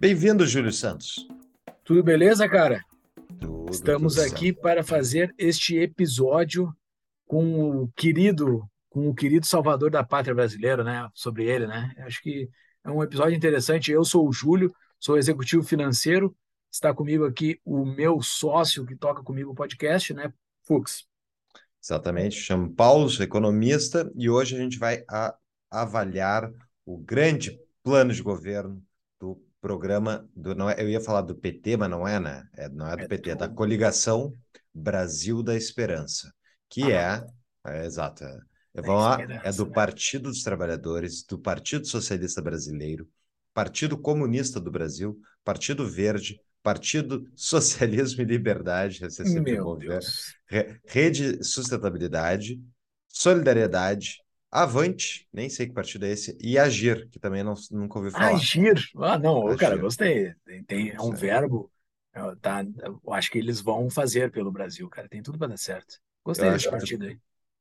Bem-vindo, Júlio Santos. Tudo beleza, cara? Tudo, Estamos tudo aqui certo. para fazer este episódio com o querido, com o querido salvador da pátria brasileira, né? Sobre ele, né? Acho que é um episódio interessante. Eu sou o Júlio, sou executivo financeiro. Está comigo aqui o meu sócio que toca comigo o podcast, né? Fux. Exatamente, chamo Paulo, sou economista e hoje a gente vai a- avaliar o grande plano de governo do programa do não é, eu ia falar do PT, mas não é, né? É, não é do É PT, é da coligação Brasil da Esperança, que Ah. é, é exato, é, é, lá, é do né? Partido dos Trabalhadores, do Partido Socialista Brasileiro, Partido Comunista do Brasil, Partido Verde, Partido Socialismo e Liberdade, é sempre Meu Rede Sustentabilidade, Solidariedade, Avante, nem sei que partido é esse, e Agir, que também não, nunca ouvi falar. Agir. Ah, não, ô, cara, Agir. gostei. Tem, tem- é um Certo. verbo. é, Tá, eu acho que eles vão fazer pelo Brasil, cara. Tem tudo para dar certo. Gostei desse tu, partido aí.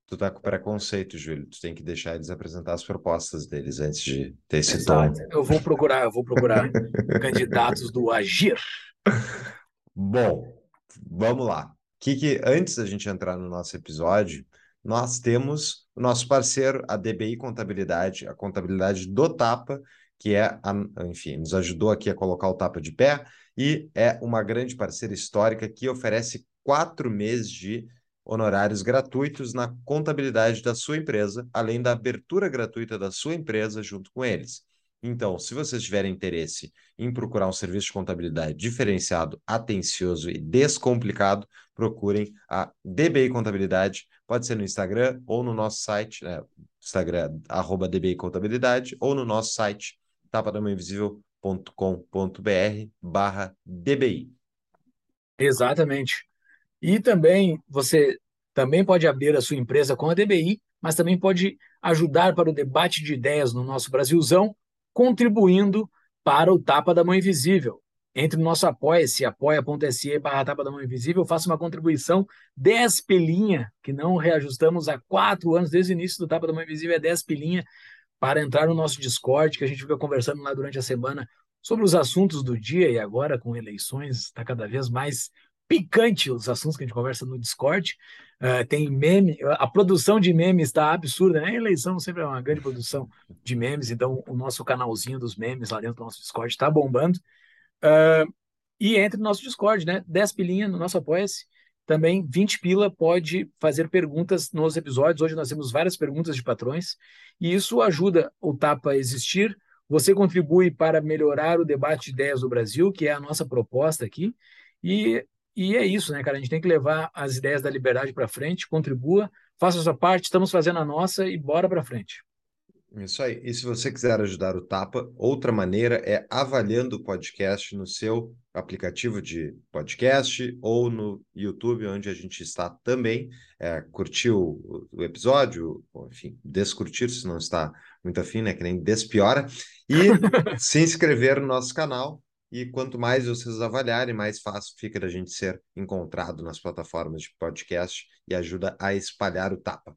tu tá com preconceito, Júlio. Tu tem que deixar eles apresentar as propostas deles antes de ter esse tom. Eu vou procurar, eu vou procurar candidatos do Agir. Bom, vamos lá. Que que antes da gente entrar no nosso episódio, nós temos o nosso parceiro, a DBI Contabilidade, a contabilidade do Tapa, que é, a, enfim, nos ajudou aqui a colocar o Tapa de pé e é uma grande parceira histórica que oferece quatro meses de honorários gratuitos na contabilidade da sua empresa, além da abertura gratuita da sua empresa junto com eles. Então, se vocês tiverem interesse em procurar um serviço de contabilidade diferenciado, atencioso e descomplicado, procurem a DBI Contabilidade. Pode ser no Instagram ou no nosso site, né? Instagram, arroba DBI Contabilidade, ou no nosso site, tapadamainvisível.com.br barra DBI. Exatamente. E também você também pode abrir a sua empresa com a DBI, mas também pode ajudar para o debate de ideias no nosso Brasilzão, contribuindo para o Tapa da Mão Invisível. Entre no nosso apoia-se, apoia.se barra Tapa da Mão Invisível, faça uma contribuição 10 pilinha, que não reajustamos há quatro anos, desde o início do Tapa da Mão Invisível, é 10 pilinha, para entrar no nosso Discord, que a gente fica conversando lá durante a semana sobre os assuntos do dia e agora com eleições está cada vez mais picante os assuntos que a gente conversa no Discord. Uh, tem meme, a produção de memes está absurda, né? A eleição sempre é uma grande produção de memes, então o nosso canalzinho dos memes lá dentro do nosso Discord está bombando. Uh, e entre no nosso Discord, né? 10 pilinha no nosso Apoia-se. Também 20 pila pode fazer perguntas nos episódios. Hoje nós temos várias perguntas de patrões e isso ajuda o Tapa a existir. Você contribui para melhorar o debate de ideias do Brasil, que é a nossa proposta aqui. E, e é isso, né, cara? A gente tem que levar as ideias da liberdade para frente, contribua, faça a sua parte, estamos fazendo a nossa e bora para frente. Isso aí. E se você quiser ajudar o Tapa, outra maneira é avaliando o podcast no seu aplicativo de podcast ou no YouTube, onde a gente está também. É, curtir o, episódio, enfim, descurtir se não está muito afim, né? Que nem despiora. E se inscrever no nosso canal. E quanto mais vocês avaliarem, mais fácil fica da gente ser encontrado nas plataformas de podcast e ajuda a espalhar o Tapa.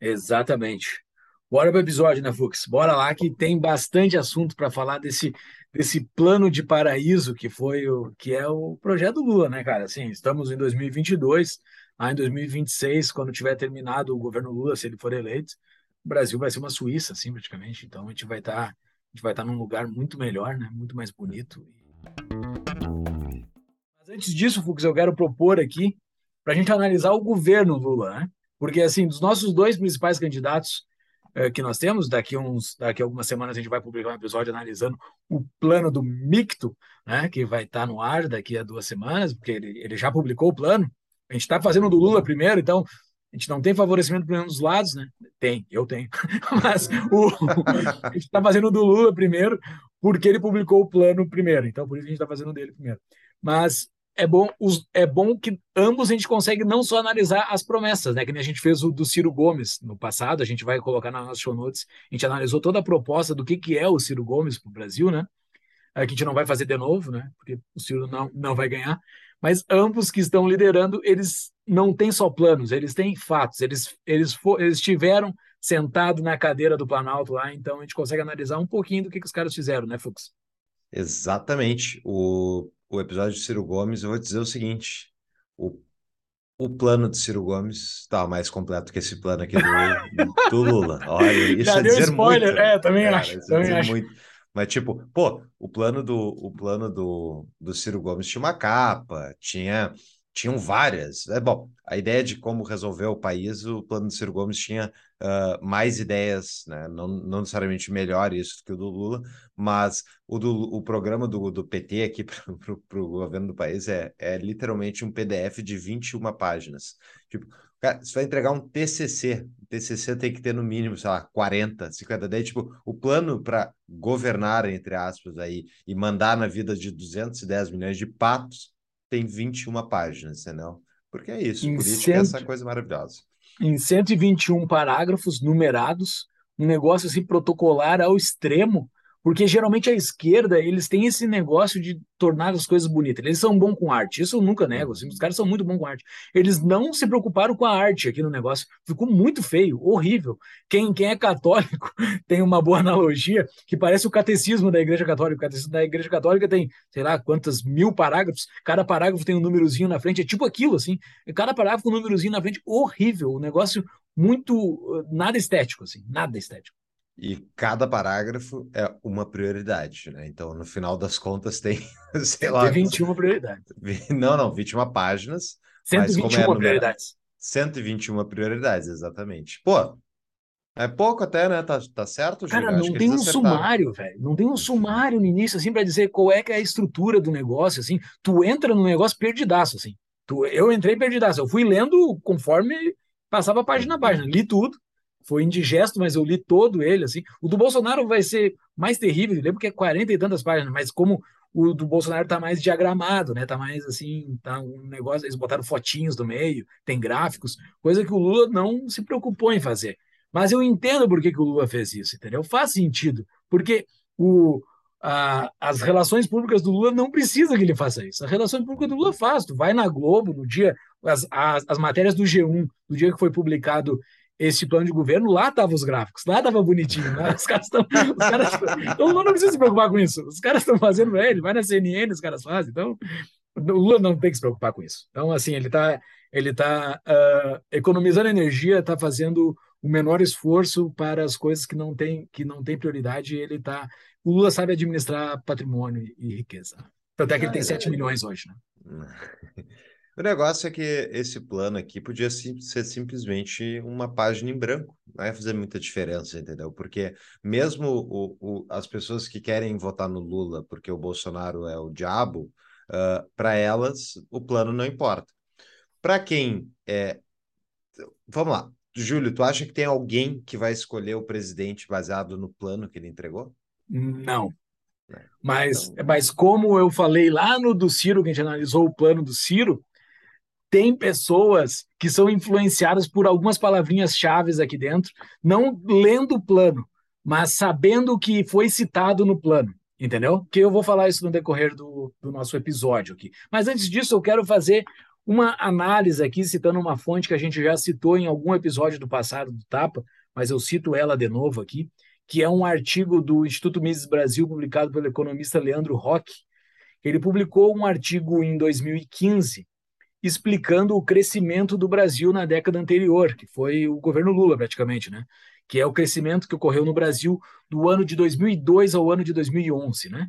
Exatamente. Bora para o episódio, né, Fux? Bora lá que tem bastante assunto para falar desse, desse plano de paraíso que foi o que é o projeto Lula, né, cara? Assim, estamos em 2022, lá em 2026, quando tiver terminado o governo Lula, se ele for eleito, o Brasil vai ser uma Suíça, assim, praticamente. Então a gente vai estar, a gente vai estar num lugar muito melhor, né? Muito mais bonito. Mas antes disso, Fux, eu quero propor aqui para a gente analisar o governo Lula, né? Porque assim, dos nossos dois principais candidatos que nós temos. Daqui, uns, daqui algumas semanas a gente vai publicar um episódio analisando o plano do Micto, né, que vai estar no ar daqui a duas semanas, porque ele, ele já publicou o plano. A gente está fazendo do Lula primeiro, então A gente não tem favorecimento para nenhum dos lados, né? Tem, eu tenho. Mas o, a gente está fazendo do Lula primeiro, porque ele publicou o plano primeiro. Então, por isso a gente está fazendo dele primeiro. Mas é bom, os, é bom que ambos a gente consegue não só analisar as promessas, né? Que nem a gente fez o do Ciro Gomes no passado, a gente vai colocar nas nossas show notes. A gente analisou toda a proposta do que, que é o Ciro Gomes para o Brasil, né? É, que a gente não vai fazer de novo, né? Porque o Ciro não, não vai ganhar. Mas ambos que estão liderando, eles não têm só planos, eles têm fatos. Eles, eles, for, eles estiveram sentados na cadeira do Planalto lá, então a gente consegue analisar um pouquinho do que, que os caras fizeram, né, Fux? Exatamente. O o episódio de Ciro Gomes, eu vou dizer o seguinte: o, o plano de Ciro Gomes está mais completo que esse plano aqui do, do Lula. Olha, isso Já é deu spoiler, muito, é, também cara, acho. É também acho. Muito. Mas, tipo, pô, o plano do, o plano do, do Ciro Gomes tinha uma capa, tinha tinham várias. É bom, a ideia de como resolver o país, o plano do Ciro Gomes tinha uh, mais ideias, né? não, não necessariamente melhor isso que o do Lula, mas o, do, o programa do, do PT aqui para o governo do país é, é literalmente um PDF de 21 páginas. Tipo, cara, você vai entregar um TCC, o TCC tem que ter no mínimo, sei lá, 40, 50, daí, tipo, o plano para governar, entre aspas, aí, e mandar na vida de 210 milhões de patos tem 21 páginas, entendeu? Porque é isso, em política cento... é essa coisa maravilhosa. Em 121 parágrafos numerados, um negócio assim protocolar ao extremo, porque geralmente a esquerda, eles têm esse negócio de tornar as coisas bonitas. Eles são bons com arte, isso eu nunca nego. Assim, os caras são muito bons com arte. Eles não se preocuparam com a arte aqui no negócio. Ficou muito feio, horrível. Quem, quem é católico tem uma boa analogia que parece o catecismo da Igreja Católica. O catecismo da Igreja Católica tem, sei lá, quantas mil parágrafos. Cada parágrafo tem um númerozinho na frente. É tipo aquilo, assim. Cada parágrafo com um númerozinho na frente. Horrível. O negócio muito... Nada estético, assim. Nada estético. E cada parágrafo é uma prioridade, né? Então, no final das contas, tem, sei lá. Tem 21 prioridades. Não, não, 21 páginas. 121 é prioridades. 121 prioridades, exatamente. Pô, é pouco até, né? Tá, tá certo, Cara, não tem um sumário, velho. Não tem um sumário no início, assim, para dizer qual é que é a estrutura do negócio, assim. Tu entra no negócio perdidaço, assim. Tu, eu entrei perdidaço. Eu fui lendo conforme passava página a página. Li tudo foi indigesto, mas eu li todo ele, assim. O do Bolsonaro vai ser mais terrível, lembro que é 40 e tantas páginas, mas como o do Bolsonaro tá mais diagramado, né? Tá mais assim, tá um negócio, eles botaram fotinhos do meio, tem gráficos, coisa que o Lula não se preocupou em fazer. Mas eu entendo por que, que o Lula fez isso, entendeu? Faz sentido, porque o, a, as relações públicas do Lula não precisa que ele faça isso. As relações públicas do Lula faz. Tu vai na Globo no dia, as, as, as matérias do G1, do dia que foi publicado esse plano de governo, lá estavam os gráficos, lá estava bonitinho. Lá, os caras estão. Então, não precisa se preocupar com isso. Os caras estão fazendo ele, vai na CNN, os caras fazem. Então, o Lula não tem que se preocupar com isso. Então, assim, ele está ele tá, uh, economizando energia, está fazendo o menor esforço para as coisas que não têm que não tem prioridade. Ele tá, o Lula sabe administrar patrimônio e riqueza. Tanto é que ele tem 7 milhões hoje, né? O negócio é que esse plano aqui podia ser simplesmente uma página em branco, não ia fazer muita diferença, entendeu? Porque mesmo o, o, as pessoas que querem votar no Lula porque o Bolsonaro é o diabo, uh, para elas o plano não importa. Para quem é. Vamos lá, Júlio, tu acha que tem alguém que vai escolher o presidente baseado no plano que ele entregou? Não. É. Mas, então... mas como eu falei lá no do Ciro, que a gente analisou o plano do Ciro, tem pessoas que são influenciadas por algumas palavrinhas chaves aqui dentro, não lendo o plano, mas sabendo o que foi citado no plano, entendeu? Que eu vou falar isso no decorrer do, do nosso episódio aqui. Mas antes disso, eu quero fazer uma análise aqui, citando uma fonte que a gente já citou em algum episódio do passado do Tapa, mas eu cito ela de novo aqui, que é um artigo do Instituto Mises Brasil, publicado pelo economista Leandro Roque. Ele publicou um artigo em 2015 explicando o crescimento do Brasil na década anterior, que foi o governo Lula praticamente, né? Que é o crescimento que ocorreu no Brasil do ano de 2002 ao ano de 2011, né?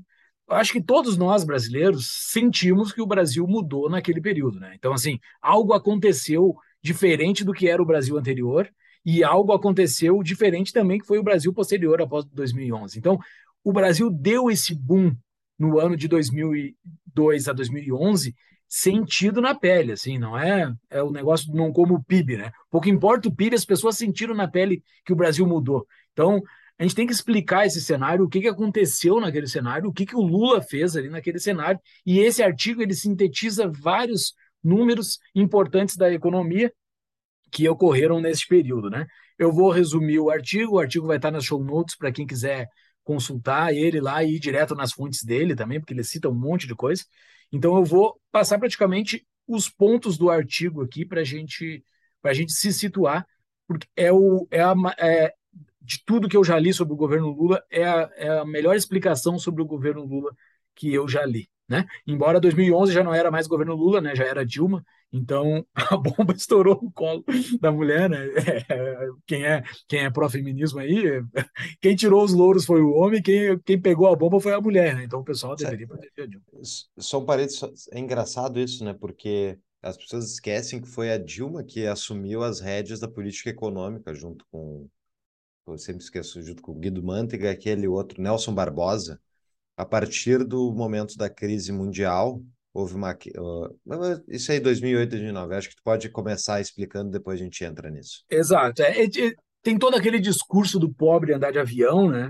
Acho que todos nós brasileiros sentimos que o Brasil mudou naquele período, né? Então assim, algo aconteceu diferente do que era o Brasil anterior e algo aconteceu diferente também que foi o Brasil posterior após 2011. Então, o Brasil deu esse boom no ano de 2002 a 2011 sentido na pele, assim, não é é o negócio não como o PIB, né? Pouco importa o PIB, as pessoas sentiram na pele que o Brasil mudou. Então, a gente tem que explicar esse cenário, o que, que aconteceu naquele cenário, o que, que o Lula fez ali naquele cenário, e esse artigo ele sintetiza vários números importantes da economia que ocorreram nesse período, né? Eu vou resumir o artigo, o artigo vai estar nas show notes para quem quiser consultar ele lá e ir direto nas fontes dele também, porque ele cita um monte de coisa. Então eu vou passar praticamente os pontos do artigo aqui para gente, a gente se situar, porque é, o, é, a, é de tudo que eu já li sobre o governo Lula, é a, é a melhor explicação sobre o governo Lula que eu já li. Né? Embora 2011 já não era mais governo Lula, né? já era Dilma, então a bomba estourou no colo da mulher. Né? É, quem é quem é pró-feminismo aí, quem tirou os louros foi o homem, quem, quem pegou a bomba foi a mulher. Né? Então o pessoal deveria proteger a Dilma. Só um parênteses, é engraçado isso, né? porque as pessoas esquecem que foi a Dilma que assumiu as rédeas da política econômica junto com, eu sempre esqueço, junto com o Guido Mantega, aquele outro, Nelson Barbosa a partir do momento da crise mundial, houve uma. Uh, isso aí, 2008, 2009. Acho que tu pode começar explicando, depois a gente entra nisso. Exato. É, é, tem todo aquele discurso do pobre andar de avião, né?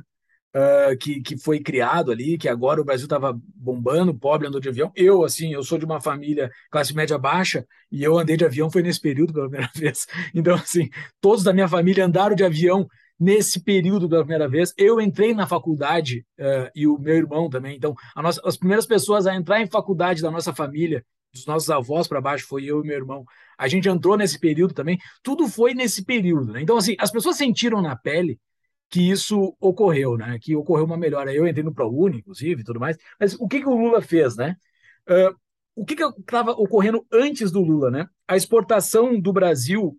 Uh, que, que foi criado ali, que agora o Brasil estava bombando, pobre andou de avião. Eu, assim, eu sou de uma família classe média baixa e eu andei de avião foi nesse período pela primeira vez. Então, assim, todos da minha família andaram de avião nesse período da primeira vez. Eu entrei na faculdade uh, e o meu irmão também. Então, nossa, as primeiras pessoas a entrar em faculdade da nossa família, dos nossos avós para baixo, foi eu e meu irmão. A gente entrou nesse período também. Tudo foi nesse período. Né? Então, assim, as pessoas sentiram na pele que isso ocorreu, né? Que ocorreu uma melhora. Eu entrei no ProUni, inclusive, e tudo mais. Mas o que, que o Lula fez, né? Uh, o que estava ocorrendo antes do Lula, né? A exportação do Brasil,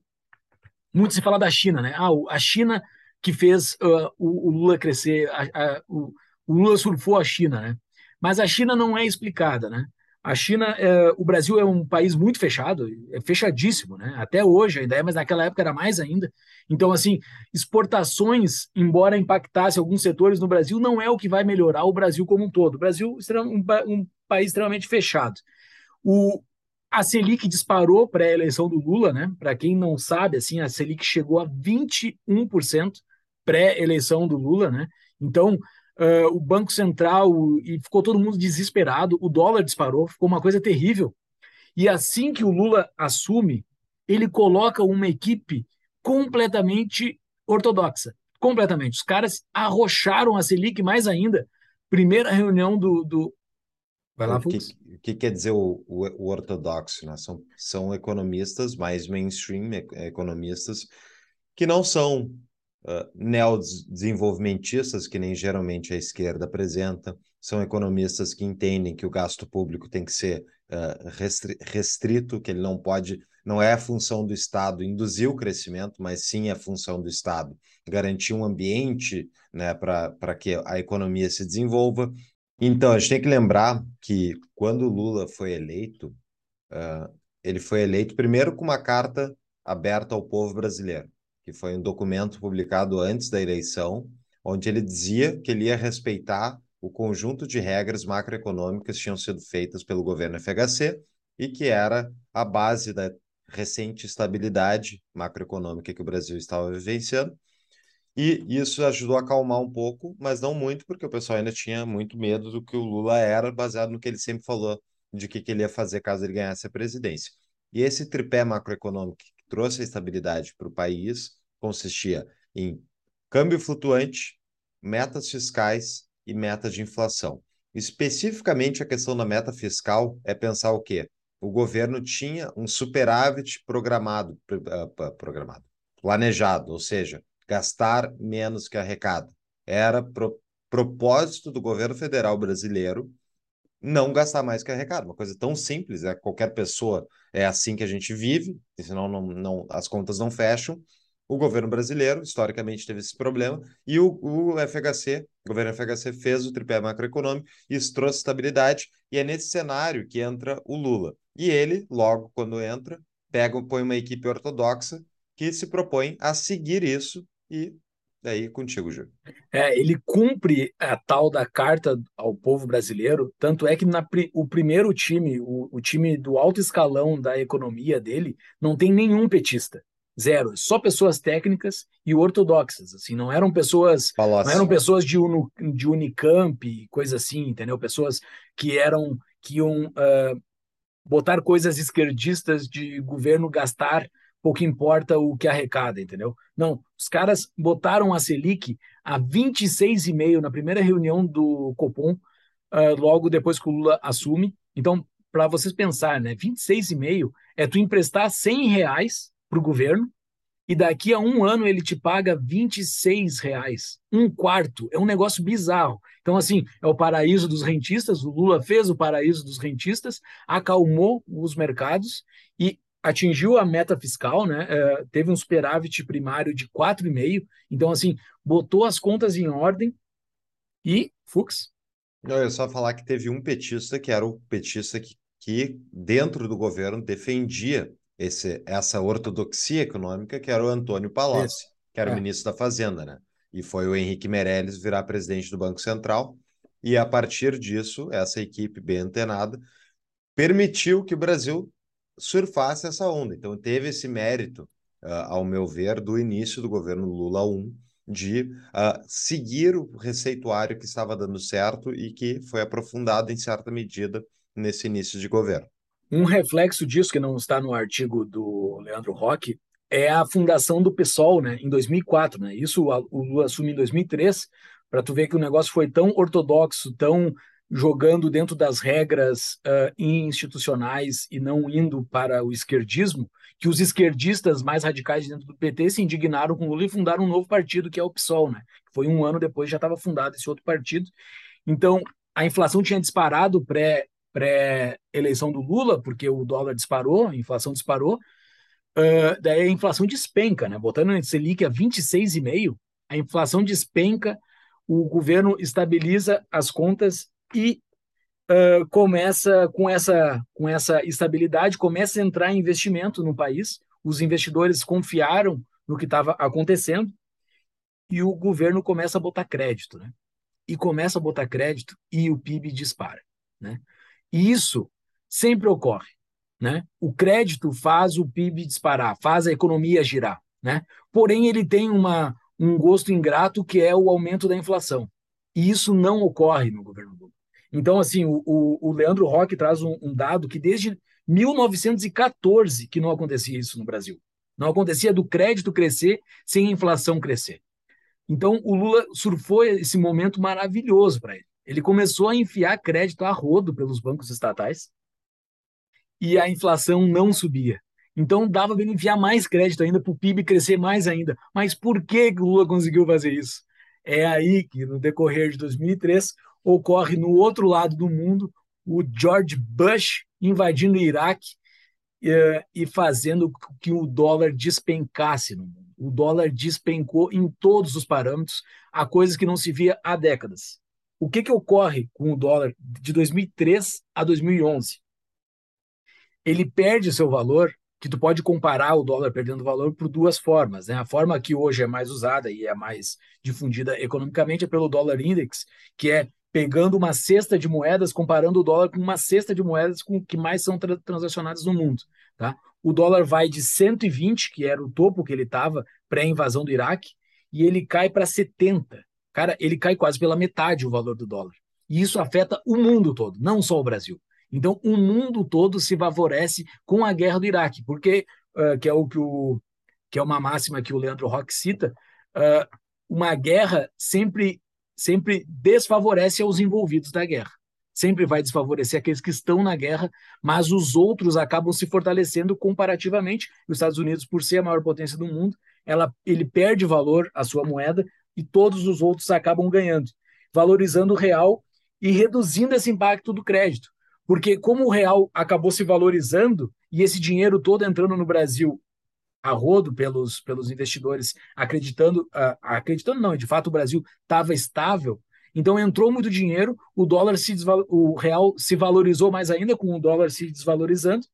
muito se fala da China, né? Ah, a China que fez uh, o, o, Lula crescer, a, a, o, o, Lula surfou a China, né? Mas a China não é explicada, né? A China, é, o Brasil é um país muito fechado, é fechadíssimo, né? Até hoje ainda é, mas naquela época era mais ainda. Então, assim, exportações, embora impactasse alguns setores no Brasil, não é o que vai melhorar o Brasil como um todo. O Brasil é um, um país extremamente fechado. O, a Selic disparou para a eleição do Lula, né? Para quem não sabe, assim, a Selic chegou a 21% pré-eleição do Lula, né? Então, uh, o Banco Central e ficou todo mundo desesperado, o dólar disparou, ficou uma coisa terrível. E assim que o Lula assume, ele coloca uma equipe completamente ortodoxa, completamente. Os caras arrocharam a Selic mais ainda. Primeira reunião do, do... Vai lá, o que, o que quer dizer o, o, o ortodoxo? Né? São, são economistas mais mainstream, economistas que não são uh, neodesenvolvimentistas, que nem geralmente a esquerda apresenta, são economistas que entendem que o gasto público tem que ser uh, restri restrito, que ele não pode, não é a função do Estado induzir o crescimento, mas sim a função do Estado garantir um ambiente né, para que a economia se desenvolva. Então, a gente tem que lembrar que quando Lula foi eleito, uh, ele foi eleito primeiro com uma carta aberta ao povo brasileiro que foi um documento publicado antes da eleição, onde ele dizia que ele ia respeitar o conjunto de regras macroeconômicas que tinham sido feitas pelo governo FHC e que era a base da recente estabilidade macroeconômica que o Brasil estava vivenciando. E isso ajudou a acalmar um pouco, mas não muito, porque o pessoal ainda tinha muito medo do que o Lula era, baseado no que ele sempre falou de que, que ele ia fazer caso ele ganhasse a presidência. E esse tripé macroeconômico trouxe a estabilidade para o país consistia em câmbio flutuante, metas fiscais e metas de inflação. Especificamente a questão da meta fiscal é pensar o quê? O governo tinha um superávit programado, uh, programado, planejado, ou seja, gastar menos que arrecada. Era pro, propósito do governo federal brasileiro não gastar mais que arrecada. Uma coisa tão simples, é qualquer pessoa é assim que a gente vive, senão não, não, as contas não fecham. O governo brasileiro, historicamente, teve esse problema, e o, o FHC, o governo FHC, fez o tripé macroeconômico, isso trouxe estabilidade, e é nesse cenário que entra o Lula. E ele, logo quando entra, pega, põe uma equipe ortodoxa que se propõe a seguir isso e Daí contigo, Júlio. É, ele cumpre a tal da carta ao povo brasileiro, tanto é que na, o primeiro time, o, o, time do alto escalão da economia dele, não tem nenhum petista. Zero, só pessoas técnicas e ortodoxas, assim, não eram pessoas, não eram pessoas de, Unu, de Unicamp, coisa assim, entendeu? Pessoas que eram que iam uh, botar coisas esquerdistas de governo gastar pouco importa o que arrecada, entendeu? Não, os caras botaram a Selic a 26,5 na primeira reunião do Copom, uh, logo depois que o Lula assume. Então, para vocês pensar, né, 26,5 é tu emprestar 100 reais para o governo e daqui a um ano ele te paga 26 reais, um quarto. É um negócio bizarro. Então, assim, é o paraíso dos rentistas. O Lula fez o paraíso dos rentistas, acalmou os mercados e atingiu a meta fiscal, né? É, teve um superávit primário de 4,5. Então, assim, botou as contas em ordem e Fux. Não, eu só falar que teve um petista que era o petista que, que dentro do governo defendia esse, essa ortodoxia econômica, que era o Antônio Palocci, que era é. ministro da Fazenda, né? E foi o Henrique Meirelles virar presidente do Banco Central. E a partir disso, essa equipe bem antenada permitiu que o Brasil surfasse essa onda. Então, teve esse mérito, uh, ao meu ver, do início do governo Lula 1, de uh, seguir o receituário que estava dando certo e que foi aprofundado em certa medida nesse início de governo. Um reflexo disso, que não está no artigo do Leandro Roque, é a fundação do PSOL, né, em 2004. Né? Isso o Lula assume em 2003, para tu ver que o negócio foi tão ortodoxo, tão jogando dentro das regras uh, institucionais e não indo para o esquerdismo, que os esquerdistas mais radicais dentro do PT se indignaram com Lula e fundaram um novo partido, que é o PSOL, né? Foi um ano depois já estava fundado esse outro partido. Então, a inflação tinha disparado pré, pré-eleição do Lula, porque o dólar disparou, a inflação disparou, uh, daí a inflação despenca, né? Botando a Selic a 26,5, a inflação despenca, o governo estabiliza as contas e uh, começa com essa, com essa estabilidade, começa a entrar investimento no país, os investidores confiaram no que estava acontecendo e o governo começa a botar crédito, né? E começa a botar crédito e o PIB dispara, né? E isso sempre ocorre, né? O crédito faz o PIB disparar, faz a economia girar, né? Porém, ele tem uma, um gosto ingrato que é o aumento da inflação. E isso não ocorre no governo Lula. Então, assim, o, o, Leandro Roque traz um, um, dado que desde 1914 que não acontecia isso no Brasil. Não acontecia do crédito crescer sem a inflação crescer. Então, o Lula surfou esse momento maravilhoso para ele. Ele começou a enfiar crédito a rodo pelos bancos estatais e a inflação não subia. Então, dava para ele enfiar mais crédito ainda para o PIB crescer mais ainda. Mas por que o Lula conseguiu fazer isso? É aí que, no decorrer de 2003, ocorre no outro lado do mundo, o George Bush invadindo o Iraque eh, e fazendo que o dólar despencasse no mundo. O dólar despencou em todos os parâmetros, a coisa que não se via há décadas. O que, que ocorre com o dólar de 2003 a 2011? Ele perde seu valor que tu pode comparar o dólar perdendo valor por duas formas. Né? A forma que hoje é mais usada e é mais difundida economicamente é pelo dólar index, que é pegando uma cesta de moedas, comparando o dólar com uma cesta de moedas com que mais são tra transacionadas no mundo. Tá? O dólar vai de 120, que era o topo que ele estava pré-invasão do Iraque, e ele cai para 70. Cara, ele cai quase pela metade o valor do dólar. E isso afeta o mundo todo, não só o Brasil. Então, o mundo todo se favorece com a guerra do Iraque, porque, uh, que é o que o que é uma máxima que o Leandro Roque cita, uh, uma guerra sempre sempre desfavorece aos envolvidos da guerra. Sempre vai desfavorecer aqueles que estão na guerra, mas os outros acabam se fortalecendo comparativamente. Os Estados Unidos, por ser a maior potência do mundo, ela, ele perde valor a sua moeda e todos os outros acabam ganhando, valorizando o real e reduzindo esse impacto do crédito. Porque como o real acabou se valorizando e esse dinheiro todo entrando no Brasil a rodo pelos, pelos investidores, acreditando, uh, acreditando não, de fato o Brasil estava estável, então entrou muito dinheiro, o dólar se o real se valorizou mais ainda com o dólar se desvalorizando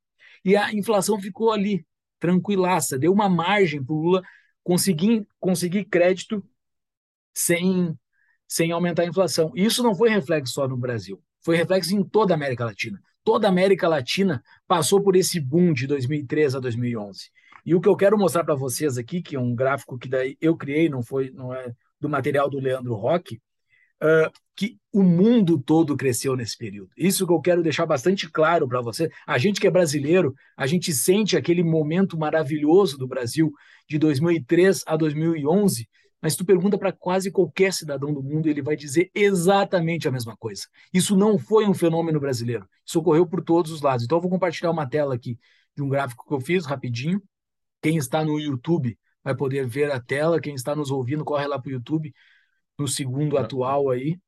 e a inflação ficou ali tranquilaça, deu uma margem para o Lula conseguir conseguir crédito sem, sem aumentar a inflação. E isso não foi reflexo só no Brasil, foi reflexo em toda a América Latina. Toda a América Latina passou por esse boom de 2003 a 2011. E o que eu quero mostrar para vocês aqui, que é um gráfico que daí eu criei, não foi, não é do material do Leandro Roque, uh, que o mundo todo cresceu nesse período. Isso que eu quero deixar bastante claro para você. A gente que é brasileiro, a gente sente aquele momento maravilhoso do Brasil de 2003 a 2011, mas tu pergunta para quase qualquer cidadão do mundo, ele vai dizer exatamente a mesma coisa. Isso não foi um fenômeno brasileiro. Isso ocorreu por todos os lados. Então eu vou compartilhar uma tela aqui de um gráfico que eu fiz rapidinho. Quem está no YouTube vai poder ver a tela. Quem está nos ouvindo, corre lá para o YouTube no segundo atual aí.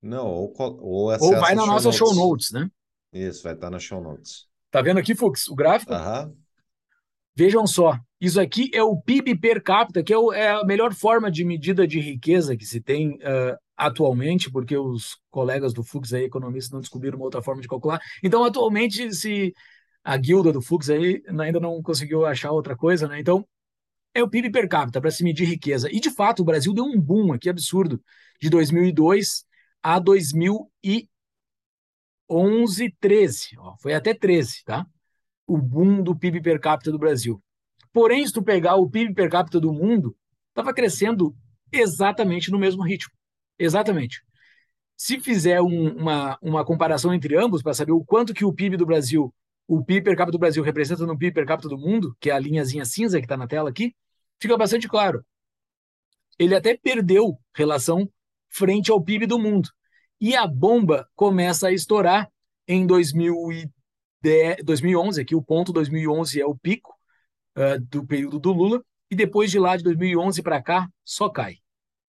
Não, ou, ou, ou vai na nossa show notes, né? Isso, vai estar na show notes. Tá vendo aqui, Fux, o gráfico? Aham. Vejam só, isso aqui é o PIB per capita, que é, o, é a melhor forma de medida de riqueza que se tem uh, atualmente, porque os colegas do Fux aí, economistas, não descobriram uma outra forma de calcular. Então, atualmente, se a guilda do Fux aí ainda não conseguiu achar outra coisa, né? Então, é o PIB per capita para se medir riqueza. E, de fato, o Brasil deu um boom aqui absurdo de 2002 a 2011, 13. Ó, foi até 13, tá? O boom do PIB per capita do Brasil. Porém, se tu pegar o PIB per capita do mundo, estava crescendo exatamente no mesmo ritmo. Exatamente. Se fizer um, uma, uma comparação entre ambos para saber o quanto que o PIB do Brasil o PIB per capita do Brasil representa no PIB per capita do mundo, que é a linhazinha cinza que está na tela aqui, fica bastante claro. Ele até perdeu relação frente ao PIB do mundo. E a bomba começa a estourar em 2010, 2011, aqui o ponto 2011 é o pico uh, do período do Lula, e depois de lá, de 2011 para cá, só cai.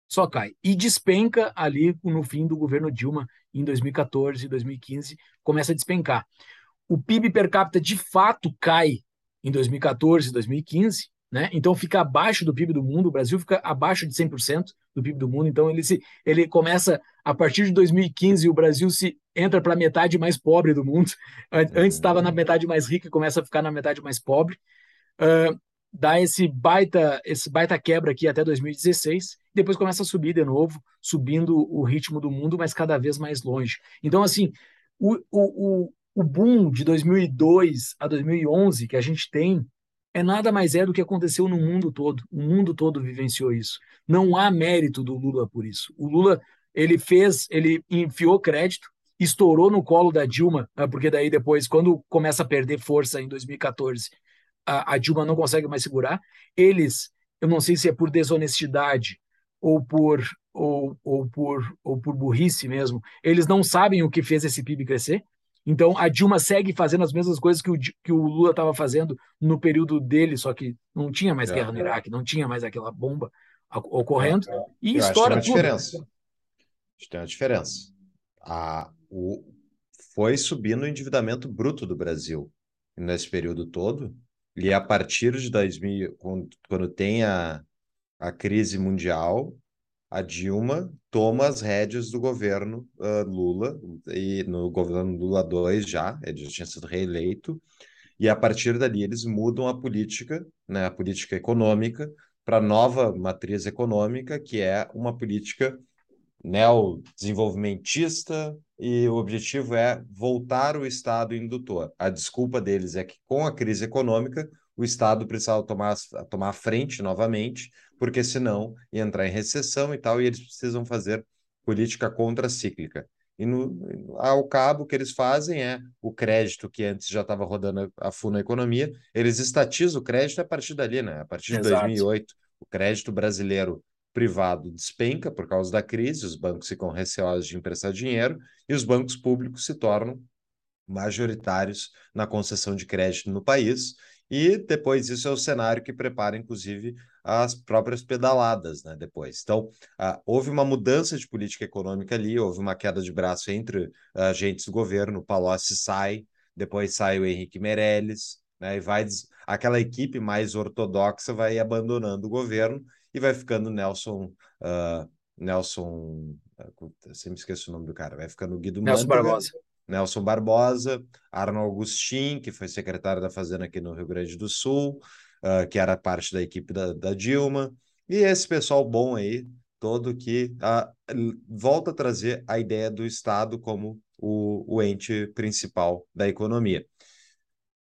Só cai. E despenca ali no fim do governo Dilma, em 2014, 2015, começa a despencar o PIB per capita de fato cai em 2014 e 2015, né? Então fica abaixo do PIB do mundo, o Brasil fica abaixo de 100% do PIB do mundo, então ele se ele começa a partir de 2015 o Brasil se entra para a metade mais pobre do mundo. Antes estava na metade mais rica e começa a ficar na metade mais pobre. Uh, dá esse baita esse baita quebra aqui até 2016, depois começa a subir de novo, subindo o ritmo do mundo, mas cada vez mais longe. Então assim, o, o, o boom de 2002 a 2011 que a gente tem é nada mais é do que aconteceu no mundo todo. O mundo todo vivenciou isso. Não há mérito do Lula por isso. O Lula ele fez, ele enfiou crédito, estourou no colo da Dilma, né, porque daí depois, quando começa a perder força em 2014, a, a Dilma não consegue mais segurar. Eles, eu não sei se é por desonestidade ou por ou, ou por ou por burrice mesmo, eles não sabem o que fez esse PIB crescer. Então a Dilma segue fazendo as mesmas coisas que o, que o Lula estava fazendo no período dele, só que não tinha mais é, guerra no Iraque, não tinha mais aquela bomba ocorrendo. É, e Eu estoura acho que tem uma tudo. diferença. Tem uma diferença. A, o, foi subindo o endividamento bruto do Brasil nesse período todo, e a partir de 2000, quando, quando tem a, a crise mundial, a Dilma toma as rédeas do governo uh, Lula, e no governo Lula 2 já, ele já tinha sido reeleito, e a partir dali eles mudam a política, né, a política econômica, para nova matriz econômica, que é uma política neodesenvolvimentista, e o objetivo é voltar o Estado indutor. A desculpa deles é que, com a crise econômica, o Estado precisava tomar, tomar a frente novamente, porque senão ia entrar em recessão e tal, e eles precisam fazer política contracíclica. E no, ao cabo, o que eles fazem é o crédito que antes já estava rodando a fundo na economia, eles estatizam o crédito a partir dali, né? A partir de Exato. 2008, o crédito brasileiro privado despenca por causa da crise, os bancos ficam receosos de emprestar dinheiro e os bancos públicos se tornam majoritários na concessão de crédito no país e depois isso é o cenário que prepara, inclusive, as próprias pedaladas, né? Depois. Então, uh, houve uma mudança de política econômica ali, houve uma queda de braço entre agentes do governo, o Palocci sai, depois sai o Henrique Meirelles, né? E vai aquela equipe mais ortodoxa vai abandonando o governo e vai ficando Nelson. Uh, Nelson. Eu sempre esqueço o nome do cara, vai ficando Guido Nelson Mantega, Barbosa. Nelson Barbosa, Arno Agustin, que foi secretário da Fazenda aqui no Rio Grande do Sul, uh, que era parte da equipe da, da, Dilma, e esse pessoal bom aí todo que uh, volta a trazer a ideia do Estado como o, o ente principal da economia.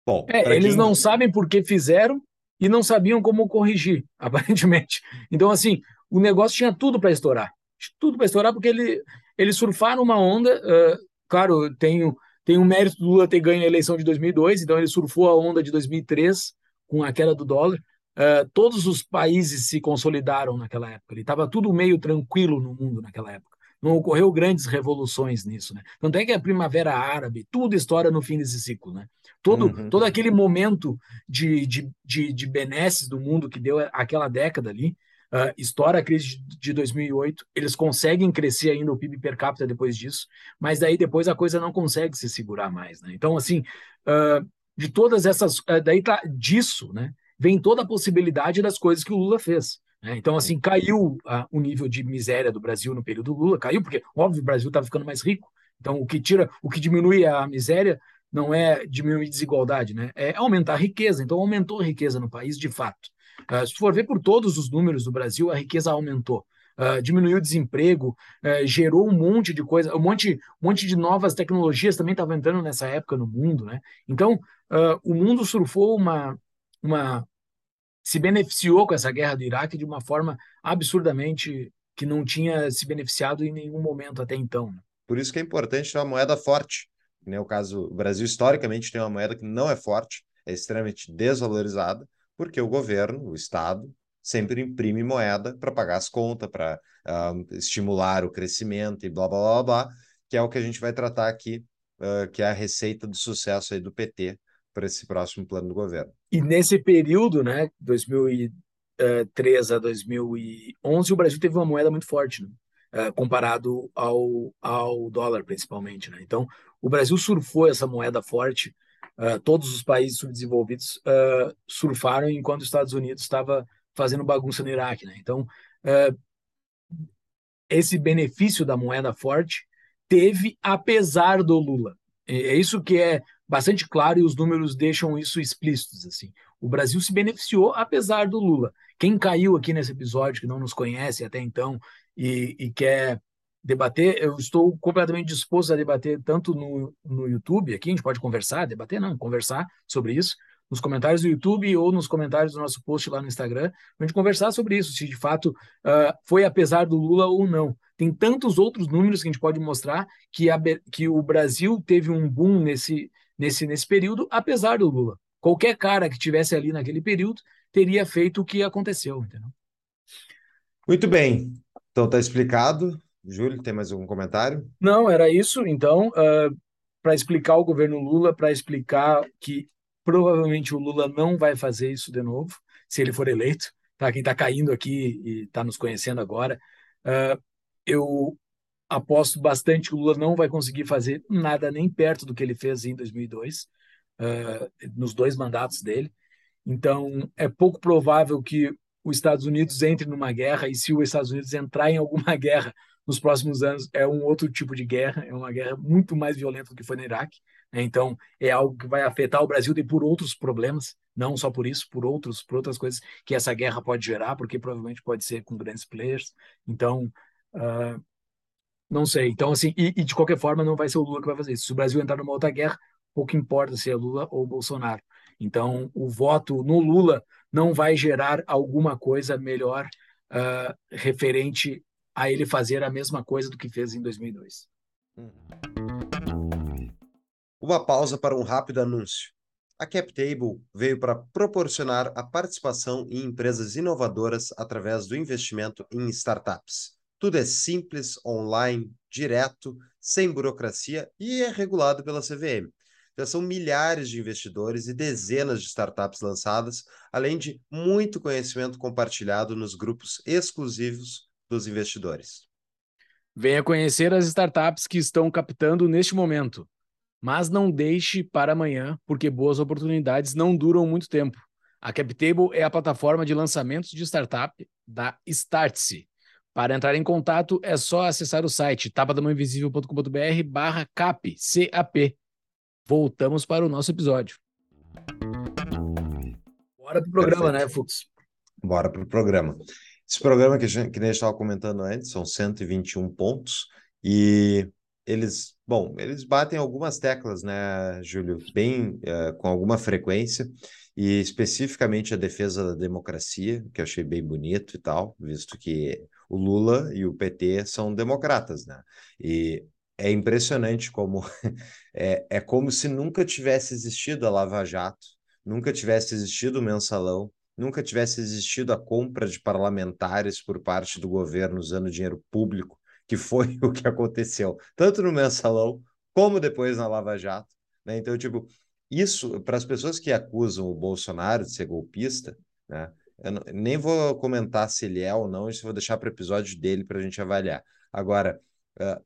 Bom, é, eles quem... não sabem por que fizeram e não sabiam como corrigir, aparentemente. Então, assim, o negócio tinha tudo para estourar. Tudo para estourar, porque ele, eles surfaram uma onda. Uh, claro, tem, tem o mérito do Lula ter ganho a eleição de 2002, então ele surfou a onda de 2003 com a queda do dólar. Uh, todos os países se consolidaram naquela época. Ele estava tudo meio tranquilo no mundo naquela época. Não ocorreu grandes revoluções nisso, né? Tanto é que a Primavera Árabe, tudo estoura no fim desse ciclo, né? Todo, uhum. todo aquele momento de, de, de, de benesses do mundo que deu aquela década ali, uh, estoura a crise de 2008, eles conseguem crescer ainda o PIB per capita depois disso, mas daí depois a coisa não consegue se segurar mais, né? Então, assim, uh, de todas essas, uh, daí tá disso, né? vem toda a possibilidade das coisas que o Lula fez. Né? Então, assim, caiu uh, o nível de miséria do Brasil no período Lula, caiu, porque, óbvio, o Brasil estava ficando mais rico. Então, o que tira, o que diminui a miséria não é diminuir desigualdade, né? É aumentar a riqueza. Então, aumentou a riqueza no país, de fato. Uh, se for ver por todos os números do Brasil, a riqueza aumentou. Uh, diminuiu o desemprego, uh, gerou um monte de coisa, um monte, um monte de novas tecnologias também estavam entrando nessa época no mundo, né? Então, uh, o mundo surfou uma, uma, se beneficiou com essa guerra do Iraque de uma forma absurdamente que não tinha se beneficiado em nenhum momento até então. Né? Por isso que é importante ter uma moeda forte. Né? O caso, o Brasil historicamente tem uma moeda que não é forte, é extremamente desvalorizada, porque o governo, o Estado, sempre imprime moeda para pagar as contas, para uh, estimular o crescimento e blá, blá, blá, blá, que é o que a gente vai tratar aqui, uh, que é a receita do sucesso aí do PT para esse próximo plano do governo. E nesse período, né, 2003 a 2011, o Brasil teve uma moeda muito forte, né? Uh, comparado ao, ao dólar, principalmente. Né? Então, o Brasil surfou essa moeda forte, uh, todos os países subdesenvolvidos surfaram enquanto os Estados Unidos estava fazendo bagunça no Iraque. Né? Então, esse benefício da moeda forte teve apesar do Lula. É isso que é bastante claro e os números deixam isso explícitos assim. O Brasil se beneficiou apesar do Lula. Quem caiu aqui nesse episódio que não nos conhece até então e, e quer debater, eu estou completamente disposto a debater tanto no, no YouTube, aqui a gente pode conversar, debater não, conversar sobre isso, nos comentários do YouTube ou nos comentários do nosso post lá no Instagram, para a gente conversar sobre isso, se de fato uh, foi apesar do Lula ou não. Tem tantos outros números que a gente pode mostrar que, a, que o Brasil teve um boom nesse, nesse, nesse período, apesar do Lula. Qualquer cara que tivesse ali naquele período teria feito o que aconteceu, entendeu? Muito bem. Então tá explicado. Júlio, tem mais algum comentário? Não, era isso. Então, uh, ah, para explicar o governo Lula, para explicar que provavelmente o Lula não vai fazer isso de novo, se ele for eleito. Tá? Quem está caindo aqui e está nos conhecendo agora, uh, eu aposto bastante que o Lula não vai conseguir fazer nada nem perto do que ele fez em 2002, uh, nos dois mandatos dele. Então, é pouco provável que os Estados Unidos entre numa guerra, e se os Estados Unidos entrar em alguma guerra nos próximos anos, é um outro tipo de guerra, é uma guerra muito mais violenta do que foi no Iraque. Então, é algo que vai afetar o Brasil e por outros problemas, não só por isso, por outros, por outras coisas que essa guerra pode gerar, porque provavelmente pode ser com grandes players. Então, uh, não sei. Então, assim, e, e, de qualquer forma, não vai ser o Lula que vai fazer isso. Se o Brasil entrar numa outra guerra, pouco importa se é Lula ou Bolsonaro. Então, o voto no Lula não vai gerar alguma coisa melhor uh, referente a ele fazer a mesma coisa do que fez em 2002. Uma pausa para um rápido anúncio. A CapTable veio para proporcionar a participação em empresas inovadoras através do investimento em startups. Tudo é simples, online, direto, sem burocracia e é regulado pela CVM. Já são milhares de investidores e dezenas de startups lançadas, além de muito conhecimento compartilhado nos grupos exclusivos dos investidores. Venha conhecer as startups que estão captando neste momento. Mas não deixe para amanhã, porque boas oportunidades não duram muito tempo. A CapTable é a plataforma de lançamentos de startup da Startse. Para entrar em contato, é só acessar o site tapadamãoinvisível.com.br barra cap, C-A-P. Voltamos para o nosso episódio. Bora pro programa, Perfeito. né, Fux? Bora pro programa. Esse programa que a gente, que a gente estava comentando antes, são 121 pontos, e eles, bom, eles batem algumas teclas, né, Júlio, bem, uh, com alguma frequência, e especificamente a defesa da democracia, que eu achei bem bonito e tal, visto que o Lula e o PT são democratas, né? E é impressionante como é, é como se nunca tivesse existido a Lava Jato, nunca tivesse existido o mensalão, nunca tivesse existido a compra de parlamentares por parte do governo usando dinheiro público, que foi o que aconteceu, tanto no mensalão como depois na Lava Jato. Né? Então, tipo, isso, para as pessoas que acusam o Bolsonaro de ser golpista, né? Eu nem vou comentar se ele é ou não, isso eu vou deixar para o episódio dele para a gente avaliar. Agora, uh,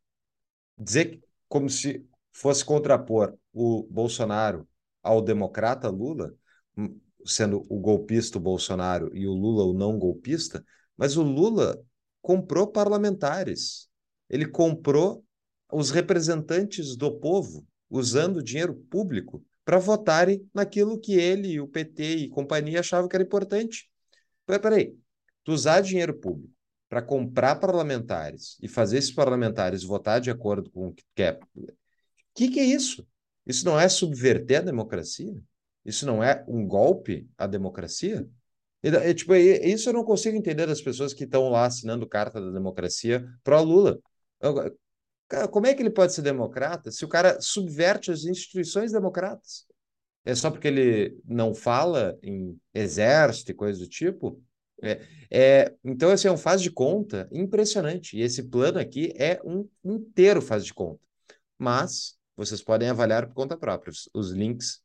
dizer como se fosse contrapor o Bolsonaro ao democrata Lula, hum, sendo o golpista o Bolsonaro e o Lula o não golpista, mas o Lula comprou parlamentares. Ele comprou os representantes do povo usando dinheiro público para votarem naquilo que ele, o PT e companhia achavam que era importante. Peraí, peraí. tu usar dinheiro público para comprar parlamentares e fazer esses parlamentares votar de acordo com o que quer. O que, que é isso? Isso não é subverter a democracia? Isso não é um golpe à democracia? Tipo, isso eu não consigo entender das pessoas que estão lá assinando carta da democracia pro Lula. Como é que ele pode ser democrata se o cara subverte as instituições democratas? É só porque ele não fala em exército e coisa do tipo? É, é, então, assim, é um faz de conta impressionante. E esse plano aqui é um inteiro faz de conta. Mas vocês podem avaliar por conta própria. Os links,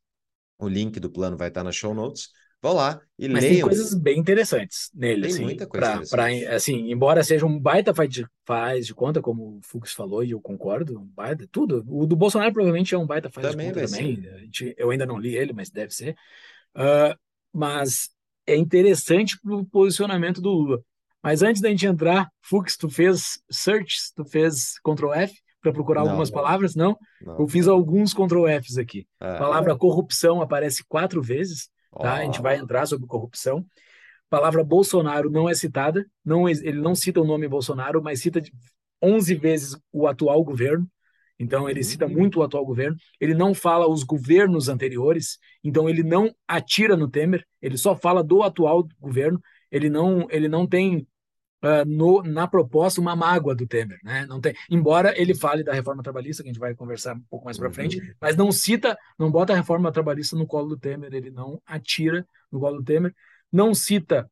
o link do plano vai estar na show notes. Vão lá e Mas leiam. tem coisas bem interessantes nele. Tem assim, muita coisa pra, pra, assim, embora seja um baita faz de, faz de conta, como o Fux falou, e eu concordo, um baita, tudo. O do Bolsonaro provavelmente é um baita faz também de conta também. Gente, eu ainda não li ele, mas deve ser. Uh, mas é interessante para o posicionamento do Lula. Mas antes da gente entrar, Fux, tu fez search, tu fez Ctrl F para procurar não, algumas não. palavras? Não? não? Eu fiz alguns Ctrl Fs aqui. É. A palavra corrupção aparece quatro vezes. Tá? A gente vai entrar sobre corrupção. A palavra Bolsonaro não é citada, não, ele não cita o nome Bolsonaro, mas cita 11 vezes o atual governo. Então, ele cita uhum. muito o atual governo. Ele não fala os governos anteriores. Então, ele não atira no Temer. Ele só fala do atual governo. Ele não, ele não tem uh, no, na proposta uma mágoa do Temer, né? Não tem, embora ele fale da reforma trabalhista, que a gente vai conversar um pouco mais para frente, uhum. mas não cita, não bota a reforma trabalhista no colo do Temer, ele não atira no colo do Temer, não cita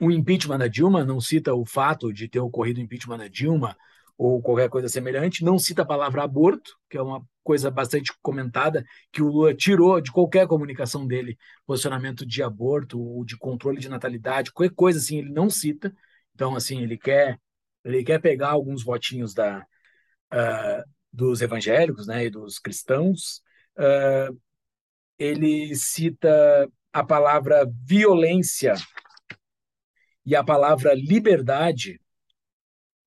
o impeachment da Dilma, não cita o fato de ter ocorrido o impeachment da Dilma ou qualquer coisa semelhante, não cita a palavra aborto, que é uma coisa bastante comentada, que o Lula tirou de qualquer comunicação dele, posicionamento de aborto ou de controle de natalidade, qualquer coisa assim, ele não cita. Então, assim, ele quer ele quer pegar alguns votinhos da, uh, dos evangélicos né, e dos cristãos. Uh, ele cita a palavra violência e a palavra liberdade.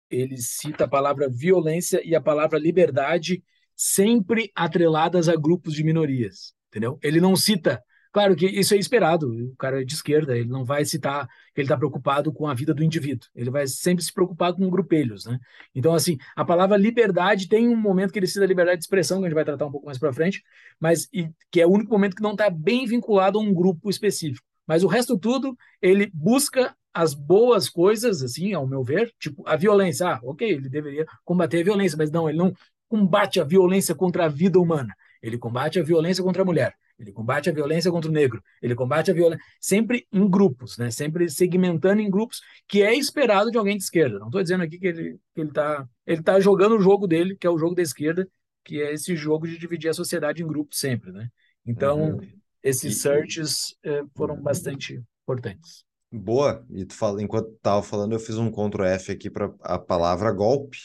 Ele cita a palavra violência e a palavra liberdade sempre atreladas a grupos de minorias, entendeu? Ele não cita Claro que isso é esperado, o cara é de esquerda, ele não vai citar que ele está preocupado com a vida do indivíduo, ele vai sempre se preocupar com grupelhos, né? Então, assim, a palavra liberdade tem um momento que ele cita liberdade de expressão, que a gente vai tratar um pouco mais para frente, mas e, que é o único momento que não está bem vinculado a um grupo específico. Mas o resto tudo, ele busca as boas coisas, assim, ao meu ver, tipo a violência. Ah, ok, ele deveria combater a violência, mas não, ele não combate a violência contra a vida humana, ele combate a violência contra a mulher ele combate a violência contra o negro, ele combate a violência, sempre em grupos, né? sempre segmentando em grupos, que é esperado de alguém de esquerda. Não estou dizendo aqui que ele está ele tá, ele tá jogando o jogo dele, que é o jogo da esquerda, que é esse jogo de dividir a sociedade em grupos sempre. Né? Então, uhum. esses e, searches eh, foram bastante importantes. Boa, e tu fala, enquanto estava falando, eu fiz um Ctrl F aqui para a palavra golpe,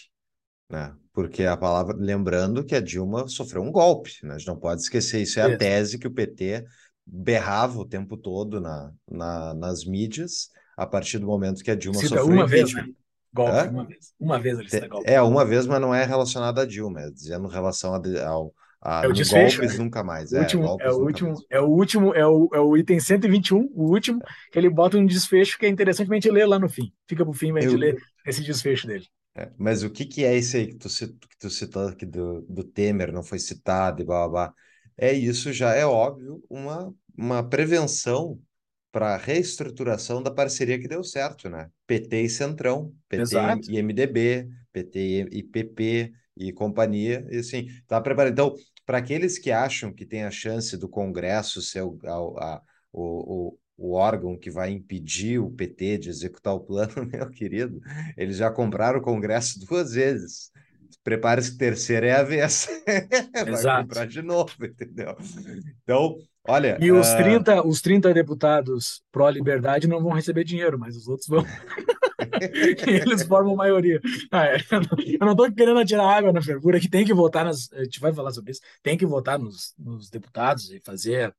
né? Porque a palavra, lembrando que a Dilma sofreu um golpe, né? A gente não pode esquecer, isso é a tese que o PT berrava o tempo todo na, na, nas mídias, a partir do momento que a Dilma cita sofreu uma vez, né? Golpe, uma vez. Uma vez ele cita golpe. É, uma vez, mas não é relacionado a Dilma, é dizendo relação a, ao, Ah, É o desfecho, golpes né? nunca mais. O É, último, golpes é o último, mais. é o último, é o, é o item 121, o último, que ele bota um desfecho que é interessante a gente ler lá no fim. Fica pro fim pra gente Eu, ler esse desfecho dele. É, mas o que, que é esse aí que tu, que tu citou aqui do, do Temer, não foi citado e blá blá blá? É isso, já é óbvio, uma, uma prevenção para a reestruturação da parceria que deu certo, né? PT e Centrão, PT Exato. e MDB, PT e PP e companhia, e assim, tá preparado. Então, para aqueles que acham que tem a chance do Congresso ser o, a- a- o, o, órgão que vai impedir o PT de executar o plano, meu querido, eles já compraram o Congresso duas vezes. Prepare-se que terceira é a vez. Vai Exato. comprar de novo, entendeu? Então, olha, E os ah, 30, os 30 deputados pró-liberdade não vão receber dinheiro, mas os outros vão. Eles formam maioria. Ah, é. Eu não estou querendo atirar água na fervura, que tem que votar nas. A gente vai falar sobre isso. Tem que votar nos, nos deputados e fazer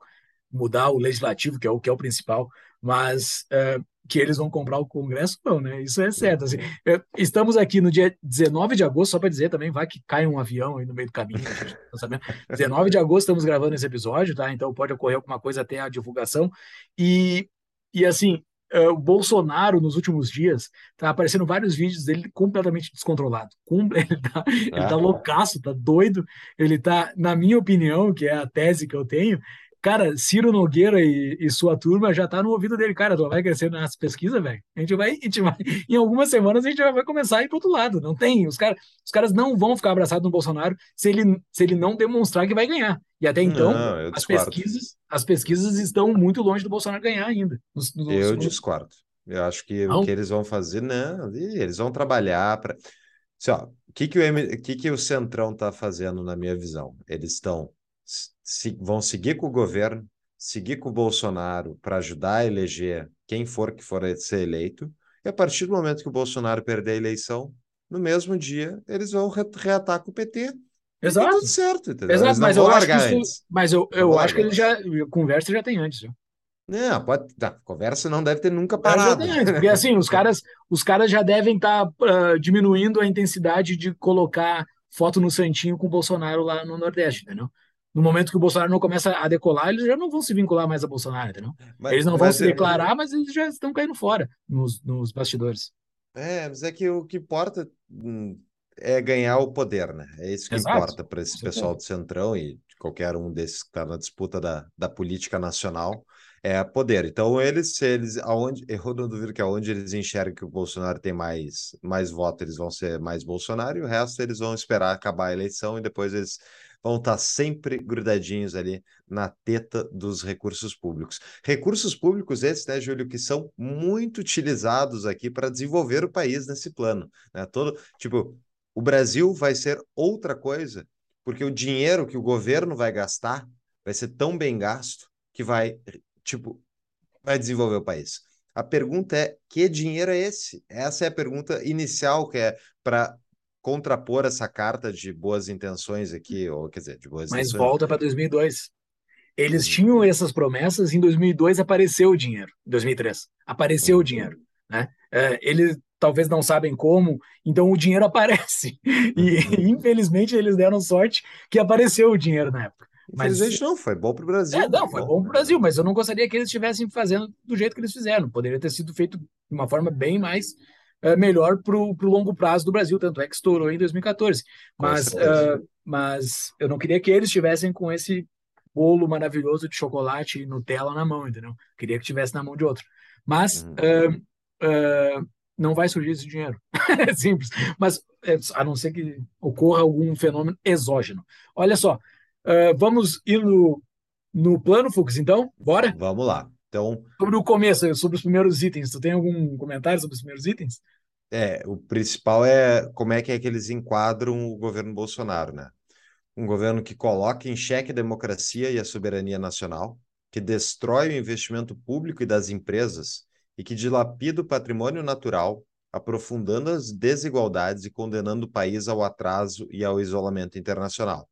mudar o legislativo, que é o que é o principal, mas é, que eles vão comprar o Congresso, não, né? Isso é certo. Assim, é, estamos aqui no dia 19 de agosto, só para dizer também, vai que cai um avião aí no meio do caminho, a gente não tá sabendo. 19 de agosto estamos gravando esse episódio, tá? Então pode ocorrer alguma coisa até a divulgação. E, e assim, é, o Bolsonaro, nos últimos dias, tá aparecendo vários vídeos dele completamente descontrolado. Ele tá, ele tá Ah. loucaço, tá doido. Ele tá, na minha opinião, que é a tese que eu tenho, cara, Ciro Nogueira e, e sua turma já tá no ouvido dele. Cara, tu vai crescer nas pesquisas, velho. A gente vai, a gente vai, em algumas semanas a gente já vai começar a ir pro outro lado. Não tem, os, cara, os caras não vão ficar abraçados no Bolsonaro se ele, se ele não demonstrar que vai ganhar. E até então, Não, as discordo. pesquisas, as pesquisas estão muito longe do Bolsonaro ganhar ainda. Nos- nos- Eu nos- discordo. Eu acho que o Não? que eles vão fazer, não, eles vão trabalhar para. Assim, o que que o, M- o que que o Centrão está fazendo, na minha visão? Eles estão se- vão seguir com o governo, seguir com o Bolsonaro para ajudar a eleger quem for que for ser eleito, e a partir do momento que o Bolsonaro perder a eleição, no mesmo dia, eles vão re reatar com o PT. Tá Exato. tudo certo, entendeu? Exato, mas eu acho que isso, mas eu, eu acho que ele já conversa já tem antes. Já. Não, pode. Tá, conversa não deve ter nunca parado. antes, porque assim os caras, os caras já devem estar diminuindo a intensidade de colocar foto no santinho com o Bolsonaro lá no Nordeste, entendeu? No momento que o Bolsonaro não começa a decolar, eles já não vão se vincular mais a Bolsonaro, entendeu? Mas- Eles não vão mas se declarar, mas eles já estão caindo fora nos, nos bastidores. É, mas é que o que importa hum, é ganhar o poder, né? É isso que Exato, importa para esse pessoal do Centrão e qualquer um desses que está na disputa da, da política nacional, é poder. Então, eles, se eles, aonde, eu não duvido que aonde eles enxergam que o Bolsonaro tem mais, mais voto, eles vão ser mais Bolsonaro, e o resto eles vão esperar acabar a eleição e depois eles vão estar sempre grudadinhos ali na teta dos recursos públicos. Recursos públicos esses, né, Júlio, que são muito utilizados aqui para desenvolver o país nesse plano, né? Todo, tipo, o Brasil vai ser outra coisa, porque o dinheiro que o governo vai gastar vai ser tão bem gasto que vai, tipo, vai desenvolver o país. A pergunta é: que dinheiro é esse? Essa é a pergunta inicial que é para contrapor essa carta de boas intenções aqui, ou quer dizer, de boas Mas intenções. volta para 2002. Eles Uhum. tinham essas promessas, em 2002 apareceu o dinheiro, em 2003 apareceu o Uhum. dinheiro, né? É, eles talvez não sabem como, então o dinheiro aparece. E Uhum. infelizmente eles deram sorte que apareceu o dinheiro na época. Mas Infelizmente não, foi bom para o Brasil. é, não, foi bom para o né? Brasil, mas eu não gostaria que eles estivessem fazendo do jeito que eles fizeram. Poderia ter sido feito de uma forma bem mais é, melhor para o longo prazo do Brasil, tanto é que estourou em 2014. Com Mas, ah, mas eu não queria que eles estivessem com esse bolo maravilhoso de chocolate e Nutella na mão, entendeu? Queria que tivesse na mão de outro. Mas Uhum. ah, não vai surgir esse dinheiro. É simples. Mas é, a não ser que ocorra algum fenômeno exógeno. Olha só, vamos ir no, no plano, Fux, então? Bora? Vamos lá. Então, Sobre o começo, sobre os primeiros itens. Tu tem algum comentário sobre os primeiros itens? é, o principal é como é que é que eles enquadram o governo Bolsonaro, né? Um governo que coloca em xeque a democracia e a soberania nacional, que destrói o investimento público e das empresas e que dilapida o patrimônio natural, aprofundando as desigualdades e condenando o país ao atraso e ao isolamento internacional.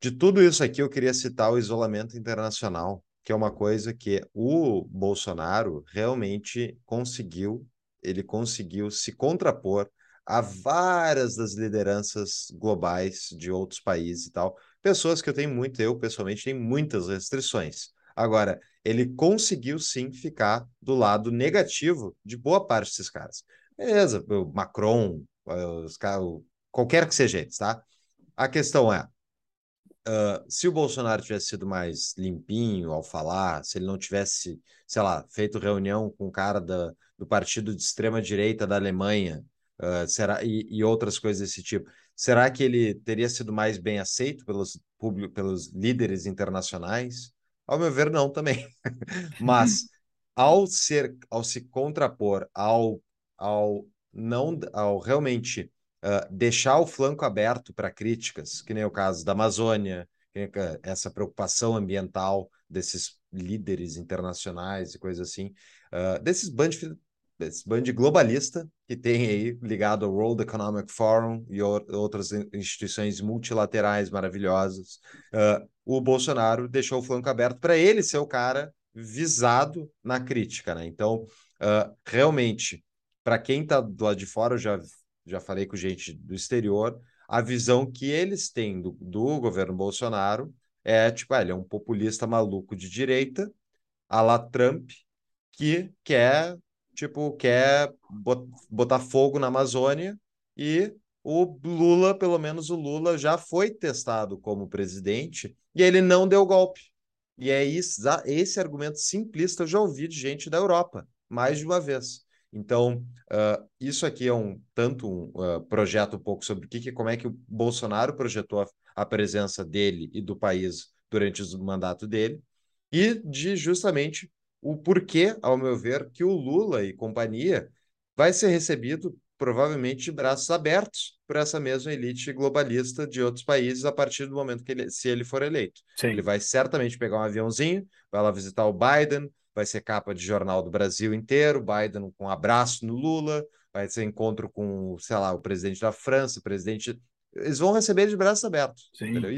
De tudo isso aqui, eu queria citar o isolamento internacional, que é uma coisa que o Bolsonaro realmente conseguiu, ele conseguiu se contrapor a várias das lideranças globais de outros países e tal, pessoas que eu tenho muito, eu pessoalmente tenho muitas restrições. Agora, ele conseguiu sim ficar do lado negativo de boa parte desses caras. Beleza, o Macron, os caras, qualquer que seja eles, tá? A questão é, uh, se o Bolsonaro tivesse sido mais limpinho ao falar, se ele não tivesse, sei lá, feito reunião com o cara da, do partido de extrema direita da Alemanha, uh, será e, e, outras coisas desse tipo, será que ele teria sido mais bem aceito pelos pelos líderes internacionais? Ao meu ver, não também. Mas ao ser, ao se contrapor, ao, ao não, ao realmente deixar o flanco aberto para críticas, que nem o caso da Amazônia, essa preocupação ambiental desses líderes internacionais e coisas assim, uh, desses bandos esse band globalista que tem aí ligado ao World Economic Forum e outras instituições multilaterais maravilhosas. Uh, o Bolsonaro deixou o flanco aberto para ele ser o cara visado na crítica, né? Então, uh, realmente, para quem está do lado de fora, eu já, já falei com gente do exterior, a visão que eles têm do, do governo Bolsonaro é tipo, ah, ele é um populista maluco de direita, a la Trump, que quer tipo, quer botar fogo na Amazônia e o Lula, pelo menos o Lula, já foi testado como presidente e ele não deu golpe. E é isso, esse argumento simplista eu já ouvi de gente da Europa, mais de uma vez. Então, uh, isso aqui é um tanto um uh, projeto um pouco sobre o que, como é que o Bolsonaro projetou a, a presença dele e do país durante o mandato dele, e de justamente o porquê, ao meu ver, que o Lula e companhia vai ser recebido provavelmente de braços abertos por essa mesma elite globalista de outros países a partir do momento que ele, se ele for eleito. Sim. Ele vai certamente pegar um aviãozinho, vai lá visitar o Biden, vai ser capa de jornal do Brasil inteiro, Biden com um abraço no Lula, vai ser encontro com, sei lá, o presidente da França, o presidente eles vão receber de braços abertos.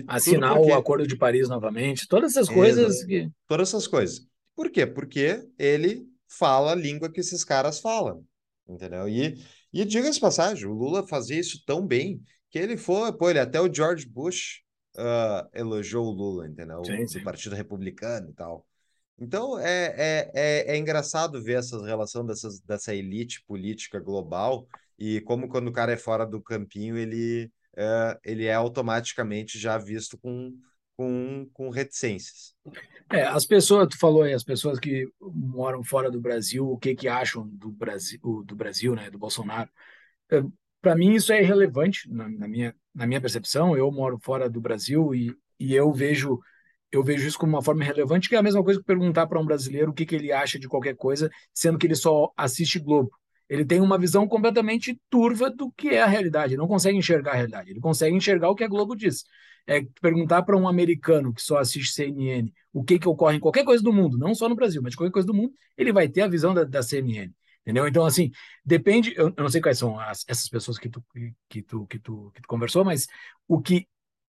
Assinar porque... o Acordo de Paris novamente, todas essas coisas. Que... Todas essas coisas. Por quê? Porque ele fala a língua que esses caras falam, entendeu? E, e diga-se passagem, o Lula fazia isso tão bem que ele foi, pô, ele até o George Bush uh, elogiou o Lula, entendeu? Sim, sim. O Partido Republicano e tal. Então é, é, é, é, engraçado ver essa relação dessas, dessa elite política global e como quando o cara é fora do campinho, ele, é, ele é automaticamente já visto com, com, com reticências. É, as pessoas, tu falou aí, as pessoas que moram fora do Brasil, o que que acham do Brasil, do Brasil, né, do Bolsonaro? É, Para mim isso é irrelevante na, na, minha na minha percepção. Eu moro fora do Brasil e, e eu vejo eu vejo isso como uma forma relevante, que é a mesma coisa que perguntar para um brasileiro o que que ele acha de qualquer coisa, sendo que ele só assiste Globo. Ele tem uma visão completamente turva do que é a realidade. Ele não consegue enxergar a realidade. Ele consegue enxergar o que a Globo diz é perguntar para um americano que só assiste CNN o que, que ocorre em qualquer coisa do mundo, não só no Brasil, mas qualquer coisa do mundo, ele vai ter a visão da, da CNN. Entendeu? Então, assim, depende. Eu, eu não sei quais são as, essas pessoas que tu, que, tu, que, tu, que tu conversou, mas o que,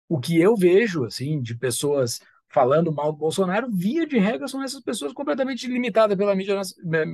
o que eu vejo, assim, de pessoas falando mal do Bolsonaro, via de regra, são essas pessoas completamente limitadas pela mídia,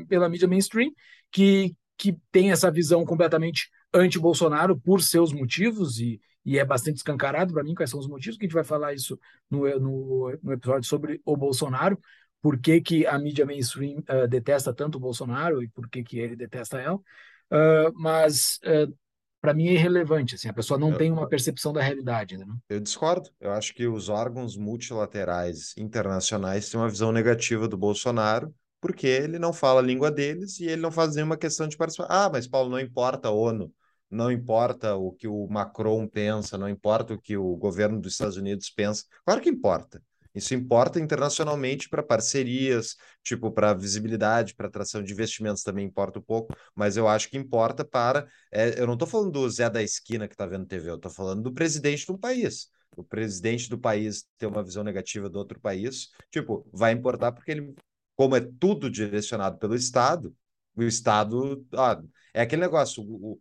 pela mídia mainstream, que, que tem essa visão completamente anti-Bolsonaro por seus motivos e, e é bastante escancarado para mim quais são os motivos, que a gente vai falar isso no, no, no episódio sobre o Bolsonaro, por que, que a mídia mainstream uh, detesta tanto o Bolsonaro e por que, que ele detesta ela, uh, mas uh, para mim é irrelevante, assim, a pessoa não eu, tem uma percepção da realidade. Né? Eu discordo, eu acho que os órgãos multilaterais internacionais têm uma visão negativa do Bolsonaro, porque ele não fala a língua deles e ele não faz nenhuma questão de participar. Ah, mas Paulo, não importa a ONU não importa o que o Macron pensa, não importa o que o governo dos Estados Unidos pensa. Claro que importa. Isso importa internacionalmente para parcerias, tipo para visibilidade, para atração de investimentos também importa um pouco, mas eu acho que importa para. É, eu não estou falando do Zé da esquina que está vendo TV, eu estou falando do presidente de um país. O presidente do país ter uma visão negativa do outro país, tipo, vai importar porque ele, como é tudo direcionado pelo Estado, o Estado. Ah, é aquele negócio, o,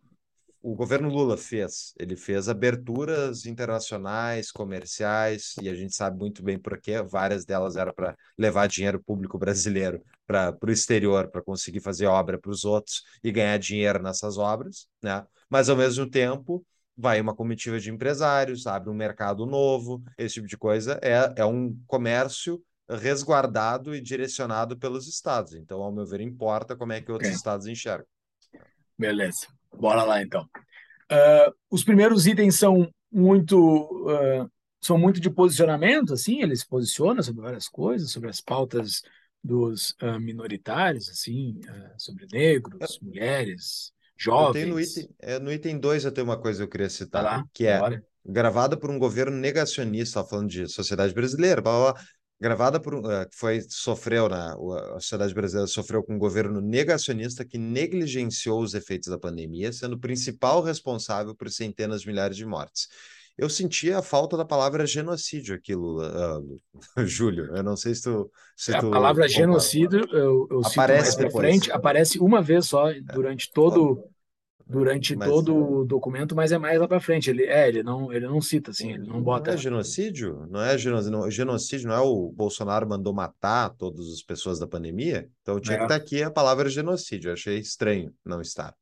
o governo Lula fez. Ele fez aberturas internacionais, comerciais, e a gente sabe muito bem por quê. Várias delas eram para levar dinheiro público brasileiro para o exterior, para conseguir fazer obra para os outros e ganhar dinheiro nessas obras, né? Mas, ao mesmo tempo, vai uma comitiva de empresários, abre um mercado novo, esse tipo de coisa é, é um comércio resguardado e direcionado pelos estados. Então, ao meu ver, importa como é que outros okay. estados enxergam. Beleza, bora lá então. Uh, os primeiros itens são muito uh, são muito de posicionamento, assim, eles se posicionam sobre várias coisas, sobre as pautas dos uh, minoritários, assim, sobre negros, mulheres, jovens. no item, é, no item 2 eu tenho uma coisa que eu queria citar, lá, que é bora. gravada por um governo negacionista, falando de sociedade brasileira, blá, blá, blá gravada por uh, foi sofreu na a sociedade brasileira sofreu com um governo negacionista que negligenciou os efeitos da pandemia, sendo o principal responsável por centenas de milhares de mortes. Eu sentia a falta da palavra genocídio aqui, Lula, uh, Júlio. Eu não sei se tu. Se a tu palavra genocídio, eu, eu aparece frente, aparece uma vez só é. durante todo durante mas, todo o documento, mas é mais lá para frente. Ele é, ele não, ele não cita assim, ele não bota. Não é genocídio? Não é genocídio? Genocídio não é o Bolsonaro mandou matar todas as pessoas da pandemia? Então tinha é. que estar tá aqui a palavra genocídio. Eu achei estranho não estar.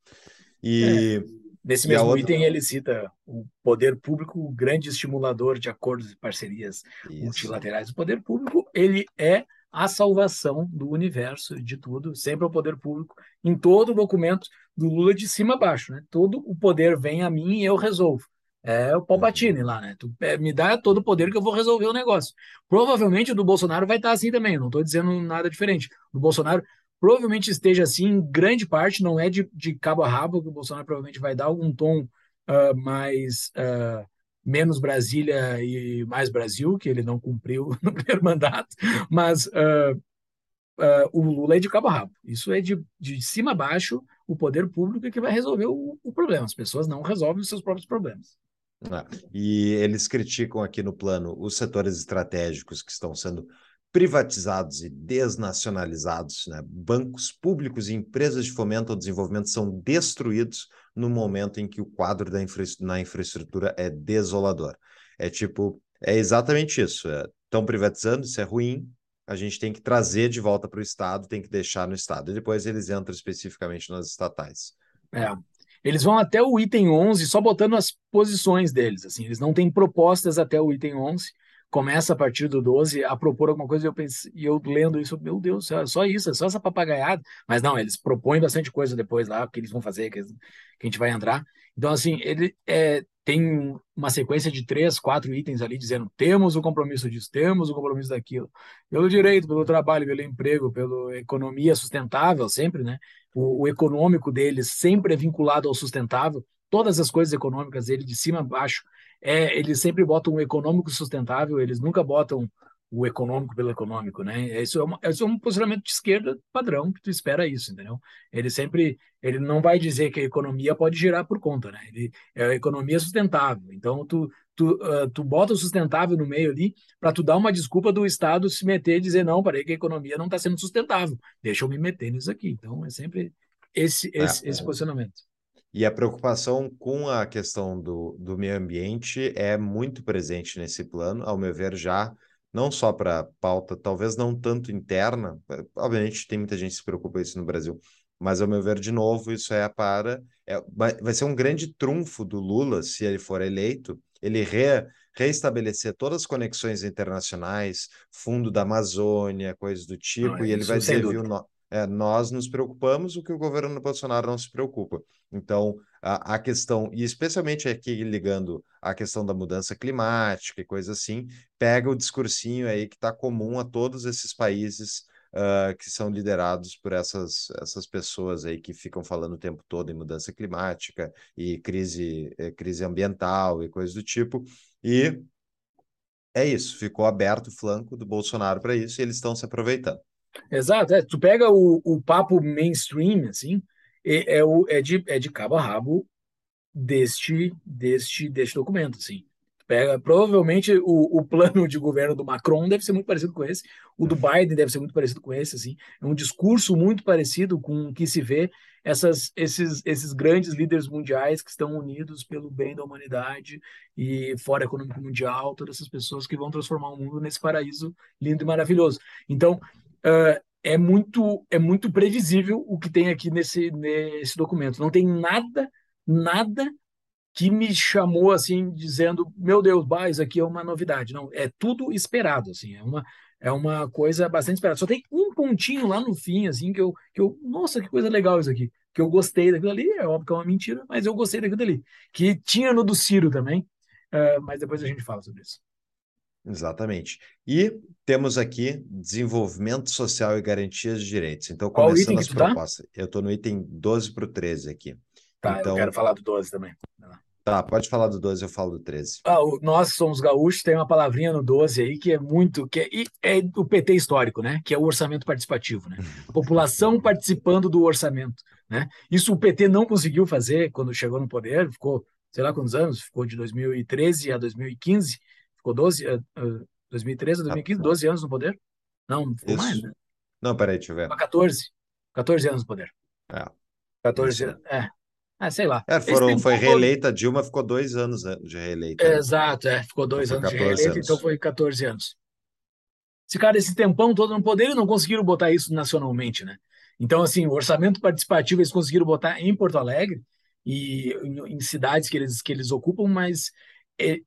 E é. Nesse e mesmo outra... item, ele cita o poder público, o grande estimulador de acordos e parcerias Isso. multilaterais. O poder público, ele é a salvação do universo, de tudo, sempre é o poder público, em todo o documento do Lula de cima a baixo, né? Todo o poder vem a mim e eu resolvo. É o Palpatine lá, né? Tu é, me dá todo o poder que eu vou resolver o negócio. Provavelmente o do Bolsonaro vai estar assim também, não estou dizendo nada diferente. O Bolsonaro provavelmente esteja assim, em grande parte, não é de, de cabo a rabo, que o Bolsonaro provavelmente vai dar algum tom uh, mais uh, menos Brasília e mais Brasil, que ele não cumpriu no primeiro mandato, mas uh, o Lula é de cabo a rabo. Isso é de, de cima a baixo, o poder público é que vai resolver o, o problema. As pessoas não resolvem os seus próprios problemas. Ah, e eles criticam aqui no plano os setores estratégicos que estão sendo privatizados e desnacionalizados, né? bancos públicos e empresas de fomento ao desenvolvimento são destruídos no momento em que o quadro da infra na infraestrutura é desolador. É tipo, é exatamente isso. Estão é, privatizando, isso é ruim, a gente tem que trazer de volta para o Estado, tem que deixar no Estado. E depois eles entram especificamente nas estatais. É. Eles vão até o item 11 só botando as posições deles. assim Eles não têm propostas até o item 11 começa a partir do 12 a propor alguma coisa e eu, pense, e eu lendo isso, meu Deus, é só isso, é só essa papagaiada. Mas não, eles propõem bastante coisa depois lá, que eles vão fazer, que, que a gente vai entrar. Então, assim, ele é, tem uma sequência de três, quatro itens ali dizendo temos o compromisso disso, temos o compromisso daquilo, pelo direito, pelo trabalho, pelo emprego, pela economia sustentável, sempre, né? O, o econômico deles sempre é vinculado ao sustentável, todas as coisas econômicas dele, de cima a baixo, é, eles sempre botam o econômico sustentável, eles nunca botam o econômico pelo econômico, né? Isso é, uma, isso é um posicionamento de esquerda padrão que tu espera isso, entendeu? Ele sempre, ele não vai dizer que a economia pode girar por conta, né? Ele é a economia sustentável. Então tu tu, uh, tu bota o sustentável no meio ali para tu dar uma desculpa do Estado se meter e dizer não, parei que a economia não está sendo sustentável, deixa eu me meter nisso aqui. Então é sempre esse esse, é, esse posicionamento. E a preocupação com a questão do, do meio ambiente é muito presente nesse plano, ao meu ver, já não só para pauta, talvez não tanto interna, eh, obviamente tem muita gente que se preocupa isso no Brasil, mas ao meu ver, de novo, isso é para. É, vai ser um grande trunfo do Lula, se ele for eleito, ele re, reestabelecer todas as conexões internacionais, fundo da Amazônia, coisas do tipo, e ele vai dizer, viu, é, nós nos preocupamos, o que o governo Bolsonaro não se preocupa. Então, a, questão, e especialmente aqui ligando a questão da mudança climática e coisa assim, pega o discursinho aí que está comum a todos esses países uh, que são liderados por essas, essas pessoas aí que ficam falando o tempo todo em mudança climática e crise, eh, crise ambiental e coisas do tipo. E é isso, ficou aberto o flanco do Bolsonaro para isso e eles estão se aproveitando. Exato, é, tu pega o, o papo mainstream, assim, é, é, o, é, de, é de cabo a rabo deste, deste, deste documento, assim. Pega, provavelmente o, o plano de governo do Macron deve ser muito parecido com esse, o do Biden deve ser muito parecido com esse, assim. É um discurso muito parecido com o que se vê essas, esses, esses grandes líderes mundiais que estão unidos pelo bem da humanidade e fora econômico mundial, todas essas pessoas que vão transformar o mundo nesse paraíso lindo e maravilhoso. Então, uh, é muito é muito previsível o que tem aqui nesse nesse documento. Não tem nada nada que me chamou assim, dizendo: Meu Deus, bah, isso aqui é uma novidade. Não, é tudo esperado, assim, é uma, é uma coisa bastante esperada. Só tem um pontinho lá no fim, assim, que eu, que eu, nossa, que coisa legal isso aqui, que eu gostei daquilo ali, é óbvio que é uma mentira, mas eu gostei daquilo ali, que tinha no do Ciro também, uh, mas depois a gente fala sobre isso. Exatamente. E temos aqui desenvolvimento social e garantias de direitos. Então, Qual começando as propostas, tá? eu estou no item 12 para o 13 aqui. Tá, então, eu quero falar do 12 também. Tá, pode falar do 12, eu falo do 13. Ah, nós somos gaúchos, tem uma palavrinha no 12 aí que é muito. que é, é o PT histórico, né? Que é o orçamento participativo, né? A população participando do orçamento. Né? Isso o PT não conseguiu fazer quando chegou no poder, ficou, sei lá quantos anos, ficou de 2013 a 2015, ficou 12, uh, uh, 2013 a 2015, 12 anos no poder? Não, ficou Isso. mais, né? Não, peraí, deixa eu ver. 14, 14 anos no poder. É. 14 anos, é. Ah, sei lá. É, foram, foi reeleita, Dilma ficou dois anos de reeleita. É, exato, é, ficou dois anos de reeleita, anos. então foi 14 anos. Esse cara, esse tempão todo no poder, e não conseguiram botar isso nacionalmente, né? Então, assim, o orçamento participativo eles conseguiram botar em Porto Alegre e em, em cidades que eles, que eles ocupam, mas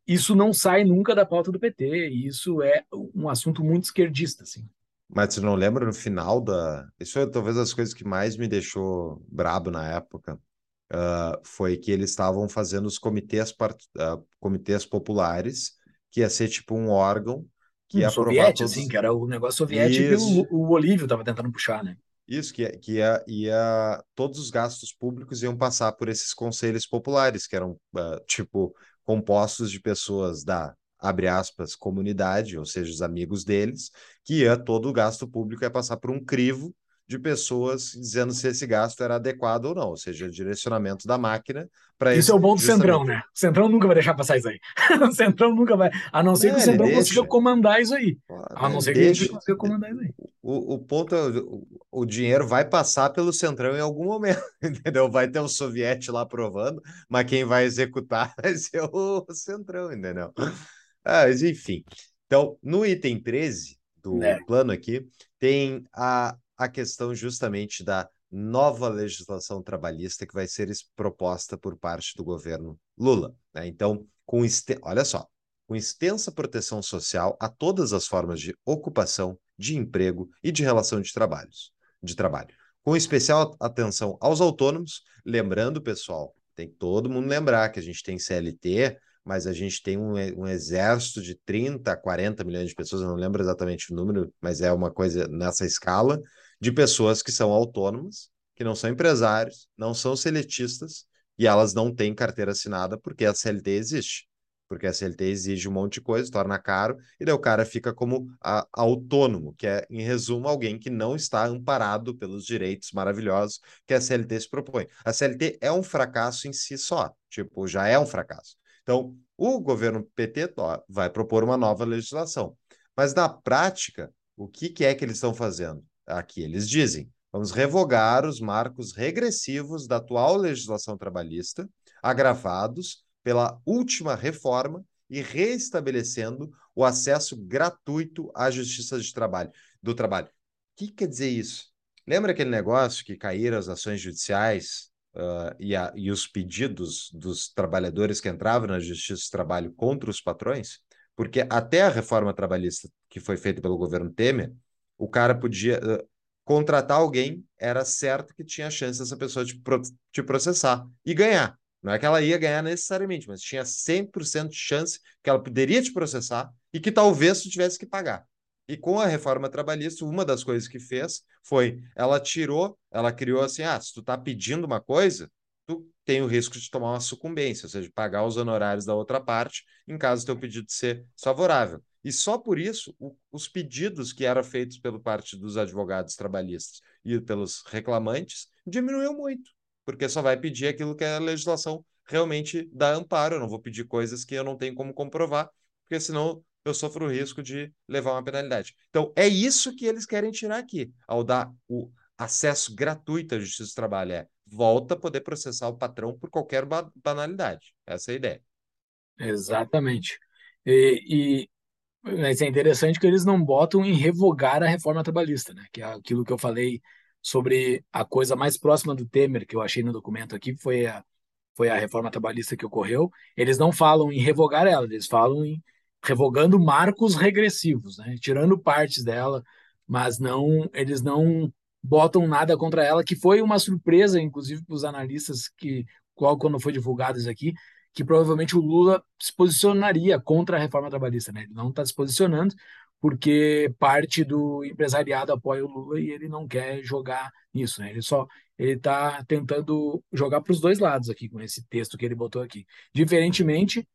isso não sai nunca da pauta do PT, e isso é um assunto muito esquerdista, assim. Mas você não lembra no final da. Isso é talvez as coisas que mais me deixou brabo na época uh, foi que eles estavam fazendo os comitês, part... uh, comitês populares, que ia ser tipo um órgão que um ia soviético, todos... assim, que era o negócio soviético Isso. que o, o Olívio estava tentando puxar, né? Isso, que, que ia, ia, todos os gastos públicos iam passar por esses conselhos populares, que eram, uh, tipo, compostos de pessoas da, abre aspas, comunidade, ou seja, os amigos deles, que ia, todo o gasto público ia passar por um crivo de pessoas dizendo se esse gasto era adequado ou não, ou seja, o direcionamento da máquina para isso. Isso é o bom do justamente... Centrão, né? O Centrão nunca vai deixar passar isso aí. o Centrão nunca vai, a não ser é, que o Centrão deixa. consiga comandar isso aí. A não ser deixa. que ele consiga comandar isso aí. O, o ponto é, o, o dinheiro vai passar pelo Centrão em algum momento, entendeu? Vai ter o soviete lá aprovando, mas quem vai executar vai ser o Centrão, entendeu? Ah, mas enfim. Então, no item 13 do é. plano aqui, tem a a questão justamente da nova legislação trabalhista que vai ser proposta por parte do governo Lula. Né? Então, com olha só, com extensa proteção social a todas as formas de ocupação, de emprego e de relação de trabalhos, de trabalho. Com especial atenção aos autônomos, lembrando, pessoal, tem que todo mundo lembrar que a gente tem CLT, mas a gente tem um, um exército de 30, 40 milhões de pessoas, eu não lembro exatamente o número, mas é uma coisa nessa escala, de pessoas que são autônomas, que não são empresários, não são seletistas e elas não têm carteira assinada porque a CLT existe. Porque a CLT exige um monte de coisa, torna caro, e daí o cara fica como a, autônomo, que é, em resumo, alguém que não está amparado pelos direitos maravilhosos que a CLT se propõe. A CLT é um fracasso em si só, tipo, já é um fracasso. Então, o governo PT ó, vai propor uma nova legislação. Mas na prática, o que, que é que eles estão fazendo? Aqui eles dizem: vamos revogar os marcos regressivos da atual legislação trabalhista, agravados pela última reforma e reestabelecendo o acesso gratuito à justiça de trabalho, do trabalho. O que quer dizer isso? Lembra aquele negócio que caíram as ações judiciais uh, e, a, e os pedidos dos trabalhadores que entravam na justiça de trabalho contra os patrões? Porque até a reforma trabalhista que foi feita pelo governo Temer, o cara podia uh, contratar alguém, era certo que tinha chance dessa pessoa te, pro, te processar e ganhar. Não é que ela ia ganhar necessariamente, mas tinha 100% de chance que ela poderia te processar e que talvez tu tivesse que pagar. E com a reforma trabalhista, uma das coisas que fez foi, ela tirou, ela criou assim, ah, se tu tá pedindo uma coisa, tu tem o risco de tomar uma sucumbência, ou seja, pagar os honorários da outra parte, em caso do teu pedido ser favorável. E só por isso, o, os pedidos que eram feitos pelo parte dos advogados trabalhistas e pelos reclamantes diminuiu muito, porque só vai pedir aquilo que a legislação realmente dá amparo. Eu não vou pedir coisas que eu não tenho como comprovar, porque senão eu sofro o risco de levar uma penalidade. Então, é isso que eles querem tirar aqui, ao dar o acesso gratuito à justiça do trabalho. É volta a poder processar o patrão por qualquer banalidade. Essa é a ideia. Exatamente. E, e mas é interessante que eles não botam em revogar a reforma trabalhista, né? Que é aquilo que eu falei sobre a coisa mais próxima do Temer que eu achei no documento aqui foi a, foi a reforma trabalhista que ocorreu, eles não falam em revogar ela, eles falam em revogando marcos regressivos, né? tirando partes dela, mas não eles não botam nada contra ela, que foi uma surpresa, inclusive, para os analistas que, quando foi divulgado isso aqui, que provavelmente o Lula se posicionaria contra a reforma trabalhista. Né? Ele não está se posicionando porque parte do empresariado apoia o Lula e ele não quer jogar nisso. Né? Ele só ele está tentando jogar para os dois lados aqui com esse texto que ele botou aqui. Diferentemente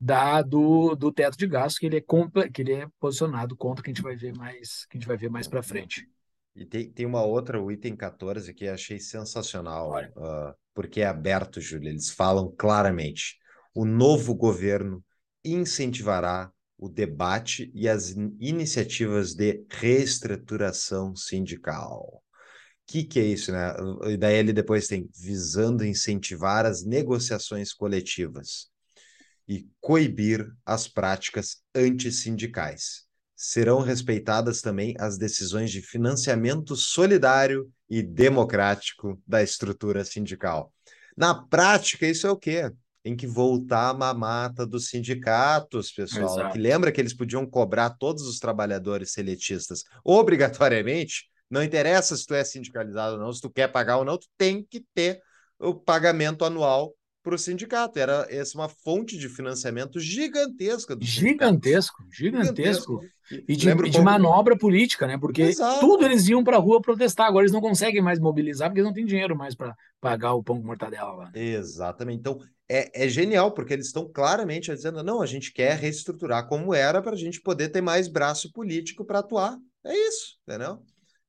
da do, do teto de gastos que ele é que ele é posicionado contra que a gente vai ver mais que a gente vai ver mais para frente. E tem, tem uma outra, o item 14, que achei sensacional, uh, porque é aberto, Júlio. Eles falam claramente: o novo governo incentivará o debate e as iniciativas de reestruturação sindical. O que, que é isso, né? E daí ele depois tem visando incentivar as negociações coletivas e coibir as práticas antissindicais serão respeitadas também as decisões de financiamento solidário e democrático da estrutura sindical. Na prática, isso é o quê? Tem que voltar a mamata dos sindicatos, pessoal. Exato. Que lembra que eles podiam cobrar todos os trabalhadores seletistas obrigatoriamente? Não interessa se tu é sindicalizado ou não, se tu quer pagar ou não, tu tem que ter o pagamento anual para o sindicato. Era essa uma fonte de financiamento gigantesca do gigantesco, gigantesco, gigantesco. E de, de manobra política, né? Porque Exato. tudo eles iam para a rua protestar. Agora eles não conseguem mais mobilizar porque não tem dinheiro mais para pagar o pão com mortadela lá. Exatamente. Então é, é genial porque eles estão claramente dizendo: não, a gente quer reestruturar como era para a gente poder ter mais braço político para atuar. É isso, entendeu?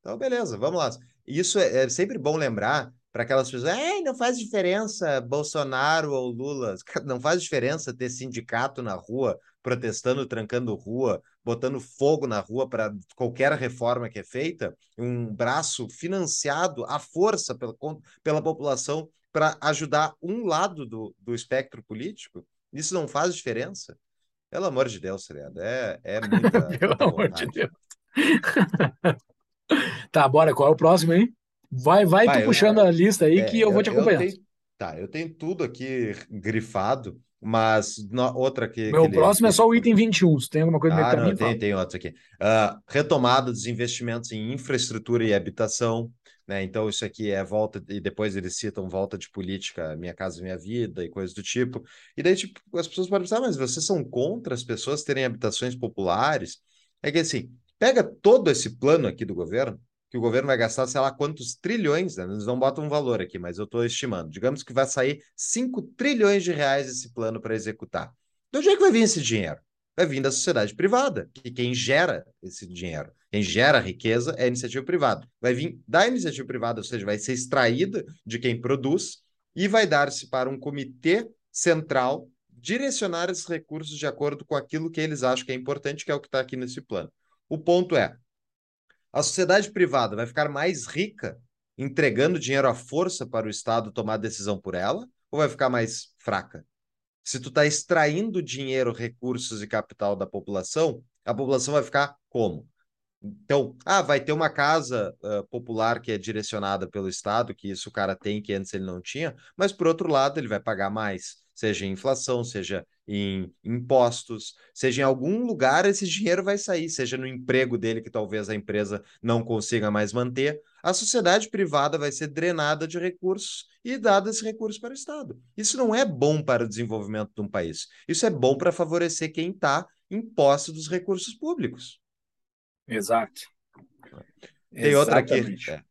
Então, beleza, vamos lá. Isso é, é sempre bom lembrar para aquelas pessoas, é, não faz diferença Bolsonaro ou Lula, não faz diferença ter sindicato na rua, protestando, trancando rua, botando fogo na rua para qualquer reforma que é feita, um braço financiado à força pela, pela população para ajudar um lado do, do espectro político, isso não faz diferença? Pelo amor de Deus, Seriado, é, é muita, Pelo muita amor de Deus. tá, bora, qual é o próximo aí? Vai, vai, vai tu puxando eu, a lista aí é, que eu, eu vou te acompanhar. tá, eu tenho tudo aqui grifado, mas no, outra que. Meu que próximo ele... é só o item 21. Você tem alguma coisa ah, não, tem, tem outros aqui. Uh, retomada dos investimentos em infraestrutura e habitação. Né? Então, isso aqui é volta, e depois eles citam volta de política, Minha Casa Minha Vida e coisas do tipo. E daí, tipo, as pessoas podem pensar, mas vocês são contra as pessoas terem habitações populares? É que assim, pega todo esse plano aqui do governo, que o governo vai gastar, sei lá quantos trilhões, né? eles não botam um valor aqui, mas eu estou estimando. Digamos que vai sair 5 trilhões de reais esse plano para executar. De onde é que vai vir esse dinheiro? Vai vir da sociedade privada, que quem gera esse dinheiro, quem gera riqueza é a iniciativa privada. Vai vir da iniciativa privada, ou seja, vai ser extraída de quem produz e vai dar-se para um comitê central direcionar esses recursos de acordo com aquilo que eles acham que é importante, que é o que está aqui nesse plano. O ponto é, a sociedade privada vai ficar mais rica entregando dinheiro à força para o Estado tomar decisão por ela ou vai ficar mais fraca? Se tu está extraindo dinheiro, recursos e capital da população, a população vai ficar como? Então, ah, vai ter uma casa uh, popular que é direcionada pelo Estado, que isso o cara tem, que antes ele não tinha, mas por outro lado, ele vai pagar mais seja inflação, seja em impostos, seja em algum lugar esse dinheiro vai sair, seja no emprego dele que talvez a empresa não consiga mais manter, a sociedade privada vai ser drenada de recursos e dado esse recurso para o Estado. Isso não é bom para o desenvolvimento de um país. Isso é bom para favorecer quem está em posse dos recursos públicos. Exato. Tem Exatamente. outra aqui. É.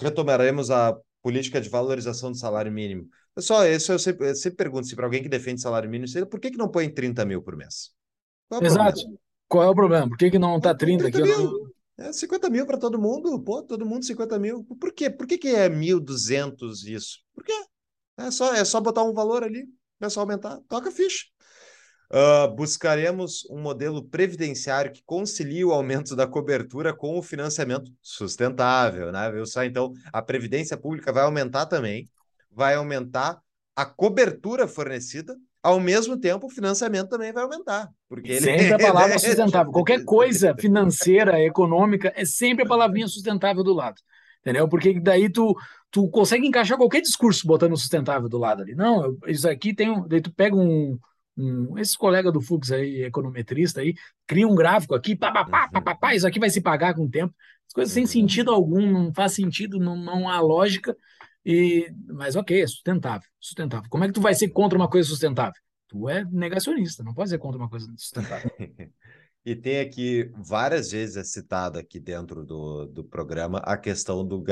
Retomaremos a política de valorização do salário mínimo. Pessoal, isso eu sempre, eu sempre pergunto se para alguém que defende salário mínimo, por que, que não põe 30 mil por mês? Qual é Exato. Problema? Qual é o problema? Por que, que não está 30 aqui? Não... É 50 mil para todo mundo, pô, todo mundo 50 mil. Por quê? Por que, que é 1.200 isso? Por quê? É só, é só botar um valor ali, é só aumentar, toca ficha. Uh, buscaremos um modelo previdenciário que concilie o aumento da cobertura com o financiamento sustentável, né? Viu só? Então, a previdência pública vai aumentar também, vai aumentar a cobertura fornecida, ao mesmo tempo o financiamento também vai aumentar. Porque ele... Sempre a palavra sustentável. Qualquer coisa financeira, econômica, é sempre a palavrinha sustentável do lado. Entendeu? Porque daí tu, tu consegue encaixar qualquer discurso botando sustentável do lado ali. Não, eu, isso aqui tem um. Daí tu pega um. um esse colega do Fux aí, econometrista aí, cria um gráfico aqui, pá, pá, pá, pá, pá, pá, isso aqui vai se pagar com o tempo. As coisas sem sentido algum, não faz sentido, não, não há lógica. E, mas ok, é sustentável, sustentável. Como é que tu vai ser contra uma coisa sustentável? Tu é negacionista, não pode ser contra uma coisa sustentável. E tem aqui, várias vezes é citado aqui dentro do, do programa, a questão do,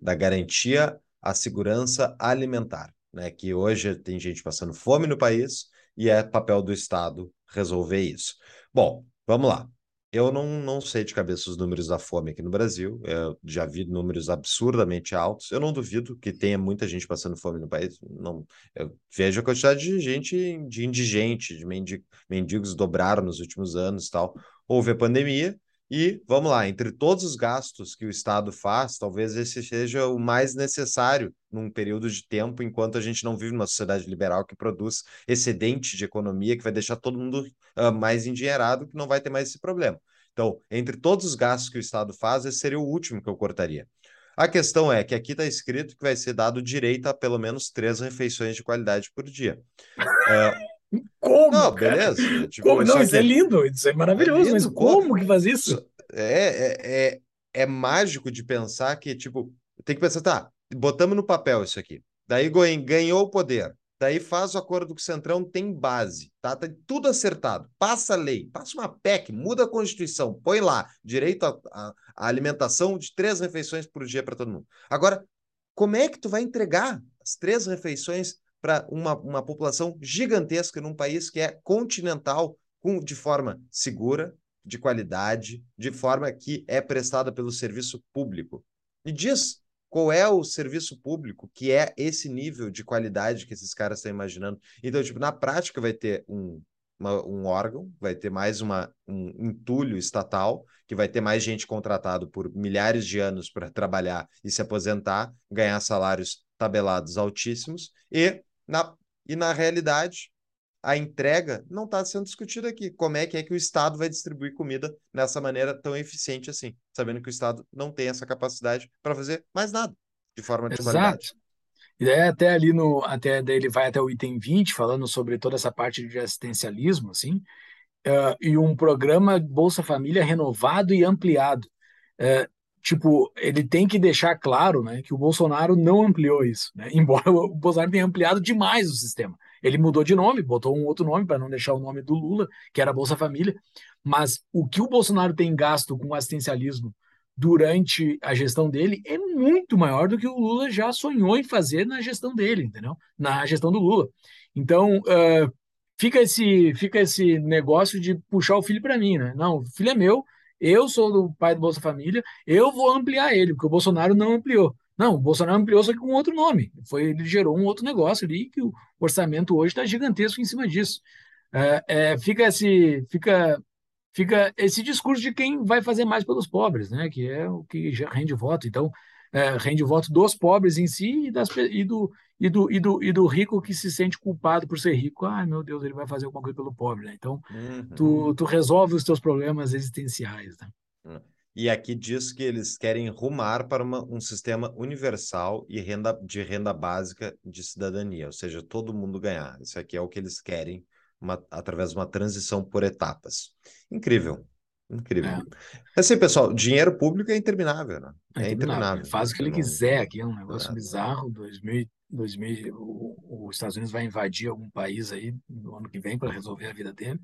da garantia à segurança alimentar, né? Que hoje tem gente passando fome no país e é papel do Estado resolver isso. Bom, vamos lá. Eu não, não sei de cabeça os números da fome aqui no Brasil. Eu já vi números absurdamente altos. Eu não duvido que tenha muita gente passando fome no país. Não, eu vejo a quantidade de gente, de indigente, de mendigos, mendigos dobraram nos últimos anos e tal. Houve a pandemia e, vamos lá, entre todos os gastos que o Estado faz, talvez esse seja o mais necessário num período de tempo, enquanto a gente não vive numa sociedade liberal que produz excedente de economia, que vai deixar todo mundo uh, mais endinheirado, que não vai ter mais esse problema. Então, entre todos os gastos que o Estado faz, esse seria o último que eu cortaria. A questão é que aqui está escrito que vai ser dado direito a pelo menos três refeições de qualidade por dia. Uh, como? Não, beleza. Tipo, como? Não, isso é lindo, isso é maravilhoso, é lindo, mas como que faz isso? É, é, é, é mágico de pensar que, tipo, tem que pensar, tá, botamos no papel isso aqui. Daí ganhou o poder. Daí faz o acordo com o Centrão, tem base, tá? Tá tudo acertado. Passa a lei, passa uma PEC, muda a Constituição, põe lá direito à alimentação de três refeições por dia para todo mundo. Agora, como é que tu vai entregar as três refeições para uma, uma população gigantesca num país que é continental, com, de forma segura, de qualidade, de forma que é prestada pelo serviço público? Me diz qual é o serviço público que é esse nível de qualidade que esses caras estão imaginando. Então, tipo, na prática vai ter um, uma, um órgão, vai ter mais uma, um entulho estatal, que vai ter mais gente contratado por milhares de anos para trabalhar e se aposentar, ganhar salários tabelados altíssimos, e na, e na realidade a entrega não está sendo discutida aqui. Como é que é que o Estado vai distribuir comida nessa maneira tão eficiente assim, sabendo que o Estado não tem essa capacidade para fazer mais nada de forma de Exato. E é até ali no, até ele vai até o item 20, falando sobre toda essa parte de assistencialismo, assim, uh, e um programa Bolsa Família renovado e ampliado. Uh, tipo, ele tem que deixar claro, né, que o Bolsonaro não ampliou isso, né? Embora o Bolsonaro tenha ampliado demais o sistema. Ele mudou de nome, botou um outro nome para não deixar o nome do Lula, que era Bolsa Família. Mas o que o Bolsonaro tem gasto com assistencialismo durante a gestão dele é muito maior do que o Lula já sonhou em fazer na gestão dele, entendeu? Na gestão do Lula. Então, uh, fica esse fica esse negócio de puxar o filho para mim, né? Não, o filho é meu, eu sou do pai do Bolsa Família, eu vou ampliar ele, porque o Bolsonaro não ampliou. Não, o Bolsonaro ampliou só que com outro nome. Foi, ele gerou um outro negócio ali que o orçamento hoje está gigantesco em cima disso. É, é, fica esse fica fica esse discurso de quem vai fazer mais pelos pobres, né? Que é o que rende voto. Então é, rende voto dos pobres em si e, das, e, do, e, do, e, do, e do rico que se sente culpado por ser rico. Ai, meu Deus, ele vai fazer alguma coisa pelo pobre, né? Então, uhum. tu, tu resolve os teus problemas existenciais, né? Uhum. E aqui diz que eles querem rumar para uma, um sistema universal e renda, de renda básica de cidadania, ou seja, todo mundo ganhar. Isso aqui é o que eles querem uma, através de uma transição por etapas. Incrível. Incrível. É. Assim, pessoal, dinheiro público é interminável, né? É, é interminável. Faz o que ele quiser aqui, é um negócio é. bizarro. 2000, 2000, o, os Estados Unidos vai invadir algum país aí no ano que vem para resolver a vida dele.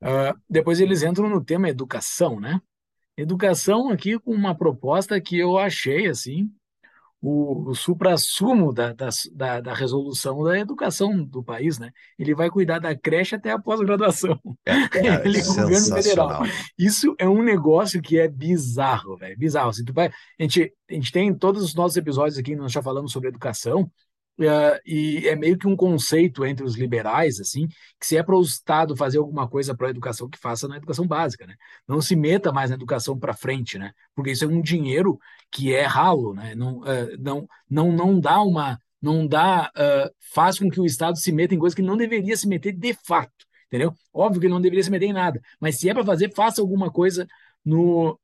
Uh, depois eles entram no tema educação, né? Educação aqui com uma proposta que eu achei assim o, o supra-sumo da, da, da, resolução da educação do país, né? Ele vai cuidar da creche até a pós-graduação. É, Ele é governo federal. Isso é um negócio que é bizarro, velho. Bizarro. Assim, vai, a, gente, a gente tem todos os nossos episódios aqui, nós já falamos sobre educação, Uh, e é meio que um conceito entre os liberais, assim, que se é para o Estado fazer alguma coisa para a educação, que faça na educação básica, né? Não se meta mais na educação para frente, né? Porque isso é um dinheiro que é ralo, né? Não, uh, não, não, não dá uma, não dá, uh, faz com que o Estado se meta em coisas que não deveria se meter de fato, entendeu? Óbvio que ele não deveria se meter em nada, mas se é para fazer, faça alguma coisa no,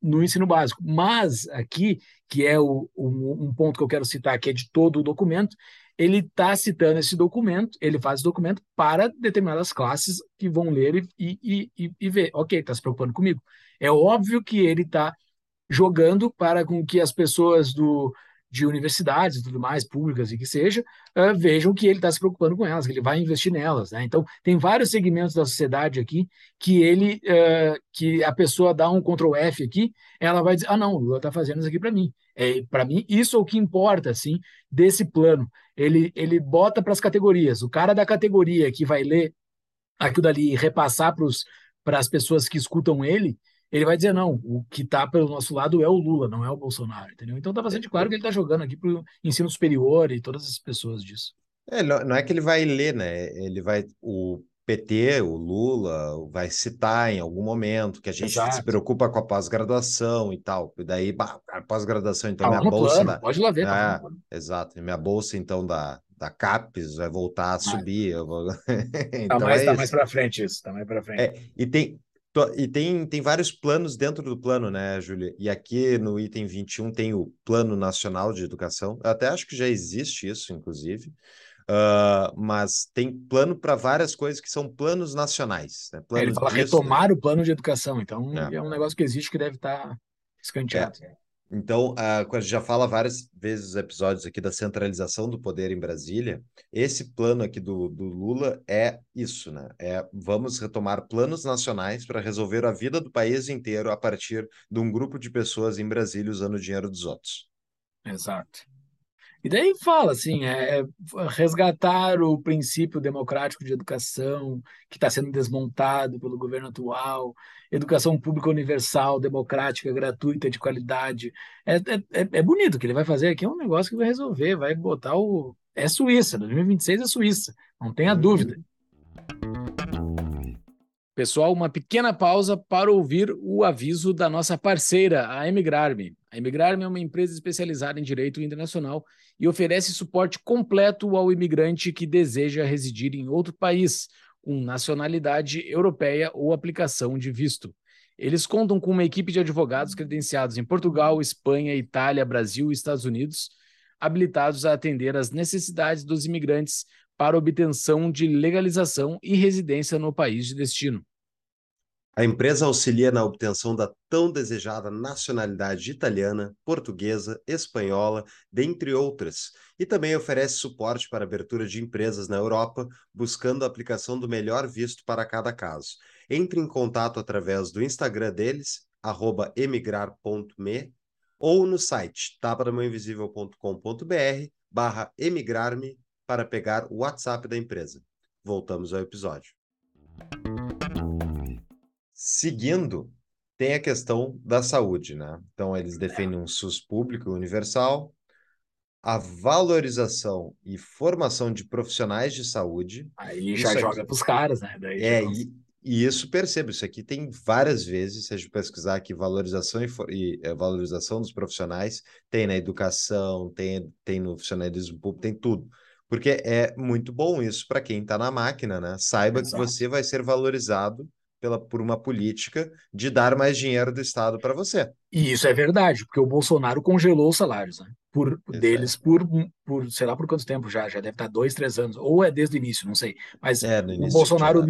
no ensino básico. Mas aqui, que é o, um ponto que eu quero citar, que é de todo o documento, ele está citando esse documento, ele faz esse documento para determinadas classes que vão ler e, e, e, e ver, ok, está se preocupando comigo. É óbvio que ele está jogando para com que as pessoas do, de universidades e tudo mais, públicas e que seja, uh, vejam que ele está se preocupando com elas, que ele vai investir nelas. Né? Então, tem vários segmentos da sociedade aqui que ele, uh, que a pessoa dá um Ctrl F aqui, ela vai dizer, ah, não, o Lula está fazendo isso aqui para mim. É, para mim, isso é o que importa, assim, desse plano. Ele, ele bota para as categorias. O cara da categoria que vai ler aquilo dali e repassar para as pessoas que escutam ele, ele vai dizer, não, o que está pelo nosso lado é o Lula, não é o Bolsonaro, entendeu? Então está bastante claro que ele está jogando aqui para o ensino superior e todas as pessoas disso. É, não é que ele vai ler, né? Ele vai. O PT, o Lula, vai citar em algum momento que a gente Exato. se preocupa com a pós-graduação e tal. E daí, a pós-graduação, então, tá minha bolsa. Plano, da... Pode lá ver, tá é, Exato. Minha bolsa, então, da, da CAPES vai voltar a subir. Eu vou... então, tá mais, é tá mais para frente isso, tá mais para frente. É, e tem, e tem, tem vários planos dentro do plano, né, Júlia? E aqui no item 21 tem o Plano Nacional de Educação. Eu até acho que já existe isso, inclusive. Uh, mas tem plano para várias coisas que são planos nacionais. Né? Planos é, ele fala disso, retomar né? o plano de educação. Então, é. é. um negócio que existe que deve estar tá escanteado. É. Então, uh, a gente já fala várias vezes os episódios aqui da centralização do poder em Brasília. Esse plano aqui do, do Lula é isso, né? É vamos retomar planos nacionais para resolver a vida do país inteiro a partir de um grupo de pessoas em Brasília usando o dinheiro dos outros. Exato. E daí fala assim, é, é resgatar o princípio democrático de educação que está sendo desmontado pelo governo atual, educação pública universal, democrática, gratuita, de qualidade. É, é, é, é bonito o que ele vai fazer aqui, é um negócio que vai resolver, vai botar o. É Suíça, 2026 é Suíça, não tenha uhum. dúvida. Pessoal, uma pequena pausa para ouvir o aviso da nossa parceira, a Emigrarme. A Emigrarme é uma empresa especializada em direito internacional e oferece suporte completo ao imigrante que deseja residir em outro país, com nacionalidade europeia ou aplicação de visto. Eles contam com uma equipe de advogados credenciados em Portugal, Espanha, Itália, Brasil e Estados Unidos, habilitados a atender às necessidades dos imigrantes para obtenção de legalização e residência no país de destino. A empresa auxilia na obtenção da tão desejada nacionalidade italiana, portuguesa, espanhola, dentre outras, e também oferece suporte para abertura de empresas na Europa, buscando a aplicação do melhor visto para cada caso. Entre em contato através do Instagram deles, emigrar.me, ou no site tapadamãoinvisível.com.br barra emigrar-me para pegar o WhatsApp da empresa. Voltamos ao episódio. Seguindo, tem a questão da saúde, né? Então, eles defendem um SUS público universal, a valorização e formação de profissionais de saúde. Aí já joga para os caras, né? Daí é, e, e, isso percebo, isso aqui tem várias vezes, se a gente pesquisar aqui, valorização e, e é, valorização dos profissionais, tem na educação, tem, tem no funcionalismo público, tem tudo. Porque é muito bom isso para quem está na máquina, né? Saiba Exato. que você vai ser valorizado pela, por uma política de dar mais dinheiro do Estado para você. E isso é verdade, porque o Bolsonaro congelou os salários né? por, deles por, por, sei lá por quanto tempo já, já deve estar dois, três anos, ou é desde o início, não sei. Mas é, o Bolsonaro.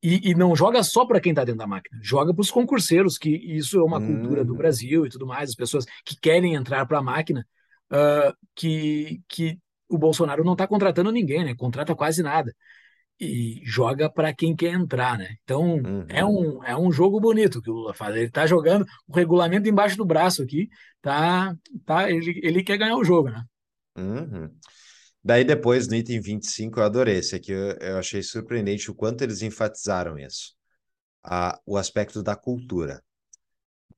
E, e, não joga só para quem está dentro da máquina, joga para os concurseiros, que isso é uma hum. cultura do uhum. Brasil e tudo mais, as pessoas que querem entrar para a máquina, uh, que, que o Bolsonaro não está contratando ninguém, né? Contrata quase nada. E joga para quem quer entrar, né? Então uhum. é, um, é um jogo bonito que o Lula faz. Ele está jogando o regulamento embaixo do braço aqui, tá, tá, ele, ele quer ganhar o jogo, né? Uhum. Daí depois, no item 25, eu adorei esse aqui, eu, eu achei surpreendente o quanto eles enfatizaram isso. Ah, o aspecto da cultura.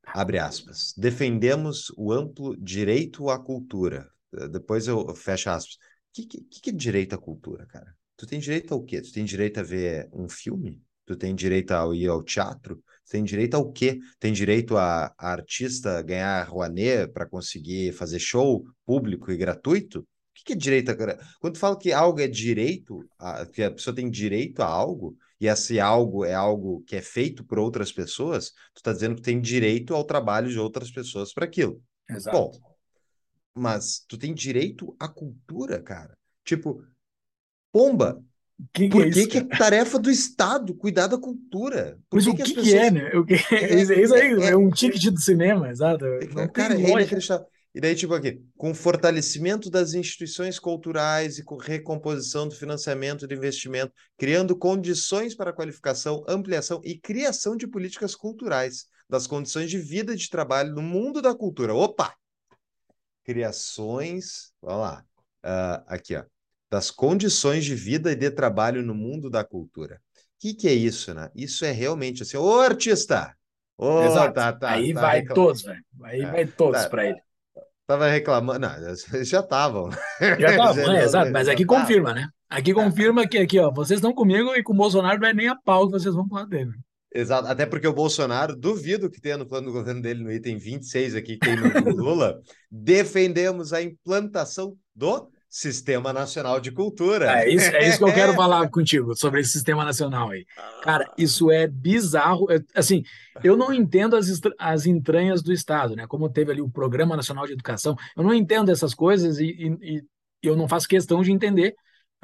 Abre aspas. Defendemos o amplo direito à cultura, depois eu fecho aspas. O que, que, que é direito à cultura, cara? Tu tem direito ao quê? Tu tem direito a ver um filme? Tu tem direito a ir ao teatro? Tu tem direito ao quê? Tem direito a, a artista ganhar Rouanet para conseguir fazer show público e gratuito? O O que é direito? Quando tu fala que algo é direito, que a pessoa tem direito a algo, e esse algo é algo que é feito por outras pessoas, tu está dizendo que tem direito ao trabalho de outras pessoas para aquilo. Exato. Bom, mas tu tem direito à cultura, cara. Tipo, pomba. Que por que, é, que é tarefa do Estado cuidar da cultura? Por mas que o que, que, pessoas... é, né? Que... É, é, isso aí é, é, um ticket do cinema, exato. Não cara, é inacreditável. E daí, tipo aqui, com fortalecimento das instituições culturais e com recomposição do financiamento do investimento, criando condições para a qualificação, ampliação e criação de políticas culturais, das condições de vida e de trabalho no mundo da cultura. Opa! Criações, vamos lá, uh, aqui, ó, das condições de vida e de trabalho no mundo da cultura. O que, que é isso, né? Isso é realmente assim, ô artista! Ô, Exato. Tá, tá, Aí tá, vai todos, velho. Aí é, vai todos tá, para ele. Tava reclamando. Não, já estavam. Já estavam, é, exato. Mas aqui confirma, né? Aqui confirma que aqui, ó, vocês estão comigo e com o Bolsonaro não é nem a pau que vocês vão falar dele. Exato, até porque o Bolsonaro, duvido que tenha no plano do governo dele, no item 26 aqui, que tem no Lula, defendemos a implantação do Sistema Nacional de Cultura. É isso, é isso que eu quero falar contigo, sobre esse Sistema Nacional aí. Cara, isso é bizarro. Assim, eu não entendo as, as entranhas do Estado, né? Como teve ali o Programa Nacional de Educação, eu não entendo essas coisas e, e, e eu não faço questão de entender,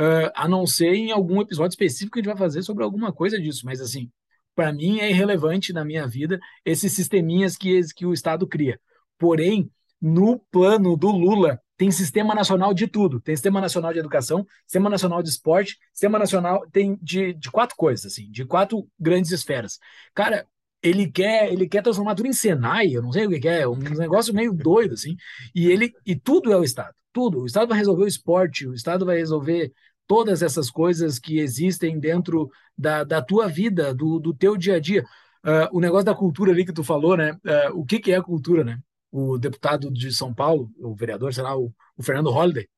uh, a não ser em algum episódio específico que a gente vai fazer sobre alguma coisa disso. Mas, assim, para mim é irrelevante na minha vida esses sisteminhas que, que o Estado cria. Porém, no plano do Lula, tem sistema nacional de tudo. Tem sistema nacional de educação, sistema nacional de esporte, sistema nacional tem de, de quatro coisas, assim, de quatro grandes esferas. Cara, ele quer ele quer transformar tudo em Senai, eu não sei o que é, um negócio meio doido, assim. E ele e tudo é o Estado, tudo. O Estado vai resolver o esporte, o Estado vai resolver todas essas coisas que existem dentro da, da tua vida, do, do teu dia a dia. Uh, o negócio da cultura ali que tu falou, né? Uh, o que, que é cultura, né? o deputado de São Paulo, o vereador, sei lá, o, o Fernando Holliday,